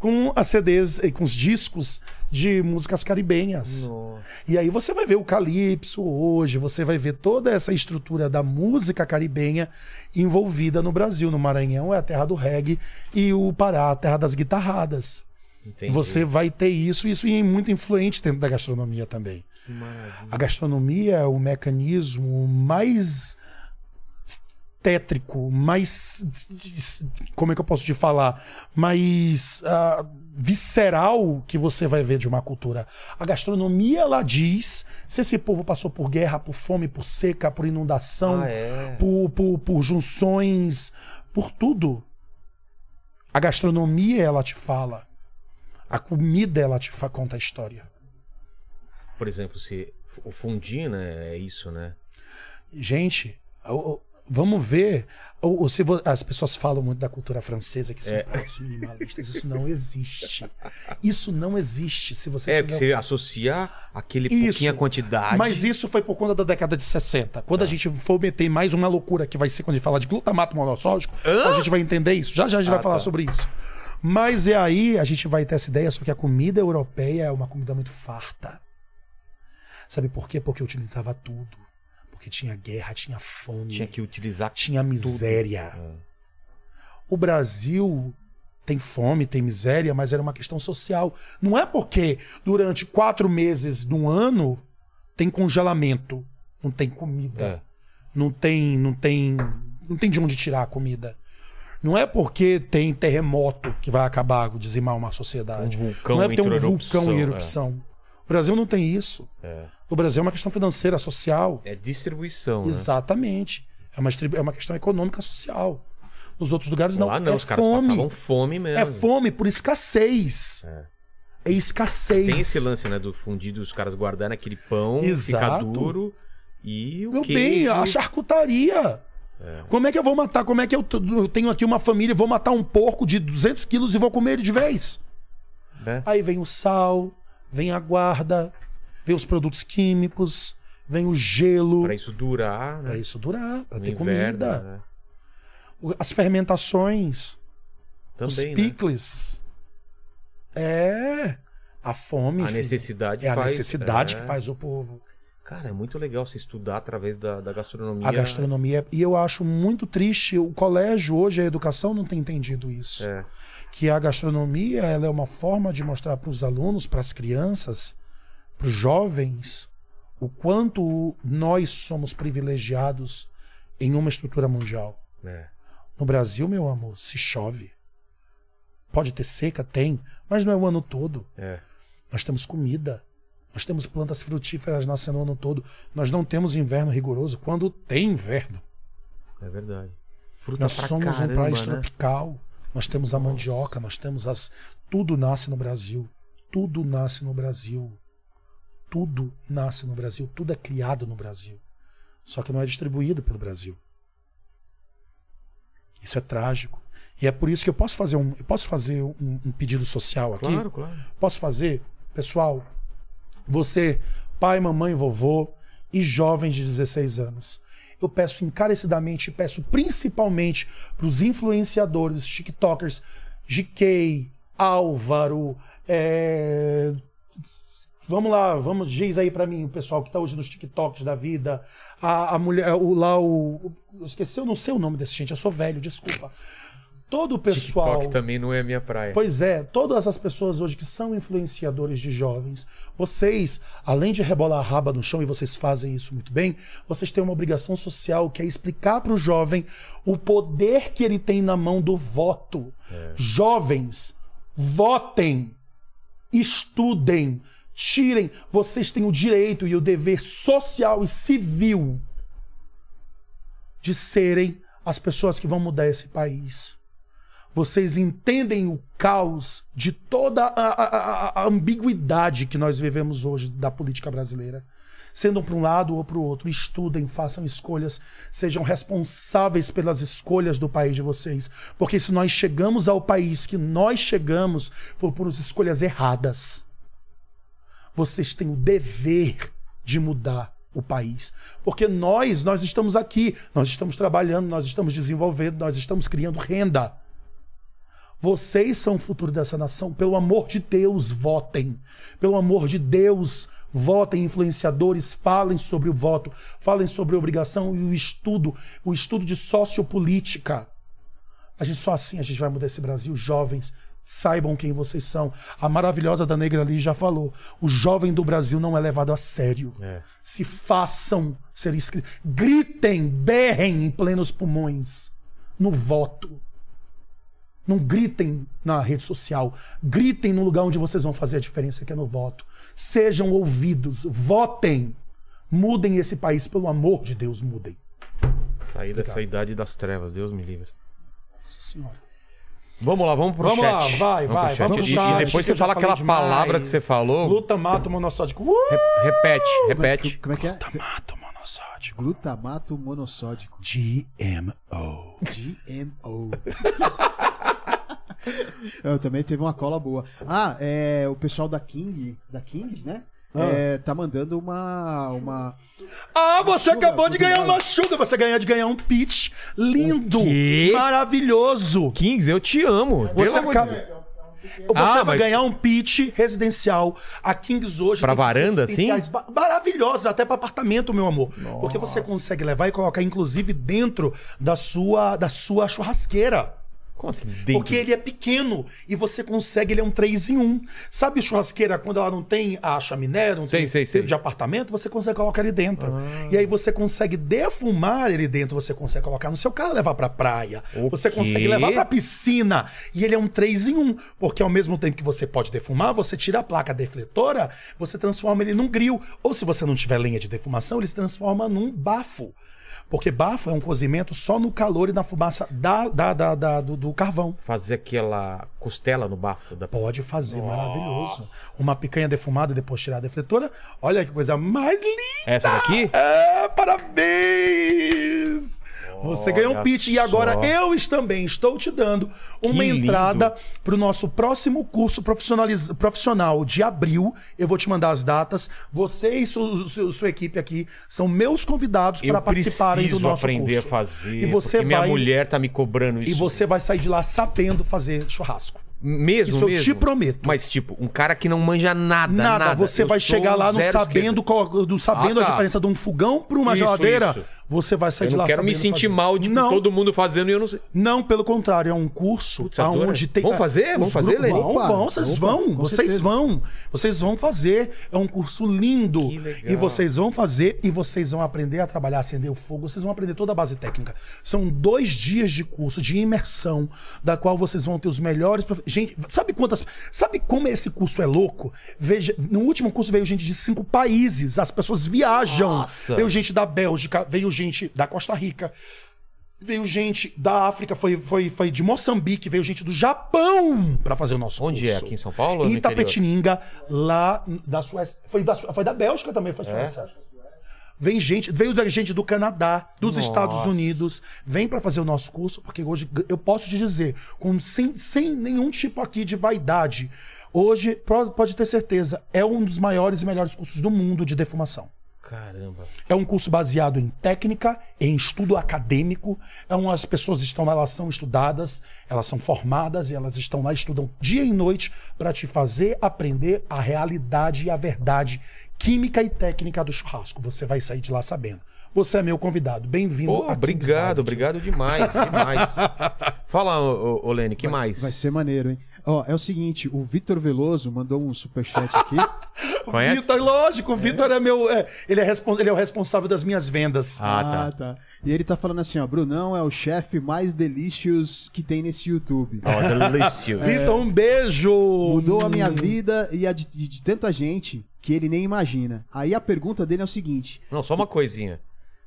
com as CDs e com os discos de músicas caribenhas. Nossa. E aí você vai ver o calypso hoje, você vai ver toda essa estrutura da música caribenha envolvida no Brasil. No Maranhão é a terra do reggae e o Pará a terra das guitarradas. Entendi. Você vai ter isso, isso é muito influente dentro da gastronomia também. A gastronomia é o mecanismo mais tétrico, mais. Como é que eu posso te falar? Mais uh, visceral que você vai ver de uma cultura. A gastronomia, ela diz se esse povo passou por guerra, por fome, por seca, por inundação, Ah, é? por, por, por junções, por tudo. A gastronomia, ela te fala. A comida, ela te fa- conta a história. Por exemplo, se o fundi, né? É isso, né? Gente, vamos ver. O- o- se vo- as pessoas falam muito da cultura francesa, que são É. povos minimalistas. Isso não existe. Isso não existe. Se você É, tiver- você associa aquele Isso. pouquinho a quantidade. Mas isso foi por conta da década de 60. Quando a Tá. gente for meter mais uma loucura que vai ser quando a gente falar de glutamato monossódico, a gente vai entender isso. Já já a gente Ah, vai falar tá. sobre isso. Mas é aí a gente vai ter essa ideia, só que a comida europeia é uma comida muito farta. Sabe por quê? Porque utilizava tudo. Porque tinha guerra, tinha fome, Tinha que utilizar. tinha miséria. É. O Brasil tem fome, tem miséria, mas era uma questão social. Não é porque durante quatro meses do ano tem congelamento, não tem comida, É. não tem, não tem, não tem de onde tirar a comida. Não é porque tem terremoto que vai acabar, dizimar uma sociedade. Um vulcão não é porque tem um vulcão em erupção, erupção. O Brasil não tem isso. É. O Brasil é uma questão financeira, social. É distribuição, né? Exatamente. É uma, é uma questão econômica social. Nos outros lugares não. Lá não, é os caras fome. passavam fome mesmo. É fome por escassez. É, escassez. Tem esse lance, né, do fundido, os caras guardarem aquele pão, ficar Exato. duro e o Meu queijo. bem, a charcutaria. Como é que eu vou matar? Como é que eu, eu tenho aqui uma família e vou matar um porco de 200 quilos e vou comer ele de vez? né? Aí vem o sal, vem a guarda, vem os produtos químicos, vem o gelo. Pra isso durar, né? Pra isso durar, pra no ter inverno, comida. né? As fermentações. os Também, né? picles. É. A fome. A filho. necessidade É a faz- necessidade é. que faz o povo. Cara, é muito legal se estudar através da, da gastronomia. A gastronomia. E eu acho muito triste. O colégio hoje, a educação não tem entendido isso. É. Que a gastronomia ela é uma forma de mostrar para os alunos, para as crianças, para os jovens, o quanto nós somos privilegiados em uma estrutura mundial. É. No Brasil, meu amor, se chove. Pode ter seca, tem, mas não é o ano todo. É. Nós temos comida. Nós temos plantas frutíferas nascendo o ano todo. Nós não temos inverno rigoroso quando tem inverno. É verdade. Fruta Nós somos um caramba, país né? tropical. Nós temos a mandioca, nós temos as. Tudo nasce no Brasil. Tudo nasce no Brasil. Tudo nasce no Brasil. Tudo é criado no Brasil. Só que não é distribuído pelo Brasil. Isso é trágico. E é por isso que eu posso fazer um, eu posso fazer um, um pedido social aqui. Claro, claro. Posso fazer? Pessoal, você, pai, mamãe, vovô e jovens de 16 anos, eu peço encarecidamente, peço principalmente para os influenciadores, TikTokers, GK, Álvaro, é, Vamos lá, vamos, diz aí pra mim, o pessoal que tá hoje nos TikToks da vida, a, a mulher, o, lá o- Eu esqueci, eu não sei o nome desse gente, eu sou velho, desculpa. Todo o pessoal. TikTok também não é a minha praia. Pois é, todas as pessoas hoje que são influenciadores de jovens, vocês, além de rebolar a raba no chão, e vocês fazem isso muito bem, vocês têm uma obrigação social que é explicar para o jovem o poder que ele tem na mão do voto. Jovens, votem, estudem, tirem. Vocês têm o direito e o dever social e civil de serem as pessoas que vão mudar esse país. Vocês entendem o caos de toda a, a- a- ambiguidade que nós vivemos hoje da política brasileira. Sendo para um lado ou para o outro, estudem, façam escolhas, sejam responsáveis pelas escolhas do país de vocês. Porque se nós chegamos ao país que nós chegamos, foi por escolhas erradas vocês têm o dever de mudar o país. Porque nós, nós estamos aqui, nós estamos trabalhando, nós estamos desenvolvendo, nós estamos criando renda. Vocês são o futuro dessa nação. Pelo amor de Deus, votem. Pelo amor de Deus, votem influenciadores, falem sobre o voto, falem sobre a obrigação e o estudo, o estudo de sociopolítica. A gente só assim a gente vai mudar esse Brasil, jovens. Saibam quem vocês são. A maravilhosa da Negra ali já falou. O jovem do Brasil não é levado a sério. É. Se façam ser inscritos. Gritem, berrem em plenos pulmões no voto. Não gritem na rede social. Gritem no lugar onde vocês vão fazer a diferença, que é no voto. Sejam ouvidos. Votem. Mudem esse país, pelo amor de Deus, mudem. Sair dessa idade das trevas, Deus me livre. Nossa senhora. Vamos lá, vamos pro Vamos chat. lá, vai, Vamos vai. chat. Vamos E- pro e, chat, depois você fala aquela falei palavra demais. que você falou. Glutamato monossódico. Uh! Re- repete, Como é, repete. que- como é que é? Glutamato monossódico. Glutamato monossódico. GMO. GMO. Eu também teve uma cola boa. Ah, é, o pessoal da King, da Kings, né? É, tá mandando uma, uma. Ah, você acabou de ganhar uma chuga. Você ganhou de ganhar um pitch lindo, maravilhoso. Kings, eu te amo. Você, Deus. Você Ah, vai mas- ganhar um pitch residencial. A Kings hoje. Pra varanda, assim? Maravilhosos, até pra apartamento, meu amor. Porque você consegue levar e colocar, inclusive, dentro da sua, da sua churrasqueira. Como assim? Dentro? Porque ele é pequeno e você consegue, ele é um 3 em 1. Sabe churrasqueira quando ela não tem a chaminé, não Sei, tem sei, sei. de apartamento, você consegue colocar ele dentro. E aí você consegue defumar ele dentro, você consegue colocar no seu carro levar pra praia. O Você quê? consegue levar pra piscina. E ele é um 3 em 1, porque ao mesmo tempo que você pode defumar, você tira a placa defletora, você transforma ele num grill. Ou se você não tiver lenha de defumação, ele se transforma num bafo. Porque bafo é um cozimento só no calor e na fumaça da, da, da- da- do- do carvão. Fazer aquela costela no bafo da Pode fazer, maravilhoso. Uma picanha defumada depois tirar a defletora. Olha que coisa mais linda! Essa daqui? É, parabéns! Você ganhou um pitch e agora só. eu também estou te dando uma Que entrada para o nosso próximo curso profissionaliz- profissional de abril. Eu vou te mandar as datas. Você e su- su- sua equipe aqui são meus convidados Eu para participarem do nosso aprender curso. a fazer. E você vai minha mulher tá me cobrando isso. e você vai sair de lá sabendo fazer churrasco. Mesmo, Isso eu mesmo? te prometo. Mas, tipo, um cara que não manja nada, Nada, nada. você Eu vai chegar lá zero sabendo, colo- do sabendo Ah, a tá. diferença de um fogão para uma Isso, geladeira. isso. Você vai sair Eu de lá não quero me sentir fazer. mal de não, todo mundo fazendo e eu não sei. Não, pelo contrário, é um curso Putz, aonde tem. Vamos fazer? Vamos os fazer, grupos- Lene? Vão, Opa, vão, vocês opa, vão, vocês certeza. vão. Vocês vão fazer. É um curso lindo. Que legal. E vocês vão fazer e vocês vão aprender a trabalhar, acender o fogo. Vocês vão aprender toda a base técnica. São dois dias de curso, de imersão, da qual vocês vão ter os melhores. prof- Gente, sabe quantas. Sabe como esse curso é louco? Veja, no último curso veio gente de cinco países. As pessoas viajam. Nossa. Veio gente da Bélgica, veio gente da Costa Rica. Veio gente da África, foi, foi, foi de Moçambique, veio gente do Japão para fazer o nosso Onde curso. é? Aqui em São Paulo Em Itapetininga, lá da Suécia. Foi da, foi da Bélgica também, É? foi Suécia. Vem gente, veio da gente do Canadá, dos Nossa. Estados Unidos, vem para fazer o nosso curso, porque hoje eu posso te dizer, com, sem, sem nenhum tipo aqui de vaidade, hoje pode ter certeza, é um dos maiores e melhores cursos do mundo de defumação. Caramba. É um curso baseado em técnica, em estudo acadêmico. É um, as pessoas estão lá, elas são estudadas, elas são formadas e elas estão lá, estudam dia e noite para te fazer aprender a realidade e a verdade química e técnica do churrasco. Você vai sair de lá sabendo. Você é meu convidado. Bem-vindo Kings obrigado, obrigado demais, demais. Fala, ô, ô, ô Lene, que mais? Vai ser maneiro, hein? Ó, é o seguinte, o Vitor Veloso mandou um superchat aqui. Conhece? Vitor, lógico, o Vitor é meu. é, ele, é ele é o responsável das minhas vendas. Ah, tá. E ele tá falando assim, ó, Brunão é o chefe mais delicious que tem nesse YouTube. Ó, delício. Vitor, um beijo! Mudou a minha vida e a de, de- de tanta gente que ele nem imagina. Aí a pergunta dele é o seguinte: Não, só uma coisinha.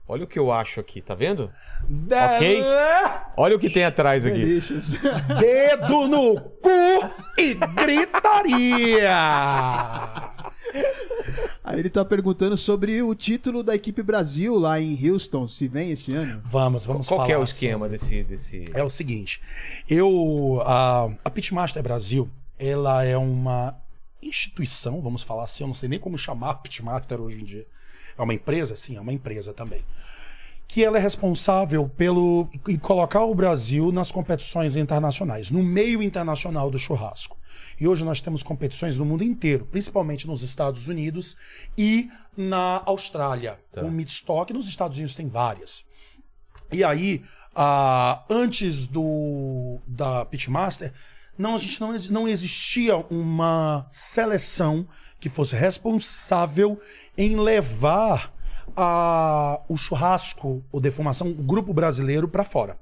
Olha o que eu acho aqui, tá vendo? Da- Ok. Olha o que tem atrás aqui. delicious. Dedo no cu e gritaria! Aí ele tá perguntando sobre o título da equipe Brasil lá em Houston, se vem esse ano. Vamos, vamos Qual falar. que é o esquema desse, desse... É o seguinte, eu a, a Pitmaster Brasil, ela é uma instituição, vamos falar assim, eu não sei nem como chamar a Pitmaster hoje em dia. É uma empresa, sim, é uma empresa também. Que ela é responsável pelo em colocar o Brasil nas competições internacionais, no meio internacional do churrasco. E hoje nós temos competições no mundo inteiro, principalmente nos Estados Unidos e na Austrália. Com Midstock, nos Estados Unidos tem várias. E aí, ah, antes do da Pitmaster, não, a gente não, não existia uma seleção que fosse responsável em levar a, o churrasco, o defumação, o grupo brasileiro para fora.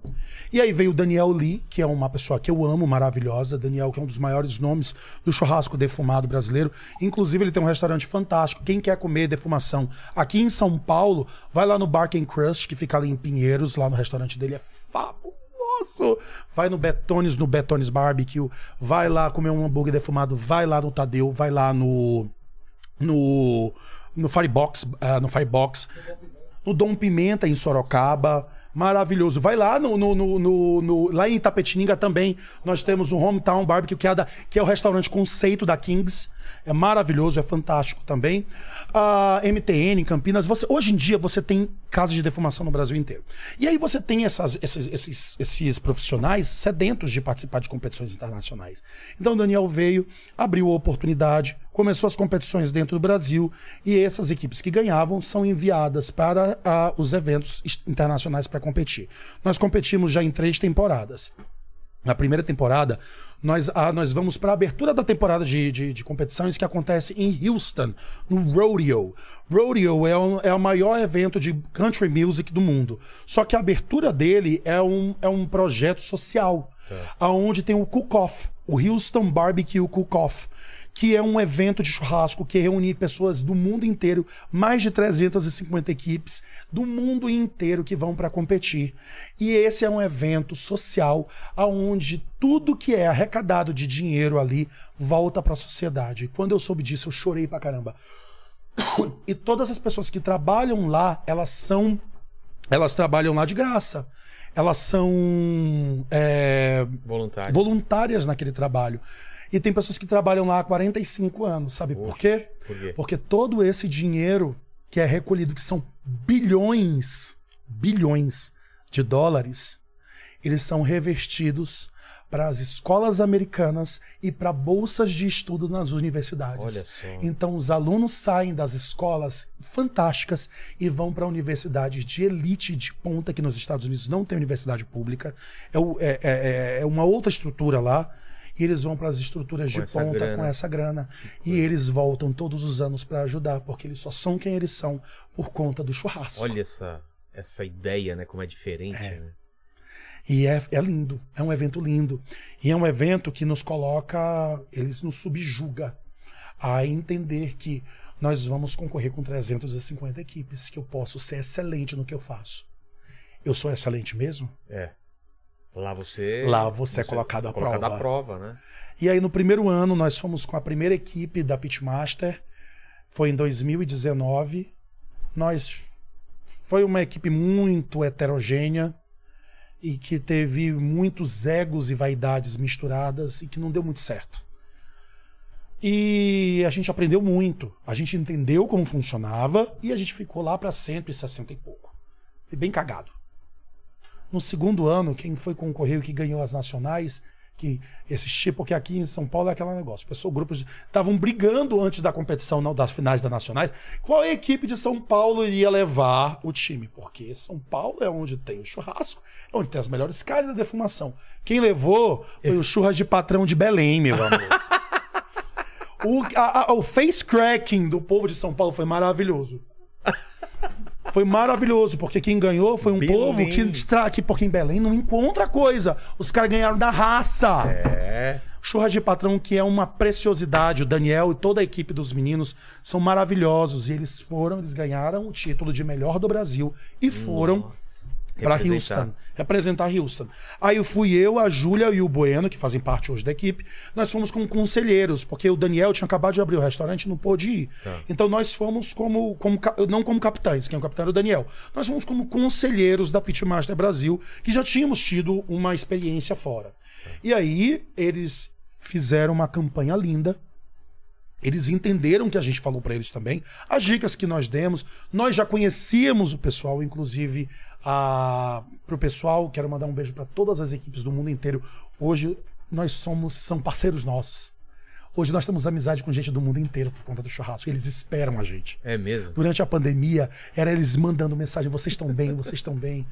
E aí veio o Daniel Lee, que é uma pessoa que eu amo, maravilhosa. Daniel, que é um dos maiores nomes do churrasco defumado brasileiro. Inclusive, ele tem um restaurante fantástico. Quem quer comer defumação aqui em São Paulo, vai lá no Bark and Crust, que fica ali em Pinheiros, lá no restaurante dele. É fabuloso! Vai no Betones, no Betones Barbecue. Vai lá comer um hambúrguer defumado. Vai lá no Tadeu. Vai lá no no no Firebox, ah, no Firebox, no Dom Pimenta em Sorocaba, maravilhoso. Vai lá no, no- no- no- lá em Itapetininga também nós temos o Hometown Barbecue que é, da- que é o restaurante conceito da Kings. É maravilhoso, é fantástico também. A MTN em Campinas, você, hoje em dia você tem casas de defumação no Brasil inteiro. E aí você tem essas- esses, esses, esses profissionais sedentos de participar de competições internacionais. Então o Daniel veio, abriu a oportunidade, começou as competições dentro do Brasil e essas equipes que ganhavam são enviadas para ah, os eventos internacionais para competir. Nós competimos já em três temporadas. Na primeira temporada, nós, ah, nós vamos para a abertura da temporada de, de, de competições que acontece em Houston, no Rodeo. Rodeo é o, é o maior evento de country music do mundo. Só que a abertura dele é um, é um projeto social, aonde tem o Cook-Off, o Houston Barbecue Cook-Off, que é um evento de churrasco que reúne pessoas do mundo inteiro, mais de 350 equipes do mundo inteiro que vão para competir. E esse é um evento social aonde tudo que é arrecadado de dinheiro ali volta para a sociedade. E quando eu soube disso, eu chorei pra caramba. E todas as pessoas que trabalham lá, elas são elas trabalham lá de graça. Elas são é, Voluntário. voluntárias naquele trabalho. E tem pessoas que trabalham lá há 45 anos, sabe por quê? por quê? Porque todo esse dinheiro que é recolhido, que são bilhões, bilhões de dólares, eles são revestidos para as escolas americanas e para bolsas de estudo nas universidades. Então os alunos saem das escolas fantásticas e vão para universidades de elite de ponta, que nos Estados Unidos não tem universidade pública. É, o- é- é- é uma outra estrutura lá. E eles vão para as estruturas Com de ponta grana. com essa grana. E eles voltam todos os anos para ajudar, porque eles só são quem eles são por conta do churrasco. Olha essa, essa ideia, né? Como é diferente, né? E é, é lindo, é um evento lindo. E é um evento que nos coloca, eles nos subjuga a entender que nós vamos concorrer com 350 equipes, que eu posso ser excelente no que eu faço. Eu sou excelente mesmo? É. Lá você. Lá você é colocado à colocado prova. à prova, né? E aí, no primeiro ano, nós fomos com a primeira equipe da Pitmaster. Foi em 2019. Nós. Foi uma equipe muito heterogênea e que teve muitos egos e vaidades misturadas e que não deu muito certo. E a gente aprendeu muito. A gente entendeu como funcionava e a gente ficou lá para 160 e pouco. E bem cagado. No segundo ano, quem foi concorrer e que ganhou as nacionais que assistir, porque aqui em São Paulo é aquele negócio. Pessoas, grupos estavam brigando antes da competição, não, das finais da Nacionais, qual equipe de São Paulo iria levar o time. Porque São Paulo é onde tem o churrasco, é onde tem as melhores caras da defumação. Quem levou foi o churras de patrão de Belém, meu amor. o, a- a- o face cracking do povo de São Paulo foi maravilhoso. Foi maravilhoso, porque quem ganhou foi um Belém. povo que, distra- que porque em Belém não encontra coisa. Os caras ganharam da raça. É. Churras de patrão, que é uma preciosidade. O Daniel e toda a equipe dos meninos são maravilhosos. E eles foram, eles ganharam o título de melhor do Brasil e foram para. Houston, representar Houston. Aí eu fui eu, a Júlia e o Bueno, que fazem parte hoje da equipe, nós fomos como conselheiros, porque o Daniel tinha acabado de abrir o restaurante e não pôde ir. Então nós fomos como, como não como capitães, quem é o capitão era o Daniel. Nós fomos como conselheiros da Pitmaster Brasil, que já tínhamos tido uma experiência fora. E aí eles fizeram uma campanha linda, eles entenderam o que a gente falou para eles também, as dicas que nós demos. Nós já conhecíamos o pessoal, inclusive a pro pessoal, quero mandar um beijo para todas as equipes do mundo inteiro. Hoje nós somos são parceiros nossos. Hoje nós temos amizade com gente do mundo inteiro por conta do churrasco. Eles esperam a gente. É mesmo. Durante a pandemia, era eles mandando mensagem: vocês estão bem, vocês estão bem.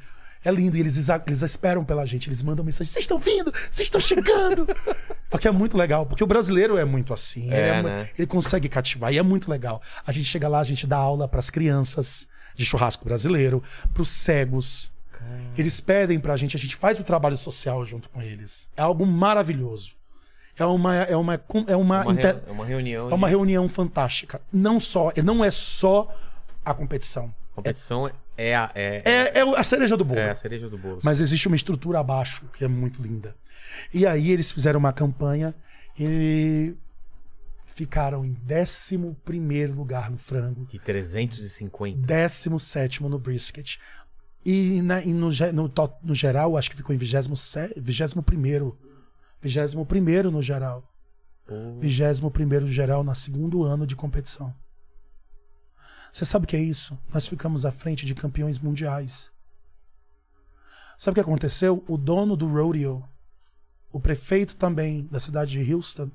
É lindo, e eles, eles esperam pela gente, eles mandam mensagem: vocês estão vindo, vocês estão chegando. Porque é muito legal, porque o brasileiro é muito assim, ele, É, é né? ele consegue cativar, e é muito legal. A gente chega lá, a gente dá aula para as crianças de churrasco brasileiro, para os cegos. Eles pedem pra gente, a gente faz o trabalho social junto com eles. É algo maravilhoso. É uma, é uma, é uma, Uma, inter- é uma reunião. é uma de reunião fantástica. Não só, não é só a competição. competição. É, a, é, É, é a cereja do bolo. é a cereja do bolo. Mas existe uma estrutura abaixo que é muito linda. E aí eles fizeram uma campanha e ficaram em 11 lugar no frango, De 350. 17 no brisket. E, na- e no, no, no geral, acho que ficou em 27, 21. 21 no geral. 21 no geral, no segundo ano de competição. Você sabe o que é isso? Nós ficamos à frente de campeões mundiais. Sabe o que aconteceu? O dono do rodeo, o prefeito também da cidade de Houston,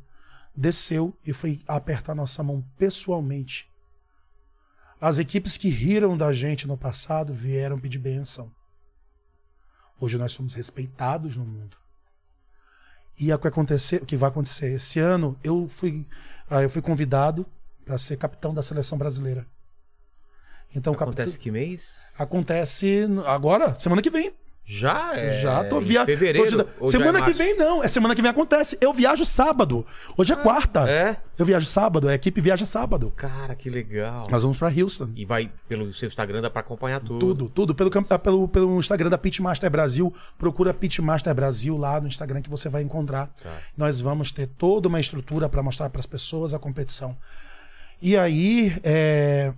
desceu e foi apertar nossa mão pessoalmente. As equipes que riram da gente no passado vieram pedir bênção. Hoje nós somos respeitados no mundo. E o que, acontecer, o que vai acontecer esse ano, eu fui, ah, eu fui convidado para ser capitão da seleção brasileira. Então, Acontece que mês? acontece agora, semana que vem. Já é. Já tô viajando. Fevereiro. ou já Semana é que vem não, é semana que vem acontece. Eu viajo sábado. Hoje é quarta. É? Eu viajo sábado, a equipe viaja sábado. Cara, que legal. Nós vamos para Houston. E vai pelo seu Instagram, dá pra acompanhar tudo. Tudo, tudo. Pelo, ah, pelo, pelo Instagram da Pitmaster Brasil. Procura Pitmaster Brasil lá no Instagram que você vai encontrar. Tá. Nós vamos ter toda uma estrutura para mostrar para as pessoas a competição. E aí é,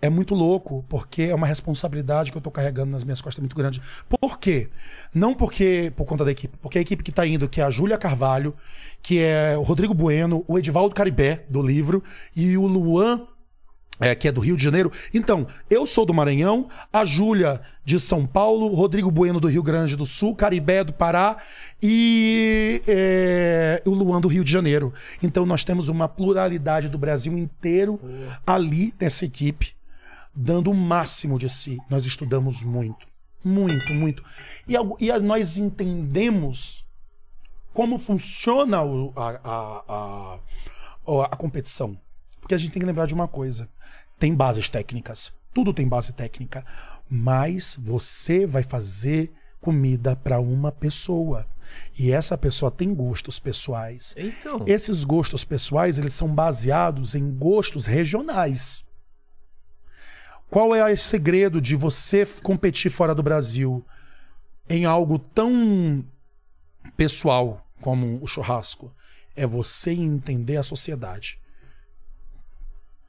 é muito louco, porque é uma responsabilidade que eu tô carregando nas minhas costas muito grande. Por quê? Não porque por conta da equipe, porque a equipe que tá indo, que é a Júlia Carvalho, que é o Rodrigo Bueno, o Edivaldo Caribé, do livro, e o Luan é, que é do Rio de Janeiro. Então, eu sou do Maranhão, a Júlia de São Paulo, Rodrigo Bueno do Rio Grande do Sul, Caribé do Pará e é, o Luan do Rio de Janeiro. Então, nós temos uma pluralidade do Brasil inteiro ali nessa equipe, dando o máximo de si. Nós estudamos muito, muito, muito. E, e nós entendemos como funciona o- a- a- a- a- a competição. Porque a gente tem que lembrar de uma coisa: tem bases técnicas, tudo tem base técnica, mas você vai fazer comida para uma pessoa. E essa pessoa tem gostos pessoais. Então. Esses gostos pessoais, eles são baseados em gostos regionais. Qual é o segredo de você competir fora do Brasil em algo tão pessoal como o churrasco? É você entender a sociedade.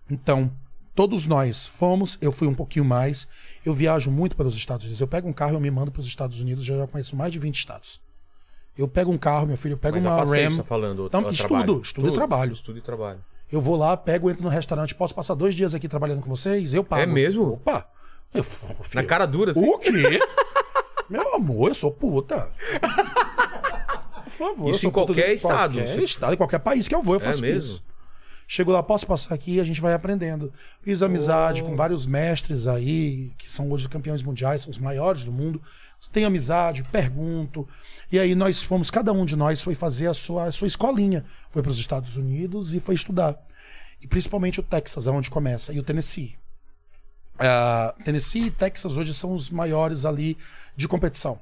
Então, todos nós fomos, eu fui um pouquinho mais. Eu viajo muito para os Estados Unidos. Eu pego um carro e eu me mando para os Estados Unidos, já já conheço mais de 20 estados. Eu pego um carro, meu filho, eu pego Mas uma passei, Ram. você tá falando. Então, estudo, trabalho. estudo e trabalho. Estudo e trabalho. Eu vou lá, pego, entro no restaurante, posso passar dois dias aqui trabalhando com vocês? Eu pago. É mesmo? Opa! Eu, Na filho, cara dura, assim. O quê? Meu amor, eu sou puta. favor. eu Isso em qualquer estado. Qualquer estado, em qualquer país que eu vou, eu É faço mesmo? isso. Chego lá, posso passar aqui, a gente vai aprendendo. Fiz amizade Oh. com vários mestres aí, que são hoje campeões mundiais, são os maiores do mundo. Tenho amizade, pergunto. E aí nós fomos, cada um de nós foi fazer a sua, a sua escolinha. Foi para os Estados Unidos e foi estudar. E principalmente o Texas, aonde começa, e o Tennessee. Ah, Tennessee e Texas hoje são os maiores ali de competição.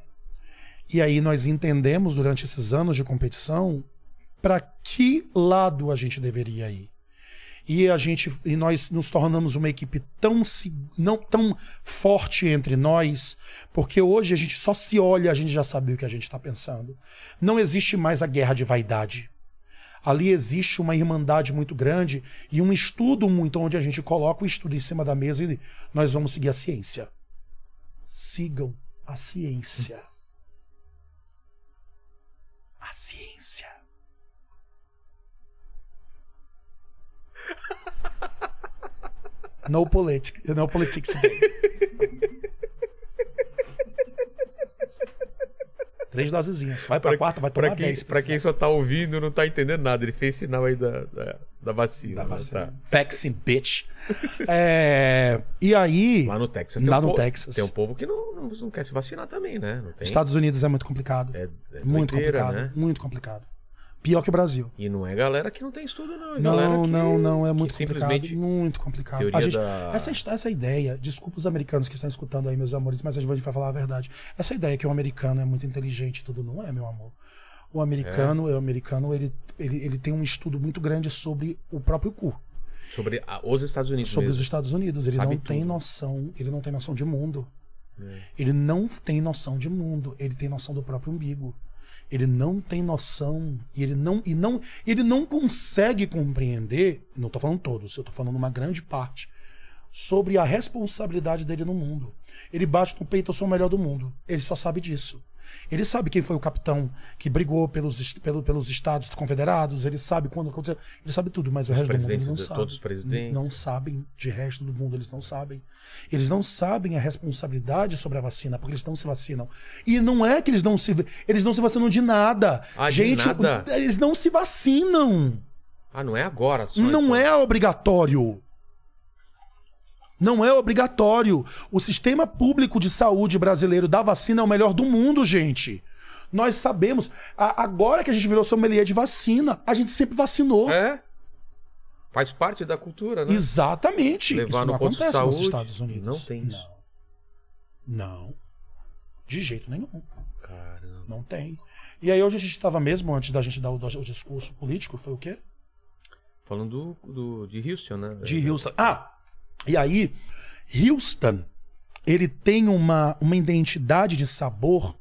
E aí nós entendemos durante esses anos de competição para que lado a gente deveria ir. E a gente e nós nos tornamos uma equipe tão não tão forte entre nós, porque hoje a gente só se olha, a gente já sabe o que a gente está pensando. Não existe mais a guerra de vaidade. Ali existe uma irmandade muito grande e um estudo muito onde a gente coloca o estudo em cima da mesa e nós vamos seguir a ciência. Sigam a ciência. A ciência. No politics, no politics today. Três dosezinhas. Vai pra, quarta, vai tomar pra quem, 10. pra quem só tá ouvindo, não tá entendendo nada. Ele fez sinal aí da, da, da vacina. Da né? vacina. Tá. Vaccine, bitch. É, e aí. Lá no Texas. Lá no Texas. Tem um povo que não, não, não quer se vacinar também, né? Estados Unidos é muito complicado. É, é muito doideira, complicado. né? Muito complicado. Pior que o Brasil. E não é galera que não tem estudo, não. É galera Não, que, não, não. É muito complicado. simplesmente Muito complicado. A gente- da- essa, essa ideia, desculpa os americanos que estão escutando aí, meus amores, mas a gente vai falar a verdade. Essa ideia que o americano é muito inteligente e tudo, não é, meu amor. O americano, o americano, ele, ele, ele tem um estudo muito grande sobre o próprio cu. Sobre a- os Estados Unidos sobre os mesmo. Estados Unidos. Ele Sabe não tem tudo. noção, ele não tem noção de mundo. É. Ele não tem noção de mundo, ele tem noção do próprio umbigo. Ele não tem noção e ele não e não ele não consegue compreender, não estou falando todos, eu estou falando uma grande parte sobre a responsabilidade dele no mundo. Ele bate no peito, eu sou o melhor do mundo. Ele só sabe disso. Ele sabe quem foi o capitão que brigou pelos, pelo- pelos Estados Confederados, ele sabe quando aconteceu, ele sabe tudo, mas o resto do mundo ele presidentes não de- sabe. todos os presidentes. Não sabem de resto do mundo, eles não sabem. Eles não sabem a responsabilidade sobre a vacina, porque eles não se vacinam. E não é que eles não se eles não se vacinam de nada. Ah, de Gente, nada? eles não se vacinam. Ah, não é agora só. Não então. é obrigatório. Não é obrigatório. O sistema público de saúde brasileiro da vacina é o melhor do mundo, gente. Nós sabemos. A- agora que a gente virou sommelier de vacina, a gente sempre vacinou. É? Faz parte da cultura, né? Exatamente. Levar Isso não acontece nos saúde, Estados Unidos. não tem isso. Não. Não. De jeito nenhum. Caramba. Não tem. E aí hoje a gente estava mesmo, antes da gente dar o, o discurso político, foi o quê? Falando do, do- de Houston, né? De Houston. Ah, e aí, Houston, ele tem uma, uma identidade de sabor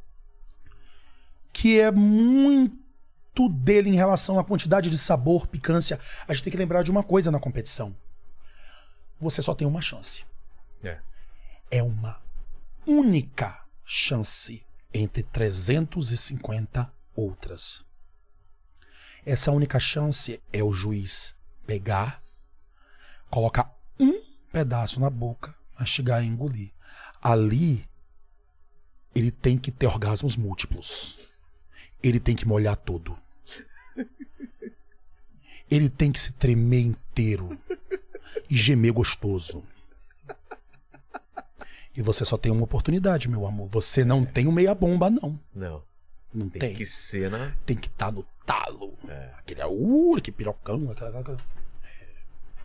que é muito dele em relação à quantidade de sabor, picância. A gente tem que lembrar de uma coisa na competição. Você só tem uma chance. É. É uma única chance entre 350 outras. Essa única chance é o juiz pegar, colocar um pedaço na boca, mastigar e engolir. Ali, ele tem que ter orgasmos múltiplos. Ele tem que molhar todo. Ele tem que se tremer inteiro e gemer gostoso. E você só tem uma oportunidade, meu amor. Você não tem um meia bomba, não. Não. Não Tem, tem. que ser na. Tem que estar no talo. Aquele uh, que pirocão. aquela- aquela-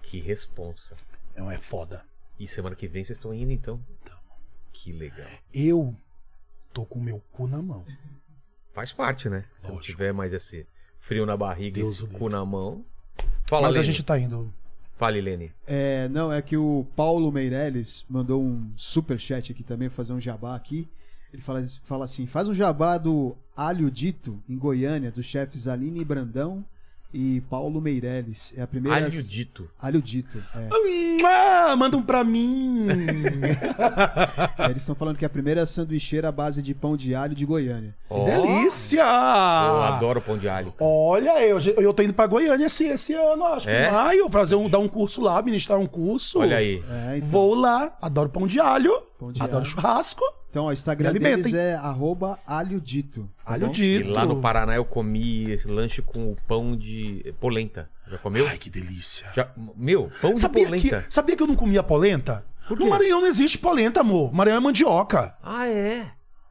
Que responsa. Não é foda. E semana que vem vocês estão indo, então? Então. Que legal. Eu tô com o meu cu na mão. Faz parte, né? Se não Lógico. tiver mais esse frio na barriga, Deus esse o cu na mão. Fala, Mas a Lene. gente tá indo. Fale, Lene. É, não, é que o Paulo Meirelles mandou um super chat aqui também, vou fazer um jabá aqui. Ele fala, fala assim: faz um jabá do Alho Dito, em Goiânia, dos chefes Aline Brandão e Paulo Meirelles. É a primeira. Alho dito. Alho Dito. É. Ah, manda um pra mim. É, Eles estão falando que é a primeira sanduicheira à base de pão de alho de Goiânia. Ó, Delícia! Eu adoro pão de alho. Olha, eu, eu tô indo pra Goiânia esse, esse ano, acho. É? que em maio, fazer um, dar um curso lá, ministrar um curso. Olha aí. É, então, Vou lá, adoro pão de alho, Pão de adoro alho. churrasco. Então, ó, o Instagram deles hein? é arroba alhodito. tá Alho bom? E lá no Paraná eu comi esse lanche com o pão de polenta. Já comeu? Ai, que delícia. Já- Meu, pão de Sabia polenta. que, sabia que eu não comia polenta? Por No quê? Maranhão não existe polenta, amor. Maranhão é mandioca. Ah, é?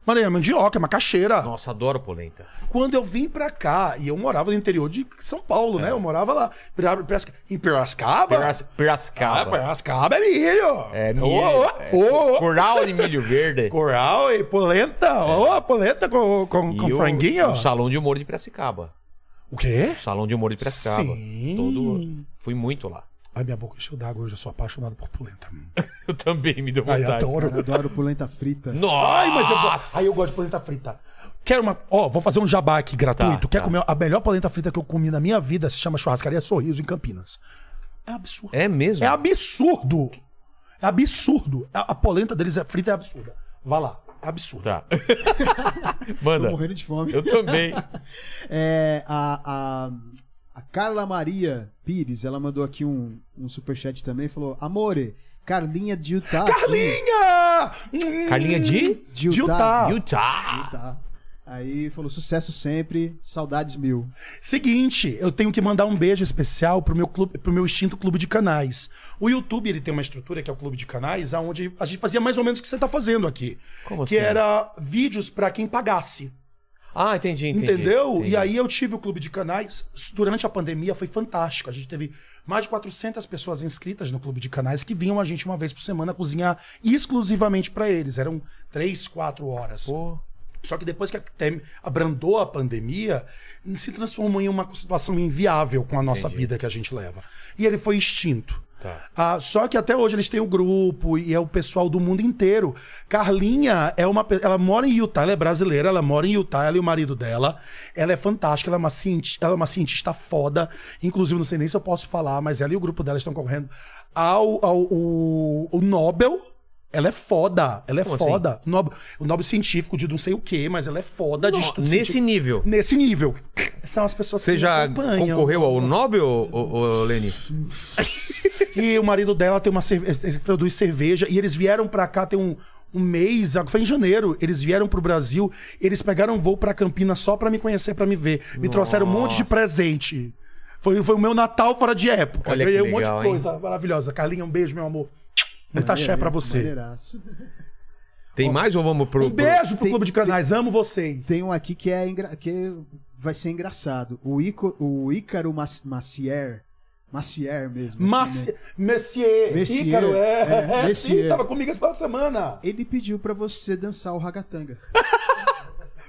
Maranhão é mandioca, é macaxeira. Nossa, adoro polenta. Quando eu vim pra cá, e eu morava no interior de São Paulo, É. né? Eu morava lá. Em Piracicaba? Piras- Ah, Piracicaba. Piracicaba é milho. É milho. É ô, ô. Curral de milho verde. Coral e polenta. Ô, polenta com, com, E com o- franguinho. O salão de humor de Piracicaba. O quê? O salão de humor de Piracicaba. Sim. Todo... Fui muito lá. Ai, minha boca encheu d'água. Hoje eu sou apaixonado por polenta. Eu também me deu Ai, vontade. adoro. Cara, adoro polenta frita. Nossa! Ai, mas eu, go- Ai, eu gosto de polenta frita. Quero uma. Ó, vou fazer um jabá aqui gratuito. Tá, Quer tá. comer a melhor polenta frita que eu comi na minha vida? Se chama Churrascaria Sorriso, em Campinas. É absurdo. É mesmo? É absurdo. É absurdo. A, a polenta deles é frita é absurda. Vá lá. É absurdo. Tá. Tô Manda. morrendo de fome. Eu também. É, a, a Carla Maria Pires, ela mandou aqui um, um superchat também, falou, Amore, Carlinha de Utah. aqui." Carlinha! Hum, Carlinha de De De Utah. Utah. Utah. Aí falou, sucesso sempre, saudades mil. Seguinte, eu tenho que mandar um beijo especial pro meu clube, pro meu extinto clube de canais. O YouTube, ele tem uma estrutura que é o clube de canais, onde a gente fazia mais ou menos o que você tá fazendo aqui. Como que assim? era vídeos pra quem pagasse. Ah, entendi, entendi. Entendeu? entendi. E aí eu tive o clube de canais. Durante a pandemia foi fantástico. A gente teve mais de 400 pessoas inscritas no clube de canais que vinham a gente uma vez por semana cozinhar exclusivamente pra eles. Eram três, quatro horas. Pô, Só que depois que até abrandou a pandemia, se transformou em uma situação inviável com a nossa vida que a gente leva. E ele foi extinto. Tá. Ah, só que até hoje eles têm o grupo e é o pessoal do mundo inteiro. Carlinha é uma. Ela mora em Utah, ela é brasileira, ela mora em Utah, ela e o marido dela. Ela é fantástica, ela é uma, cienti- ela é uma cientista foda. Inclusive, não sei nem se eu posso falar, mas ela e o grupo dela estão concorrendo ao, ao o, o Nobel. Ela é foda, ela é Como assim? foda. Nobel, o Nobel científico de não sei o quê, mas ela é foda de No- estudo nesse científico. nível. Nesse nível. São as pessoas Você que já concorreu ao Nobel, ô, Leni? E o marido dela tem uma cerve... ele produz cerveja e eles vieram pra cá tem um, um mês, foi em janeiro. Eles vieram pro Brasil, eles pegaram um voo pra Campinas só pra me conhecer, pra me ver. Me trouxeram um monte de Nossa. presente. Foi, foi o meu Natal fora de época. Olha Ganhei um monte de coisa maravilhosa. Carlinha, um beijo, meu amor. Muita axé pra você. Maneiraço. Tem mais ou vamos pro. Um beijo pro Tem- Clube de Canais. Amo vocês. Tem um aqui que é engra... que vai ser engraçado. O, Ico... o Ícaro Mas- Macier. Macier mesmo. assim, Mas, né? Messier, Messier, Ícaro, é. é, é Messier. sim, tava comigo essa final de semana. Ele pediu pra você dançar o ragatanga.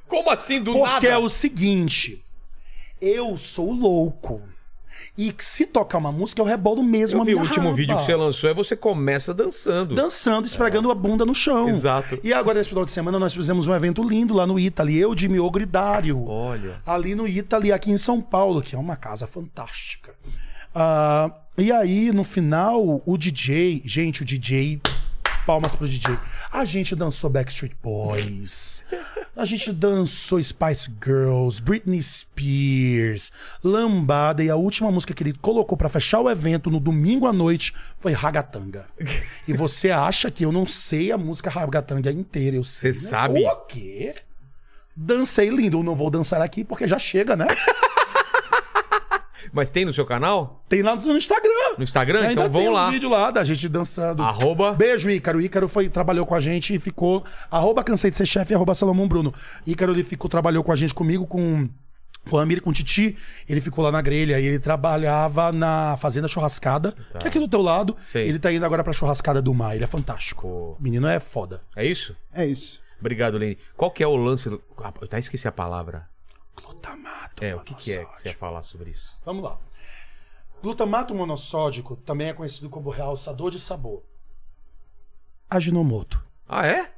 Como assim, do Porque nada? é o seguinte, eu sou louco. E se tocar uma música, eu rebolo mesmo Eu a vi o minha último raba. vídeo que você lançou, é você começa dançando. Dançando, esfregando a bunda no chão. Exato. E agora, nesse final de semana, nós fizemos um evento lindo lá no Italy. Eu, Jimmy Ogro e Dário. Olha. Ali no Italy, aqui em São Paulo, que é uma casa fantástica. Ah, e aí, no final, o DJ... Gente, o DJ... Palmas pro DJ. A gente dançou Backstreet Boys. A gente dançou Spice Girls, Britney Spears, Lambada. E a última música que ele colocou pra fechar o evento no domingo à noite foi Ragatanga. E você acha que eu não sei a música Ragatanga inteira? Eu sei. Você né? sabe? O quê? Dancei lindo. Eu não vou dançar aqui porque já chega, né? Mas tem no seu canal? Tem lá no Instagram. No Instagram? Ainda então tem vamos lá. vídeo lá da gente dançando. Arroba. Beijo, Ícaro. Ícaro foi, trabalhou com a gente e ficou. Arroba cansei de ser chefe, arroba Salomão Bruno. Ícaro ele ficou, trabalhou com a gente comigo, com. Com a Amir com o Titi, ele ficou lá na grelha e ele trabalhava na Fazenda Churrascada, que é aqui do teu lado. Sei. Ele tá indo agora pra Churrascada do Mar, ele é fantástico. O menino é foda. É isso? É isso. Obrigado, Leni. Qual que é o lance do. Ah, eu até esqueci a palavra. Glutamato. É, o que, que é que você ia falar sobre isso? Vamos lá. Glutamato monossódico também é conhecido como realçador de sabor. Aginomoto. Ah, é?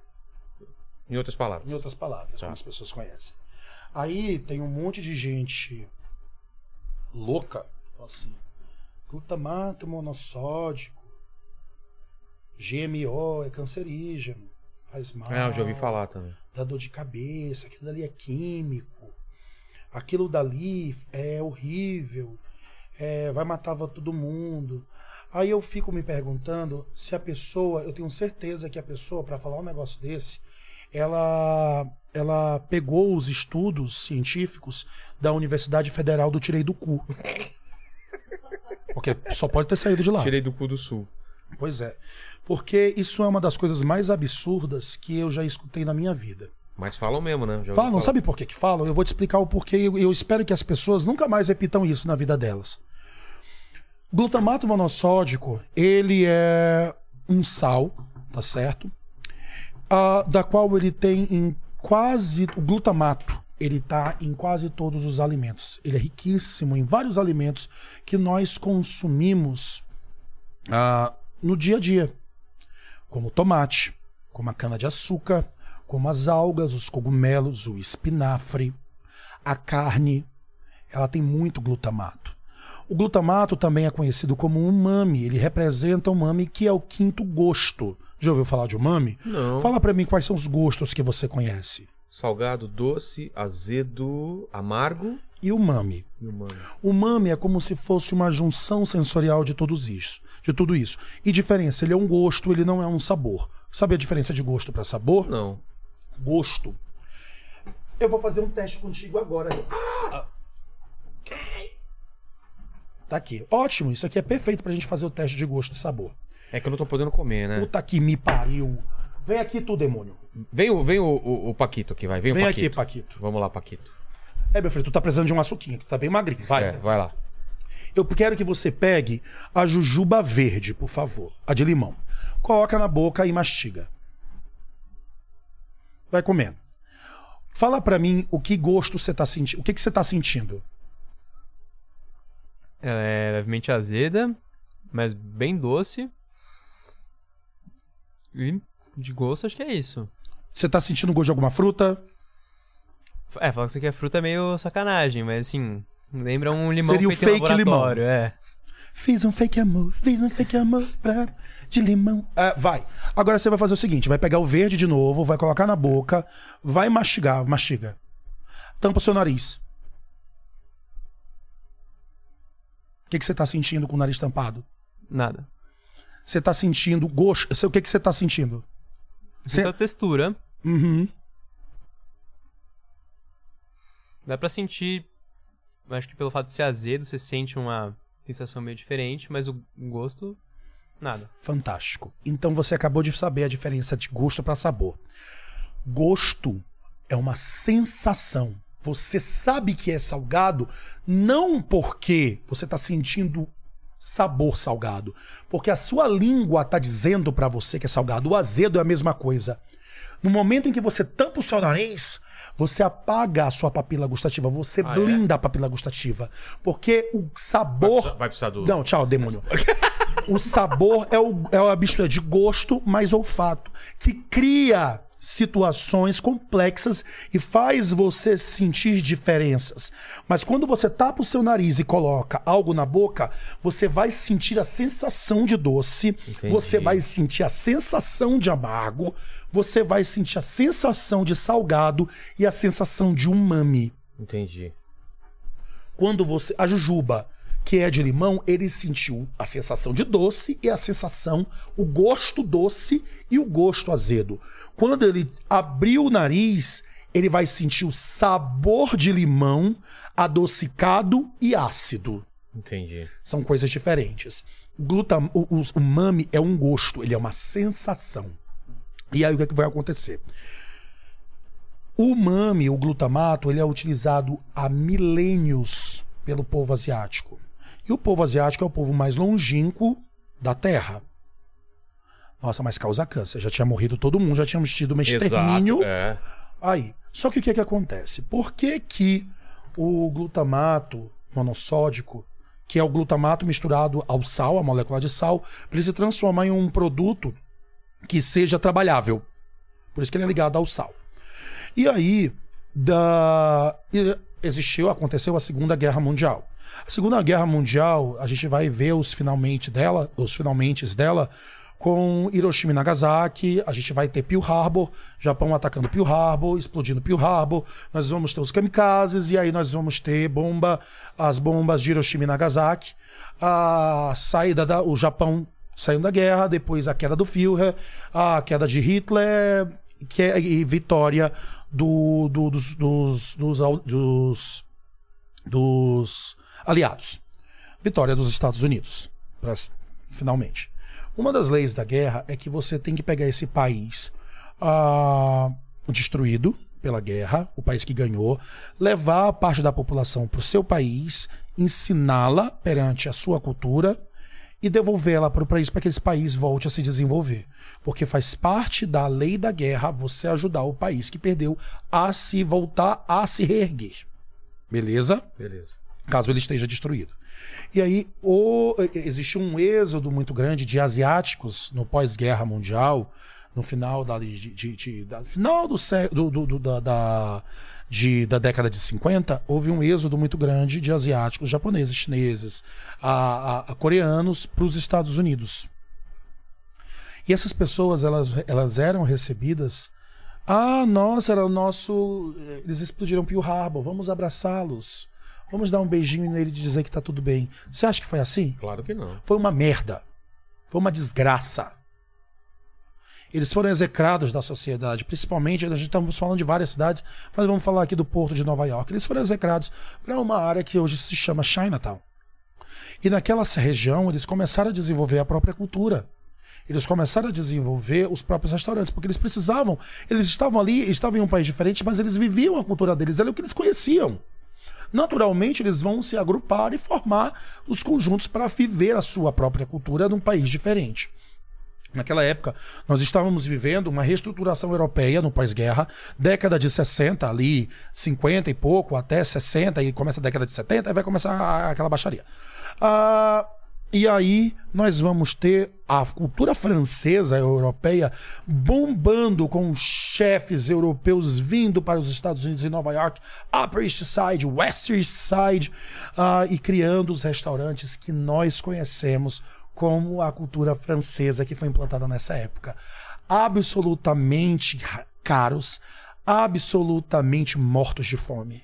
Em outras palavras. em outras palavras, Tá. como as pessoas conhecem. Aí tem um monte de gente louca, assim, glutamato monossódico, GMO é cancerígeno, faz mal, É, eu já ouvi falar também. dá dor de cabeça, aquilo dali é químico, aquilo dali é horrível, é, vai matar todo mundo. Aí eu fico me perguntando se a pessoa, eu tenho certeza que a pessoa, para falar um negócio desse, ela, ela pegou os estudos científicos da Universidade Federal do Tirei do Cu. Porque só pode ter saído de lá. Tirei do cu do sul. Pois é. Porque isso é uma das coisas mais absurdas que eu já escutei na minha vida. Mas falam mesmo, né? Já Falam, falar. sabe por que que falam? Eu vou te explicar o porquê eu, eu espero que as pessoas nunca mais repitam isso na vida delas. Glutamato monossódico, ele é um sal, tá certo? Ah, da qual ele tem em quase. O glutamato, ele tá em quase todos os alimentos. Ele é riquíssimo em vários alimentos que nós consumimos ah, no dia a dia como tomate, como a cana-de-açúcar, como as algas, os cogumelos, o espinafre, a carne. Ela tem muito glutamato. O glutamato também é conhecido como umami. Ele representa o umami, que é o quinto gosto. Já ouviu falar de umami? Não. Fala pra mim quais são os gostos que você conhece. Salgado, doce, azedo, amargo E o umami? e. O umami é como se fosse uma junção sensorial de todos isso, de tudo isso. E diferença, ele é um gosto, ele não é um sabor. Sabe a diferença de gosto para sabor? Não. Gosto. Eu vou fazer um teste contigo agora. Tá aqui. Ótimo, isso aqui é perfeito pra gente fazer o teste de gosto e sabor. É que eu não tô podendo comer, né? Puta que me pariu. Vem aqui tu, demônio. Vem, o, vem o, o- o Paquito aqui, vai. Vem, Vem o aqui, Paquito. Paquito. Vamos lá, Paquito. É, meu filho, tu tá precisando de um açuquinha, tu tá bem magrinho. Vai. É, vai lá. Eu quero que você pegue a jujuba verde, por favor. A de limão. Coloca na boca e mastiga. Vai comendo. Fala pra mim o que gosto você tá sentindo. O que, que você tá sentindo? Ela é levemente azeda, mas bem doce. E de gosto acho que é isso. Você tá sentindo gosto de alguma fruta? É, falar que isso aqui é fruta é meio sacanagem, mas assim, lembra um limão Seria o feito em fake limão. laboratório, é. Fiz um fake amor, fiz um fake amor pra... de limão. Ah, vai. Agora você vai fazer o seguinte: vai pegar o verde de novo, vai colocar na boca, vai mastigar, mastiga. Tampa o seu nariz. O que, que você tá sentindo com o nariz tampado? Nada. Você tá sentindo gosto. O que, que você tá sentindo? Você- Sinto a textura. Uhum. Dá pra sentir. Acho que pelo fato de ser azedo, você sente uma sensação meio diferente, mas o gosto. Nada. Fantástico. Então você acabou de saber a diferença de gosto para sabor. Gosto é uma sensação. Você sabe que é salgado não porque você está sentindo sabor salgado, porque a sua língua está dizendo para você que é salgado. O azedo é a mesma coisa. No momento em que você tampa o seu nariz, você apaga a sua papila gustativa, você Ah, é? blinda a papila gustativa, porque o sabor Vai precisar do. não, tchau, demônio. o sabor é, o, é a mistura de gosto mais olfato, que cria situações complexas e faz você sentir diferenças. Mas quando você tapa o seu nariz e coloca algo na boca, você vai sentir a sensação de doce, Entendi. você vai sentir a sensação de amargo, você vai sentir a sensação de salgado e a sensação de umami Entendi. quando você. A jujuba, que é de limão, ele sentiu a sensação de doce e a sensação, o gosto doce e o gosto azedo. Quando ele abriu o nariz, ele vai sentir o sabor de limão, adocicado e ácido. Entendi. São coisas diferentes. Glutam, o, o umami é um gosto, ele é uma sensação. E aí o que, é que vai acontecer? O umami, o glutamato, ele é utilizado há milênios pelo povo asiático. E o povo asiático é o povo mais longínquo da Terra. Nossa, mas causa câncer. Já tinha morrido todo mundo, já tínhamos tido um extermínio. Exato. É. Aí, só que o que, que acontece? Por que, que o glutamato monossódico, que é o glutamato misturado ao sal, a molécula de sal, para ele se transformar em um produto que seja trabalhável? Por isso que ele é ligado ao sal. E aí, da... existiu, aconteceu a Segunda Guerra Mundial. A Segunda Guerra Mundial, a gente vai ver os finalmente dela, os finalmente dela com Hiroshima e Nagasaki, a gente vai ter Pearl Harbor, Japão atacando Pearl Harbor, explodindo Pearl Harbor, nós vamos ter os kamikazes e aí nós vamos ter bomba, as bombas de Hiroshima e Nagasaki, a saída da o Japão saindo da guerra, depois a queda do Führer, a queda de Hitler que é e vitória do, do- dos, dos, dos, dos, dos aliados. Vitória dos Estados Unidos, pra- finalmente. Uma das leis da guerra é que você tem que pegar esse país ah, destruído pela guerra, o país que ganhou, levar parte da população para o seu país, ensiná-la perante a sua cultura e devolvê-la para o país para que esse país volte a se desenvolver. Porque faz parte da lei da guerra você ajudar o país que perdeu a se voltar a se reerguer. Beleza? Beleza. caso ele esteja destruído. E aí o, existe um êxodo muito grande de asiáticos no pós-guerra mundial, no final da, de, de- de- da- final do, do- do- da, da, de- da década de 50, houve um êxodo muito grande de asiáticos, japoneses, chineses, a, a- a coreanos para os Estados Unidos. E essas pessoas, elas, elas eram recebidas. Ah, nossa, era o nosso. Eles explodiram Pearl Harbor, vamos abraçá-los. Vamos dar um beijinho nele e dizer que tá tudo bem. Você acha que foi assim? Claro que não. Foi uma merda. Foi uma desgraça. Eles foram execrados da sociedade, principalmente, a gente estamos falando de várias cidades, mas vamos falar aqui do porto de Nova York. Eles foram execrados para uma área que hoje se chama Chinatown. E naquela região, eles começaram a desenvolver a própria cultura. Eles começaram a desenvolver os próprios restaurantes, porque eles precisavam. Eles estavam ali, estavam em um país diferente, mas eles viviam a cultura deles, era o que eles conheciam. Naturalmente, eles vão se agrupar e formar os conjuntos para viver a sua própria cultura num país diferente. Naquela época, nós estávamos vivendo uma reestruturação europeia no pós-guerra, década de 60, ali, 50 e pouco, até 60, e começa a década de 70, aí vai começar aquela baixaria. Ah, e aí nós vamos ter a cultura francesa europeia bombando com chefes europeus vindo para os Estados Unidos e Nova York, Upper East Side, West East Side, ah, e criando os restaurantes que nós conhecemos como a cultura francesa que foi implantada nessa época. Absolutamente caros, absolutamente mortos de fome.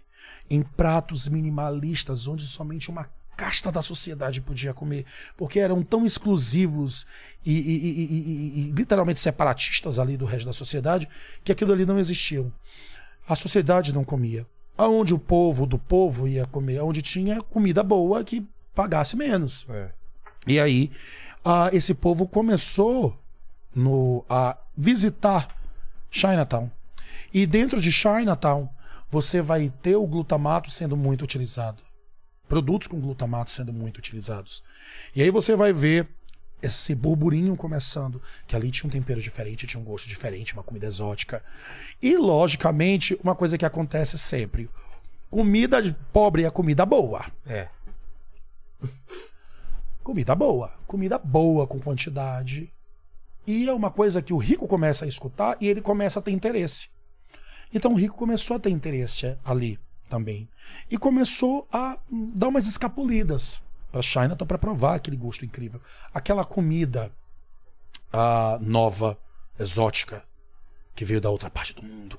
Em pratos minimalistas, onde somente uma casta da sociedade podia comer, porque eram tão exclusivos e- e- e- e literalmente separatistas ali do resto da sociedade, que aquilo ali não existia. A sociedade não comia. Aonde o povo do povo ia comer, onde tinha comida boa que pagasse menos. É. E aí, ah, esse povo começou no, a visitar Chinatown. E dentro de Chinatown, você vai ter o glutamato sendo muito utilizado. Produtos com glutamato sendo muito utilizados. E aí você vai ver esse burburinho começando, que ali tinha um tempero diferente, tinha um gosto diferente, uma comida exótica. E, logicamente, uma coisa que acontece sempre: comida pobre é comida boa. É. Comida boa. Comida boa com quantidade. E é uma coisa que o rico começa a escutar e ele começa a ter interesse. Então o rico começou a ter interesse ali também. E começou a dar umas escapulidas para Chinatown para provar aquele gosto incrível. Aquela comida nova, exótica, que veio da outra parte do mundo.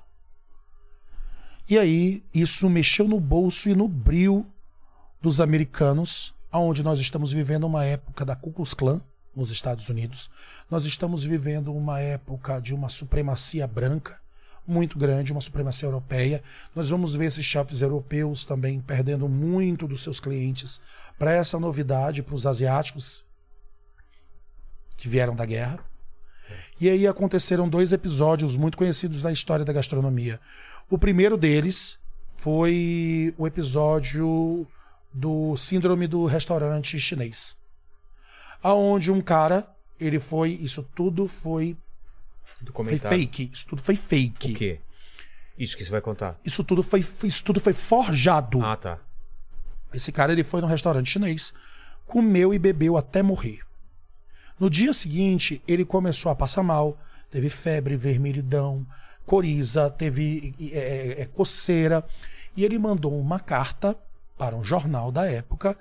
E aí isso mexeu no bolso e no brilho dos americanos, aonde nós estamos vivendo uma época da Ku Klux Klan nos Estados Unidos. Nós estamos vivendo uma época de uma supremacia branca muito grande, uma supremacia europeia. Nós vamos ver esses shoppings europeus também perdendo muito dos seus clientes para essa novidade, para os asiáticos que vieram da guerra. E aí aconteceram dois episódios muito conhecidos na história da gastronomia. O primeiro deles foi o episódio do síndrome do restaurante chinês. Aonde um cara, ele foi, isso tudo foi, foi fake, isso tudo foi fake. O quê? Isso que você vai contar. Isso tudo foi, isso tudo foi forjado. Ah, tá. Esse cara ele foi no restaurante chinês, comeu e bebeu até morrer. No dia seguinte, ele começou a passar mal, teve febre, vermelhidão, coriza, teve é, é, é, coceira, e ele mandou uma carta para um jornal da época,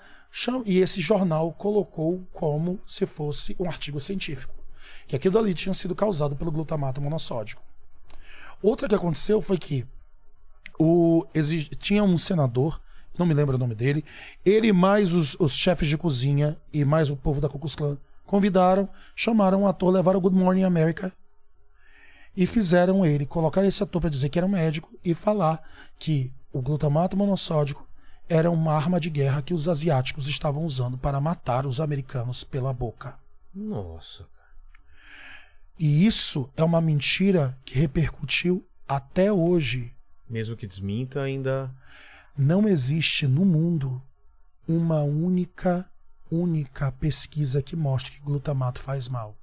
e esse jornal colocou como se fosse um artigo científico, que aquilo ali tinha sido causado pelo glutamato monossódico. Outra que aconteceu foi que o, tinha um senador, não me lembro o nome dele, ele mais os, os chefes de cozinha e mais o povo da Ku Klux Klan convidaram, chamaram o ator, levaram o Good Morning America. e fizeram ele colocar esse ator para dizer que era um médico e falar que o glutamato monossódico era uma arma de guerra que os asiáticos estavam usando para matar os americanos pela boca. Nossa. E isso é uma mentira que repercutiu até hoje. Mesmo que desminta, ainda. Não existe no mundo uma única, única pesquisa que mostre que glutamato faz mal.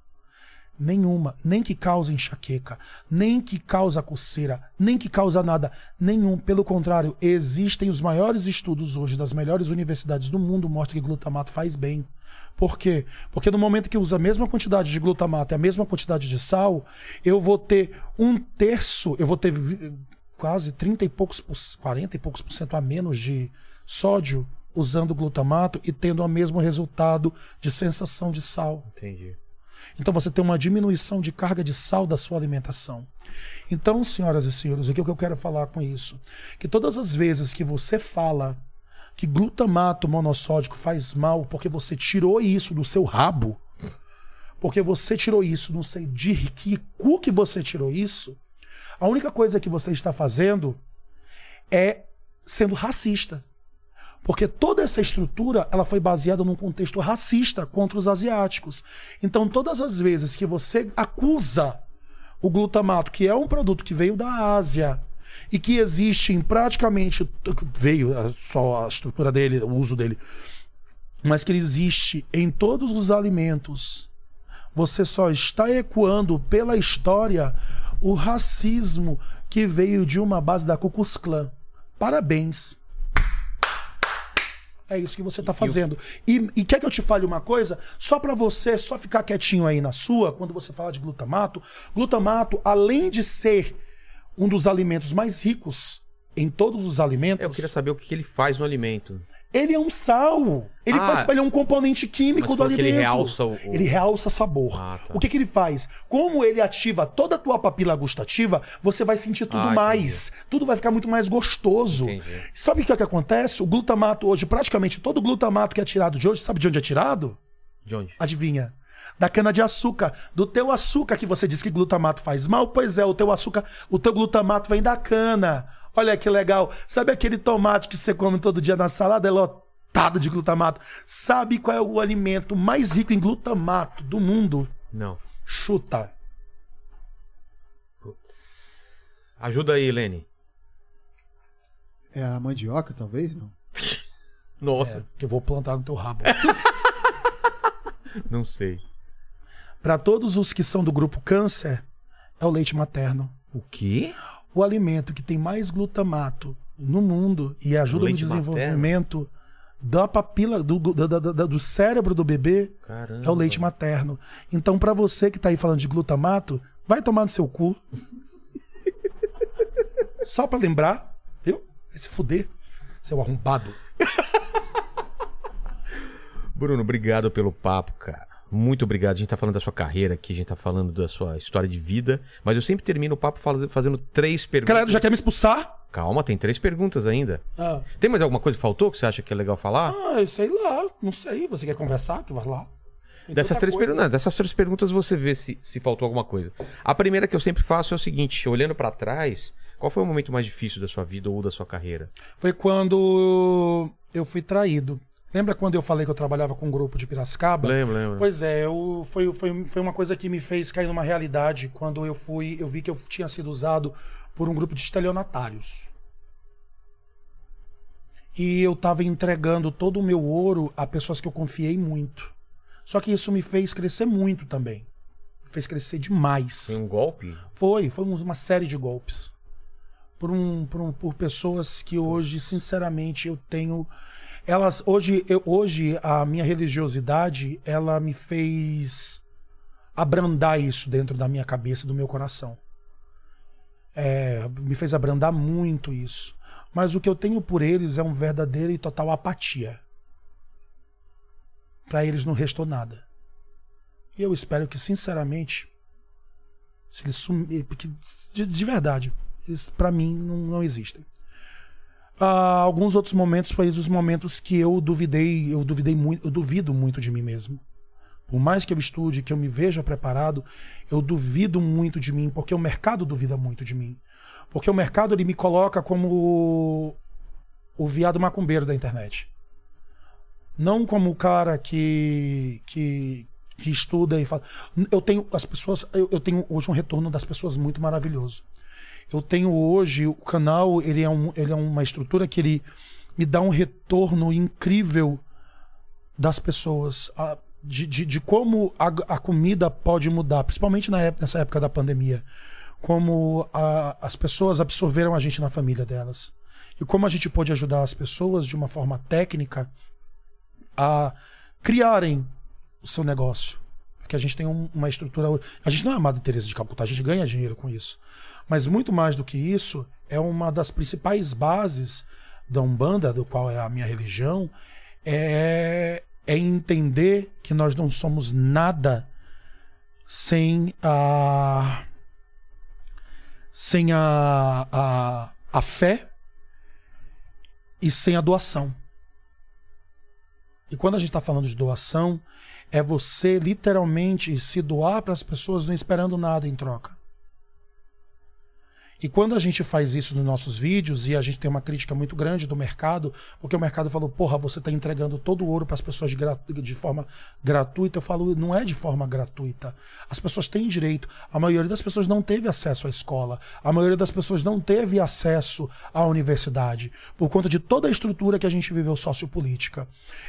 Nenhuma. Nem que causa enxaqueca, nem que causa coceira, nem que causa nada. Nenhum. Pelo contrário, existem os maiores estudos hoje das melhores universidades do mundo mostram que glutamato faz bem. Por quê? Porque no momento que usa a mesma quantidade de glutamato e a mesma quantidade de sal, eu vou ter um terço, eu vou ter quase 30 e poucos, 40 e poucos por cento a menos de sódio usando glutamato e tendo o mesmo resultado de sensação de sal. Entendi. Então você tem uma diminuição de carga de sal da sua alimentação. Então, senhoras e senhores, o que eu quero falar com isso? Que todas as vezes que você fala que glutamato monossódico faz mal porque você tirou isso do seu rabo, porque você tirou isso, não sei de que cu que você tirou isso, a única coisa que você está fazendo é sendo racista. Porque toda essa estrutura ela foi baseada num contexto racista contra os asiáticos. Então, todas as vezes que você acusa o glutamato, que é um produto que veio da Ásia e que existe em praticamente veio é, só a estrutura dele, o uso dele, mas que ele existe em todos os alimentos. Você só está ecoando pela história o racismo que veio de uma base da Ku Klux Klan. Parabéns. É isso que você está fazendo. E, e, quer que eu te fale uma coisa? Só para você só ficar quietinho aí na sua, quando você fala de glutamato, glutamato, além de ser um dos alimentos mais ricos em todos os alimentos. Eu queria saber o que ele faz no alimento. Ele é um sal. Ele, ah, faz, ele é um componente químico do alimento. ele realça o... Ele realça sabor. Ah, tá. O que, que ele faz? Como ele ativa toda a tua papila gustativa, você vai sentir tudo ah, mais. Entendi. Tudo vai ficar muito mais gostoso. Entendi. Sabe o que, é que acontece? O glutamato hoje, praticamente todo o glutamato que é tirado de hoje, sabe de onde é tirado? De onde? Adivinha? da cana de açúcar, do teu açúcar que você diz que glutamato faz mal, pois é, o teu açúcar, o teu glutamato vem da cana. Olha que legal. Sabe aquele tomate que você come todo dia na salada? É lotado de glutamato. Sabe qual é o alimento mais rico em glutamato do mundo? Não. Chuta. Putz. Ajuda aí, Lene. É a mandioca, talvez, não? Nossa. É, que eu vou plantar no teu rabo. não sei. Para todos os que são do grupo câncer, é o leite materno. O quê? O alimento que tem mais glutamato no mundo e ajuda no desenvolvimento materno. da papila do, do, do, do, cérebro do bebê Caramba. é o leite materno. Então, para você que tá aí falando de glutamato, vai tomar no seu cu. Só para lembrar, viu? Vai se fuder, seu arrombado. Bruno, obrigado pelo papo, cara. Muito obrigado. A gente tá falando da sua carreira aqui, a gente tá falando da sua história de vida. Mas eu sempre termino o papo fazendo três perguntas. Caralho, já quer me expulsar? Calma, tem três perguntas ainda. Ah. Tem mais alguma coisa que faltou que você acha que é legal falar? Ah, sei lá. Não sei. Você quer conversar? Que vai lá. dessas três, perguntas, dessas três perguntas você vê se, se faltou alguma coisa. A primeira que eu sempre faço é o seguinte: olhando para trás, qual foi o momento mais difícil da sua vida ou da sua carreira? Foi quando eu fui traído. Lembra quando eu falei que eu trabalhava com um grupo de Piracicaba? Lembro, lembro. Pois é, eu, foi, foi, foi uma coisa que me fez cair numa realidade quando eu fui, eu vi que eu tinha sido usado por um grupo de estelionatários. E eu estava entregando todo o meu ouro a pessoas que eu confiei muito. Só que isso me fez crescer muito também. Me fez crescer demais. Foi um golpe? Foi, foi uma série de golpes. Por, um, por, um, por pessoas que hoje, sinceramente, eu tenho elas hoje eu, hoje a minha religiosidade ela me fez abrandar isso dentro da minha cabeça do meu coração. É, me fez abrandar muito isso. Mas o que eu tenho por eles é um verdadeiro e total apatia. Para eles não restou nada. E eu espero que sinceramente se eles sumir porque de, de verdade eles para mim não, não existem Uh, alguns outros momentos foi os momentos que eu duvidei, eu duvidei muito, eu duvido muito de mim mesmo. por mais que eu estude, que eu me veja preparado, eu duvido muito de mim, porque o mercado duvida muito de mim. Porque o mercado ele me coloca como o, o viado macumbeiro da internet. Não como o cara que, que, que estuda e fala. Eu tenho as pessoas, eu, eu tenho hoje um retorno das pessoas muito maravilhoso. Eu tenho hoje o canal, ele é, um, ele é uma estrutura que ele me dá um retorno incrível das pessoas. A, de, de, de, como a, a, comida pode mudar, principalmente na época, nessa época da pandemia. Como a, as pessoas absorveram a gente na família delas. E como a gente pode ajudar as pessoas de uma forma técnica a criarem o seu negócio. Porque a gente tem um, uma estrutura. A gente não é a Madre Teresa de Calcutá, a gente ganha dinheiro com isso. Mas muito mais do que isso, é uma das principais bases da Umbanda, do qual é a minha religião, é, é entender que nós não somos nada sem a sem a, a, a fé e sem a doação. E quando a gente está falando de doação, é você literalmente se doar para as pessoas não esperando nada em troca. E quando a gente faz isso nos nossos vídeos e a gente tem uma crítica muito grande do mercado, porque o mercado falou, porra, você está entregando todo o ouro para as pessoas de, de, forma gratuita, eu falo, não é de forma gratuita. As pessoas têm direito. A maioria das pessoas não teve acesso à escola. A maioria das pessoas não teve acesso à universidade, por conta de toda a estrutura que a gente viveu sociopolítica.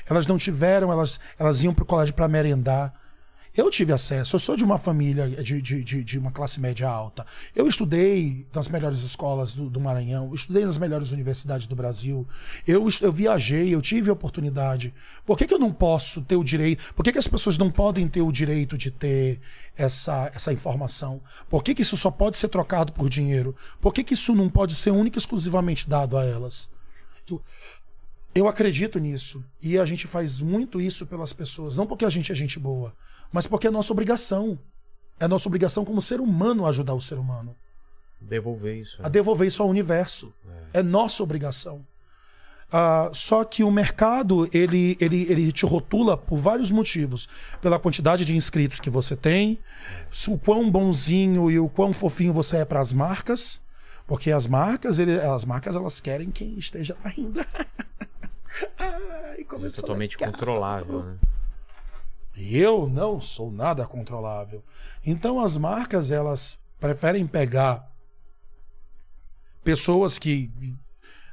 Elas não tiveram, elas, elas iam para o colégio para merendar eu tive acesso, eu sou de uma família de, de, de, de uma classe média alta. Eu estudei nas melhores escolas do, do Maranhão, estudei nas melhores universidades do Brasil. Eu, eu viajei, eu tive oportunidade. Por que, que eu não posso ter o direito? Por que, que as pessoas não podem ter o direito de ter essa, essa informação? Por que, que isso só pode ser trocado por dinheiro? Por que, que isso não pode ser única e exclusivamente dado a elas? Eu, eu acredito nisso. E a gente faz muito isso pelas pessoas. Não porque a gente é gente boa mas porque é nossa obrigação. É nossa obrigação como ser humano ajudar o ser humano. Devolver isso. Né? A devolver isso ao universo. É, é nossa obrigação. Uh, só que o mercado ele, ele, ele te rotula por vários motivos. Pela quantidade de inscritos que você tem, o quão bonzinho e o quão fofinho você é para as marcas. Porque as marcas, ele, as marcas elas querem quem esteja ainda. Ai, é totalmente controlável, né? Eu não sou nada controlável. Então as marcas elas preferem pegar pessoas que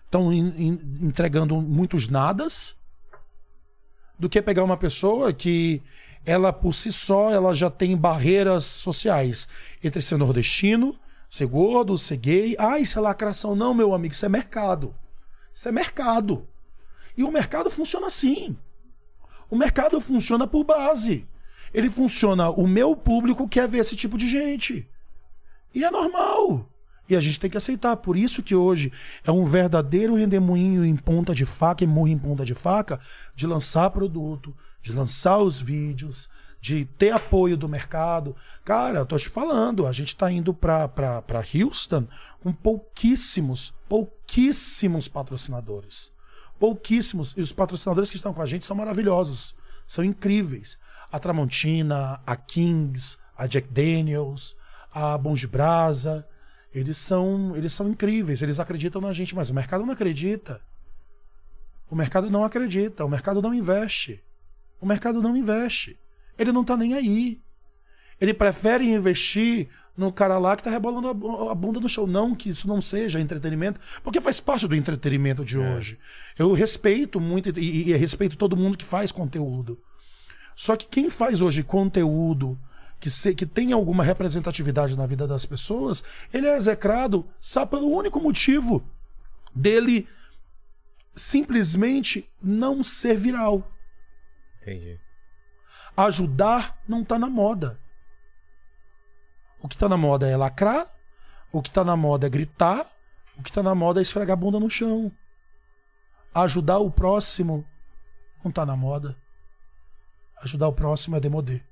estão entregando muitos nadas do que pegar uma pessoa que ela por si só ela já tem barreiras sociais entre ser nordestino, ser gordo, ser gay. Ah, isso é lacração. Não, meu amigo, isso é mercado. Isso é mercado. E o mercado funciona assim. O mercado funciona por base. Ele funciona, o meu público quer ver esse tipo de gente. E é normal. E a gente tem que aceitar. Por isso que hoje é um verdadeiro rendemoinho em ponta de faca e morro em ponta de faca de lançar produto, de lançar os vídeos, de ter apoio do mercado. Cara, eu tô te falando, a gente está indo para Houston com pouquíssimos, pouquíssimos patrocinadores. Pouquíssimos. E os patrocinadores que estão com a gente são maravilhosos. São incríveis. A Tramontina, a Kings, a Jack Daniels, a Bom de Brasa. Eles são, eles são incríveis. Eles acreditam na gente, mas o mercado não acredita. O mercado não acredita. O mercado não investe. O mercado não investe. Ele não está nem aí. Ele prefere investir no cara lá que tá rebolando a bunda no show. Não que isso não seja entretenimento, porque faz parte do entretenimento de é. hoje. Eu respeito muito e, e, respeito todo mundo que faz conteúdo. Só que quem faz hoje conteúdo que, se, que tem alguma representatividade na vida das pessoas, ele é execrado só pelo único motivo dele simplesmente não ser viral. Entendi. Ajudar não tá na moda. O que está na moda é lacrar, o que está na moda é gritar, o que está na moda é esfregar a bunda no chão. Ajudar o próximo não está na moda. Ajudar o próximo é demodê.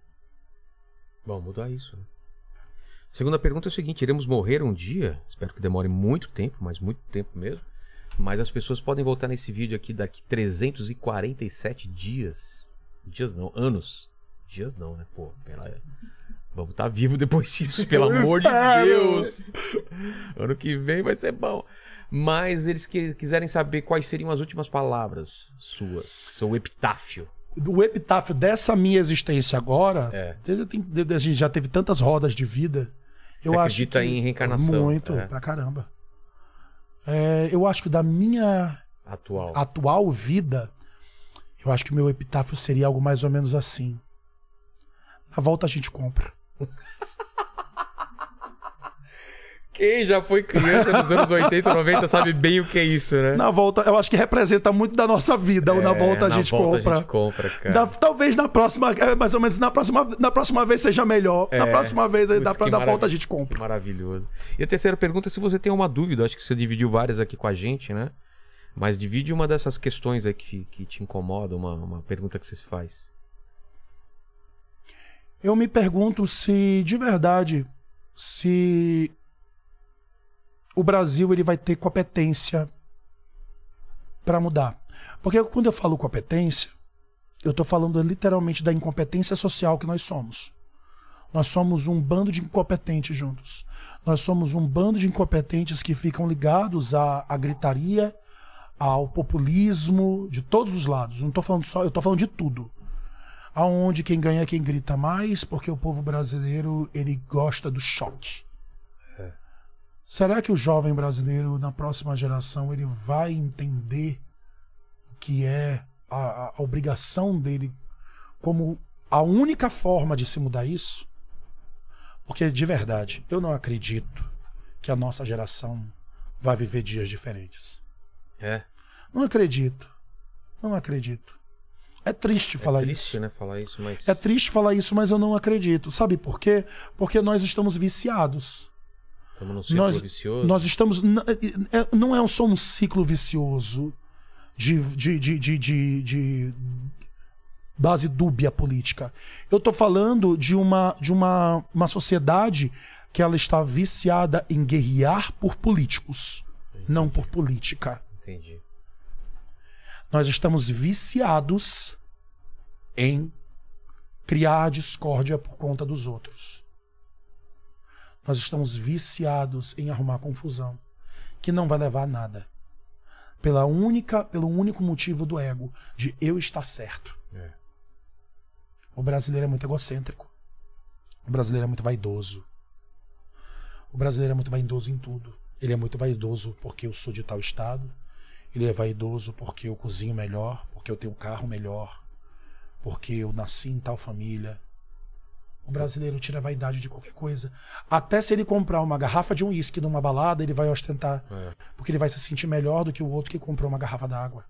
Vamos mudar isso. Né? Segunda pergunta é o seguinte: iremos morrer um dia? Espero que demore muito tempo, mas muito tempo mesmo. Mas as pessoas podem voltar nesse vídeo aqui daqui 347 dias. Dias não, anos dias não, né? Pô, pera Vamos estar tá vivo depois disso, pelo amor de Deus. Ano que vem vai ser bom. Mas eles que, quiserem saber quais seriam as últimas palavras suas, seu epitáfio. O epitáfio dessa minha existência agora, É. tem- a gente já teve tantas rodas de vida. Eu Você acho acredita que- em reencarnação, Muito, é. pra caramba. É, eu acho que da minha Atual. atual vida, eu acho que o meu epitáfio seria algo mais ou menos assim. Na volta a gente compra. Quem já foi criança nos anos 80, 90 sabe bem o que é isso, né? Na volta, eu acho que representa muito da nossa vida. o na É, volta a na gente volta compra. A gente compra, cara. Da- talvez na próxima, é, mais ou menos na próxima, na próxima vez seja melhor. na É. próxima vez aí dá pra dar volta a gente compra. Que maravilhoso. E a terceira pergunta é se você tem uma dúvida. Acho que você dividiu várias aqui com a gente, né? Mas divide uma dessas questões aí que, que te incomoda, uma, uma pergunta que você se faz. Eu me pergunto se de verdade se o Brasil ele vai ter competência para mudar. Porque quando eu falo competência, eu estou falando literalmente da incompetência social que nós somos. Nós somos um bando de incompetentes juntos. Nós somos um bando de incompetentes que ficam ligados à, à gritaria, ao populismo de todos os lados. Não estou falando só, eu estou falando de tudo aonde quem ganha é quem grita mais, porque o povo brasileiro ele gosta do choque. Será que o jovem brasileiro na próxima geração ele vai entender o que é a, a- a obrigação dele como a única forma de se mudar isso? Porque de verdade, eu não acredito que a nossa geração vai viver dias diferentes. É. Não acredito. Não acredito. É triste falar é isso. triste, né? Falar isso, mas. É triste falar isso, mas eu não acredito. Sabe por quê? Porque nós estamos viciados. Estamos num círculo Nós, vicioso. nós estamos. é- Não é só um ciclo vicioso de, de, de, de, de- de base dúbia política. Eu estou falando de uma, de uma, uma sociedade que ela está viciada em guerrear por políticos, não por política. Entendi. Nós estamos viciados em criar discórdia por conta dos outros. Nós estamos viciados em arrumar confusão, que não vai levar a nada. Pela única, pelo único motivo do ego, de eu estar certo. É. O brasileiro é muito egocêntrico. O brasileiro é muito vaidoso. O brasileiro é muito vaidoso em tudo. Ele é muito vaidoso porque eu sou de tal estado. Ele é vaidoso porque eu cozinho melhor, porque eu tenho um carro melhor, porque eu nasci em tal família. O brasileiro tira a vaidade de qualquer coisa. Até se ele comprar uma garrafa de um uísque numa balada, ele vai ostentar. É. Porque ele vai se sentir melhor do que o outro que comprou uma garrafa d'água.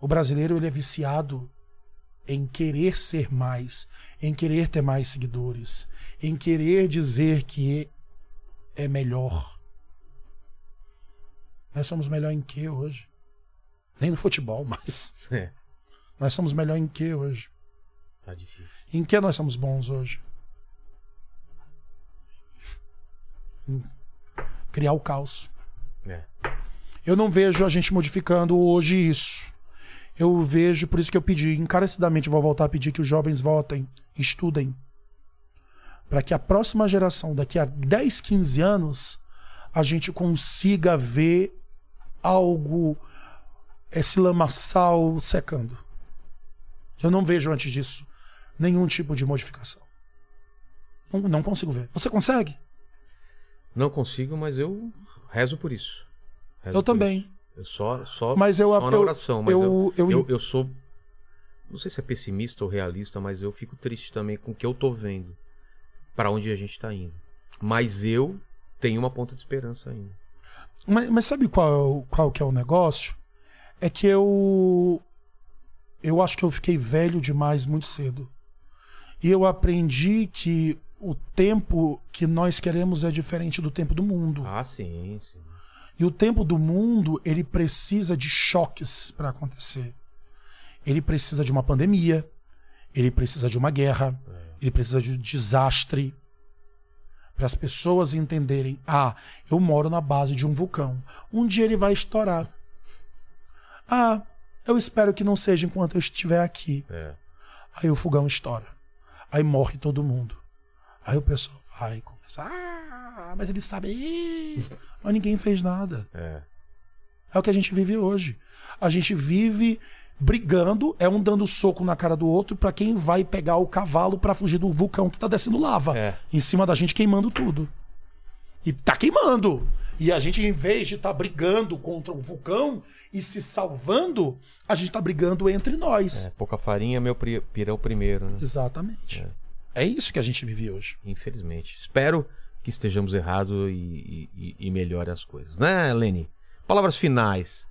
O brasileiro ele é viciado em querer ser mais, em querer ter mais seguidores, em querer dizer que é melhor. Nós somos melhor em que hoje? Nem no futebol, mas É. nós somos melhor em que hoje? Tá difícil. Em que nós somos bons hoje? Em criar o caos. É. Eu não vejo a gente modificando hoje isso. Eu vejo, por isso que eu pedi, encarecidamente vou voltar a pedir que os jovens votem, estudem. Para que a próxima geração, daqui a 10, 15 anos, a gente consiga ver algo, esse lamaçal secando. Eu não vejo antes disso nenhum tipo de modificação. Não, não consigo ver. Você consegue? Não consigo, mas eu rezo por isso. Rezo Eu por também. isso. Eu só, só, Mas eu- só na oração, mas eu, eu- eu, eu- sou. Não sei se é pessimista ou realista, mas eu fico triste também com o que eu tô vendo. Pra onde a gente tá indo. Mas eu tenho uma ponta de esperança ainda. Mas, mas sabe qual, qual que é o negócio? É que eu. Eu acho que eu fiquei velho demais muito cedo. E eu aprendi que o tempo que nós queremos é diferente do tempo do mundo. Ah, sim, sim. E o tempo do mundo, ele precisa de choques para acontecer. Ele precisa de uma pandemia, ele precisa de uma guerra, ele precisa de um desastre para as pessoas entenderem: ah, eu moro na base de um vulcão. Um dia ele vai estourar. Ah, eu espero que não seja enquanto eu estiver aqui. É. Aí o fogão estoura. Aí morre todo mundo. Aí o pessoal vai começar. Ah, mas eles sabem. Mas ninguém fez nada. É. É o que a gente vive hoje. A gente vive brigando, é um dando soco na cara do outro pra quem vai pegar o cavalo pra fugir do vulcão que tá descendo lava É. em cima da gente queimando tudo. E tá queimando. E a gente, em vez de estar brigando contra o vulcão e se salvando, a gente tá brigando entre nós. É, pouca farinha, meu pirão primeiro, né? Exatamente. É. isso que a gente vive hoje. Infelizmente. Espero que estejamos errados e, e, e melhore as coisas, né, Lene? Palavras finais.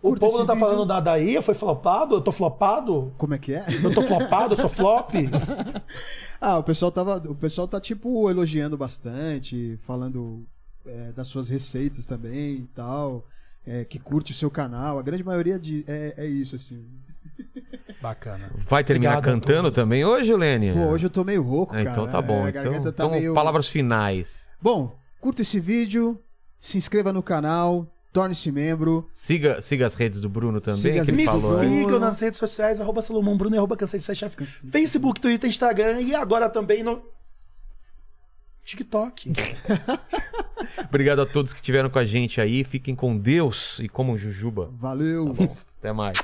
O Curta povo não tá vídeo. falando da daí, foi flopado? Eu tô flopado? Como é que é? Eu tô flopado, eu sou flop? Ah, o pessoal tava. O pessoal tá, tipo, elogiando bastante, falando é, das suas receitas também e tal. é, que curte o seu canal. A grande maioria de, é, é isso, assim. Bacana. Vai terminar Obrigado cantando também hoje, Lene? Pô, hoje eu tô meio rouco, É, cara. então tá bom. É, então, tá então meio... palavras finais. Bom, curta esse vídeo, se inscreva no canal, torne-se membro. Siga, siga as redes do Bruno também, Siga que ele falou. Sigam nas redes sociais, arroba Salomão Bruno e arroba Cansei de Ser Chefe. Facebook, Twitter, Instagram e agora também no TikTok. Obrigado a todos que estiveram com a gente aí. Fiquem com Deus e comam jujuba. Valeu! Até mais.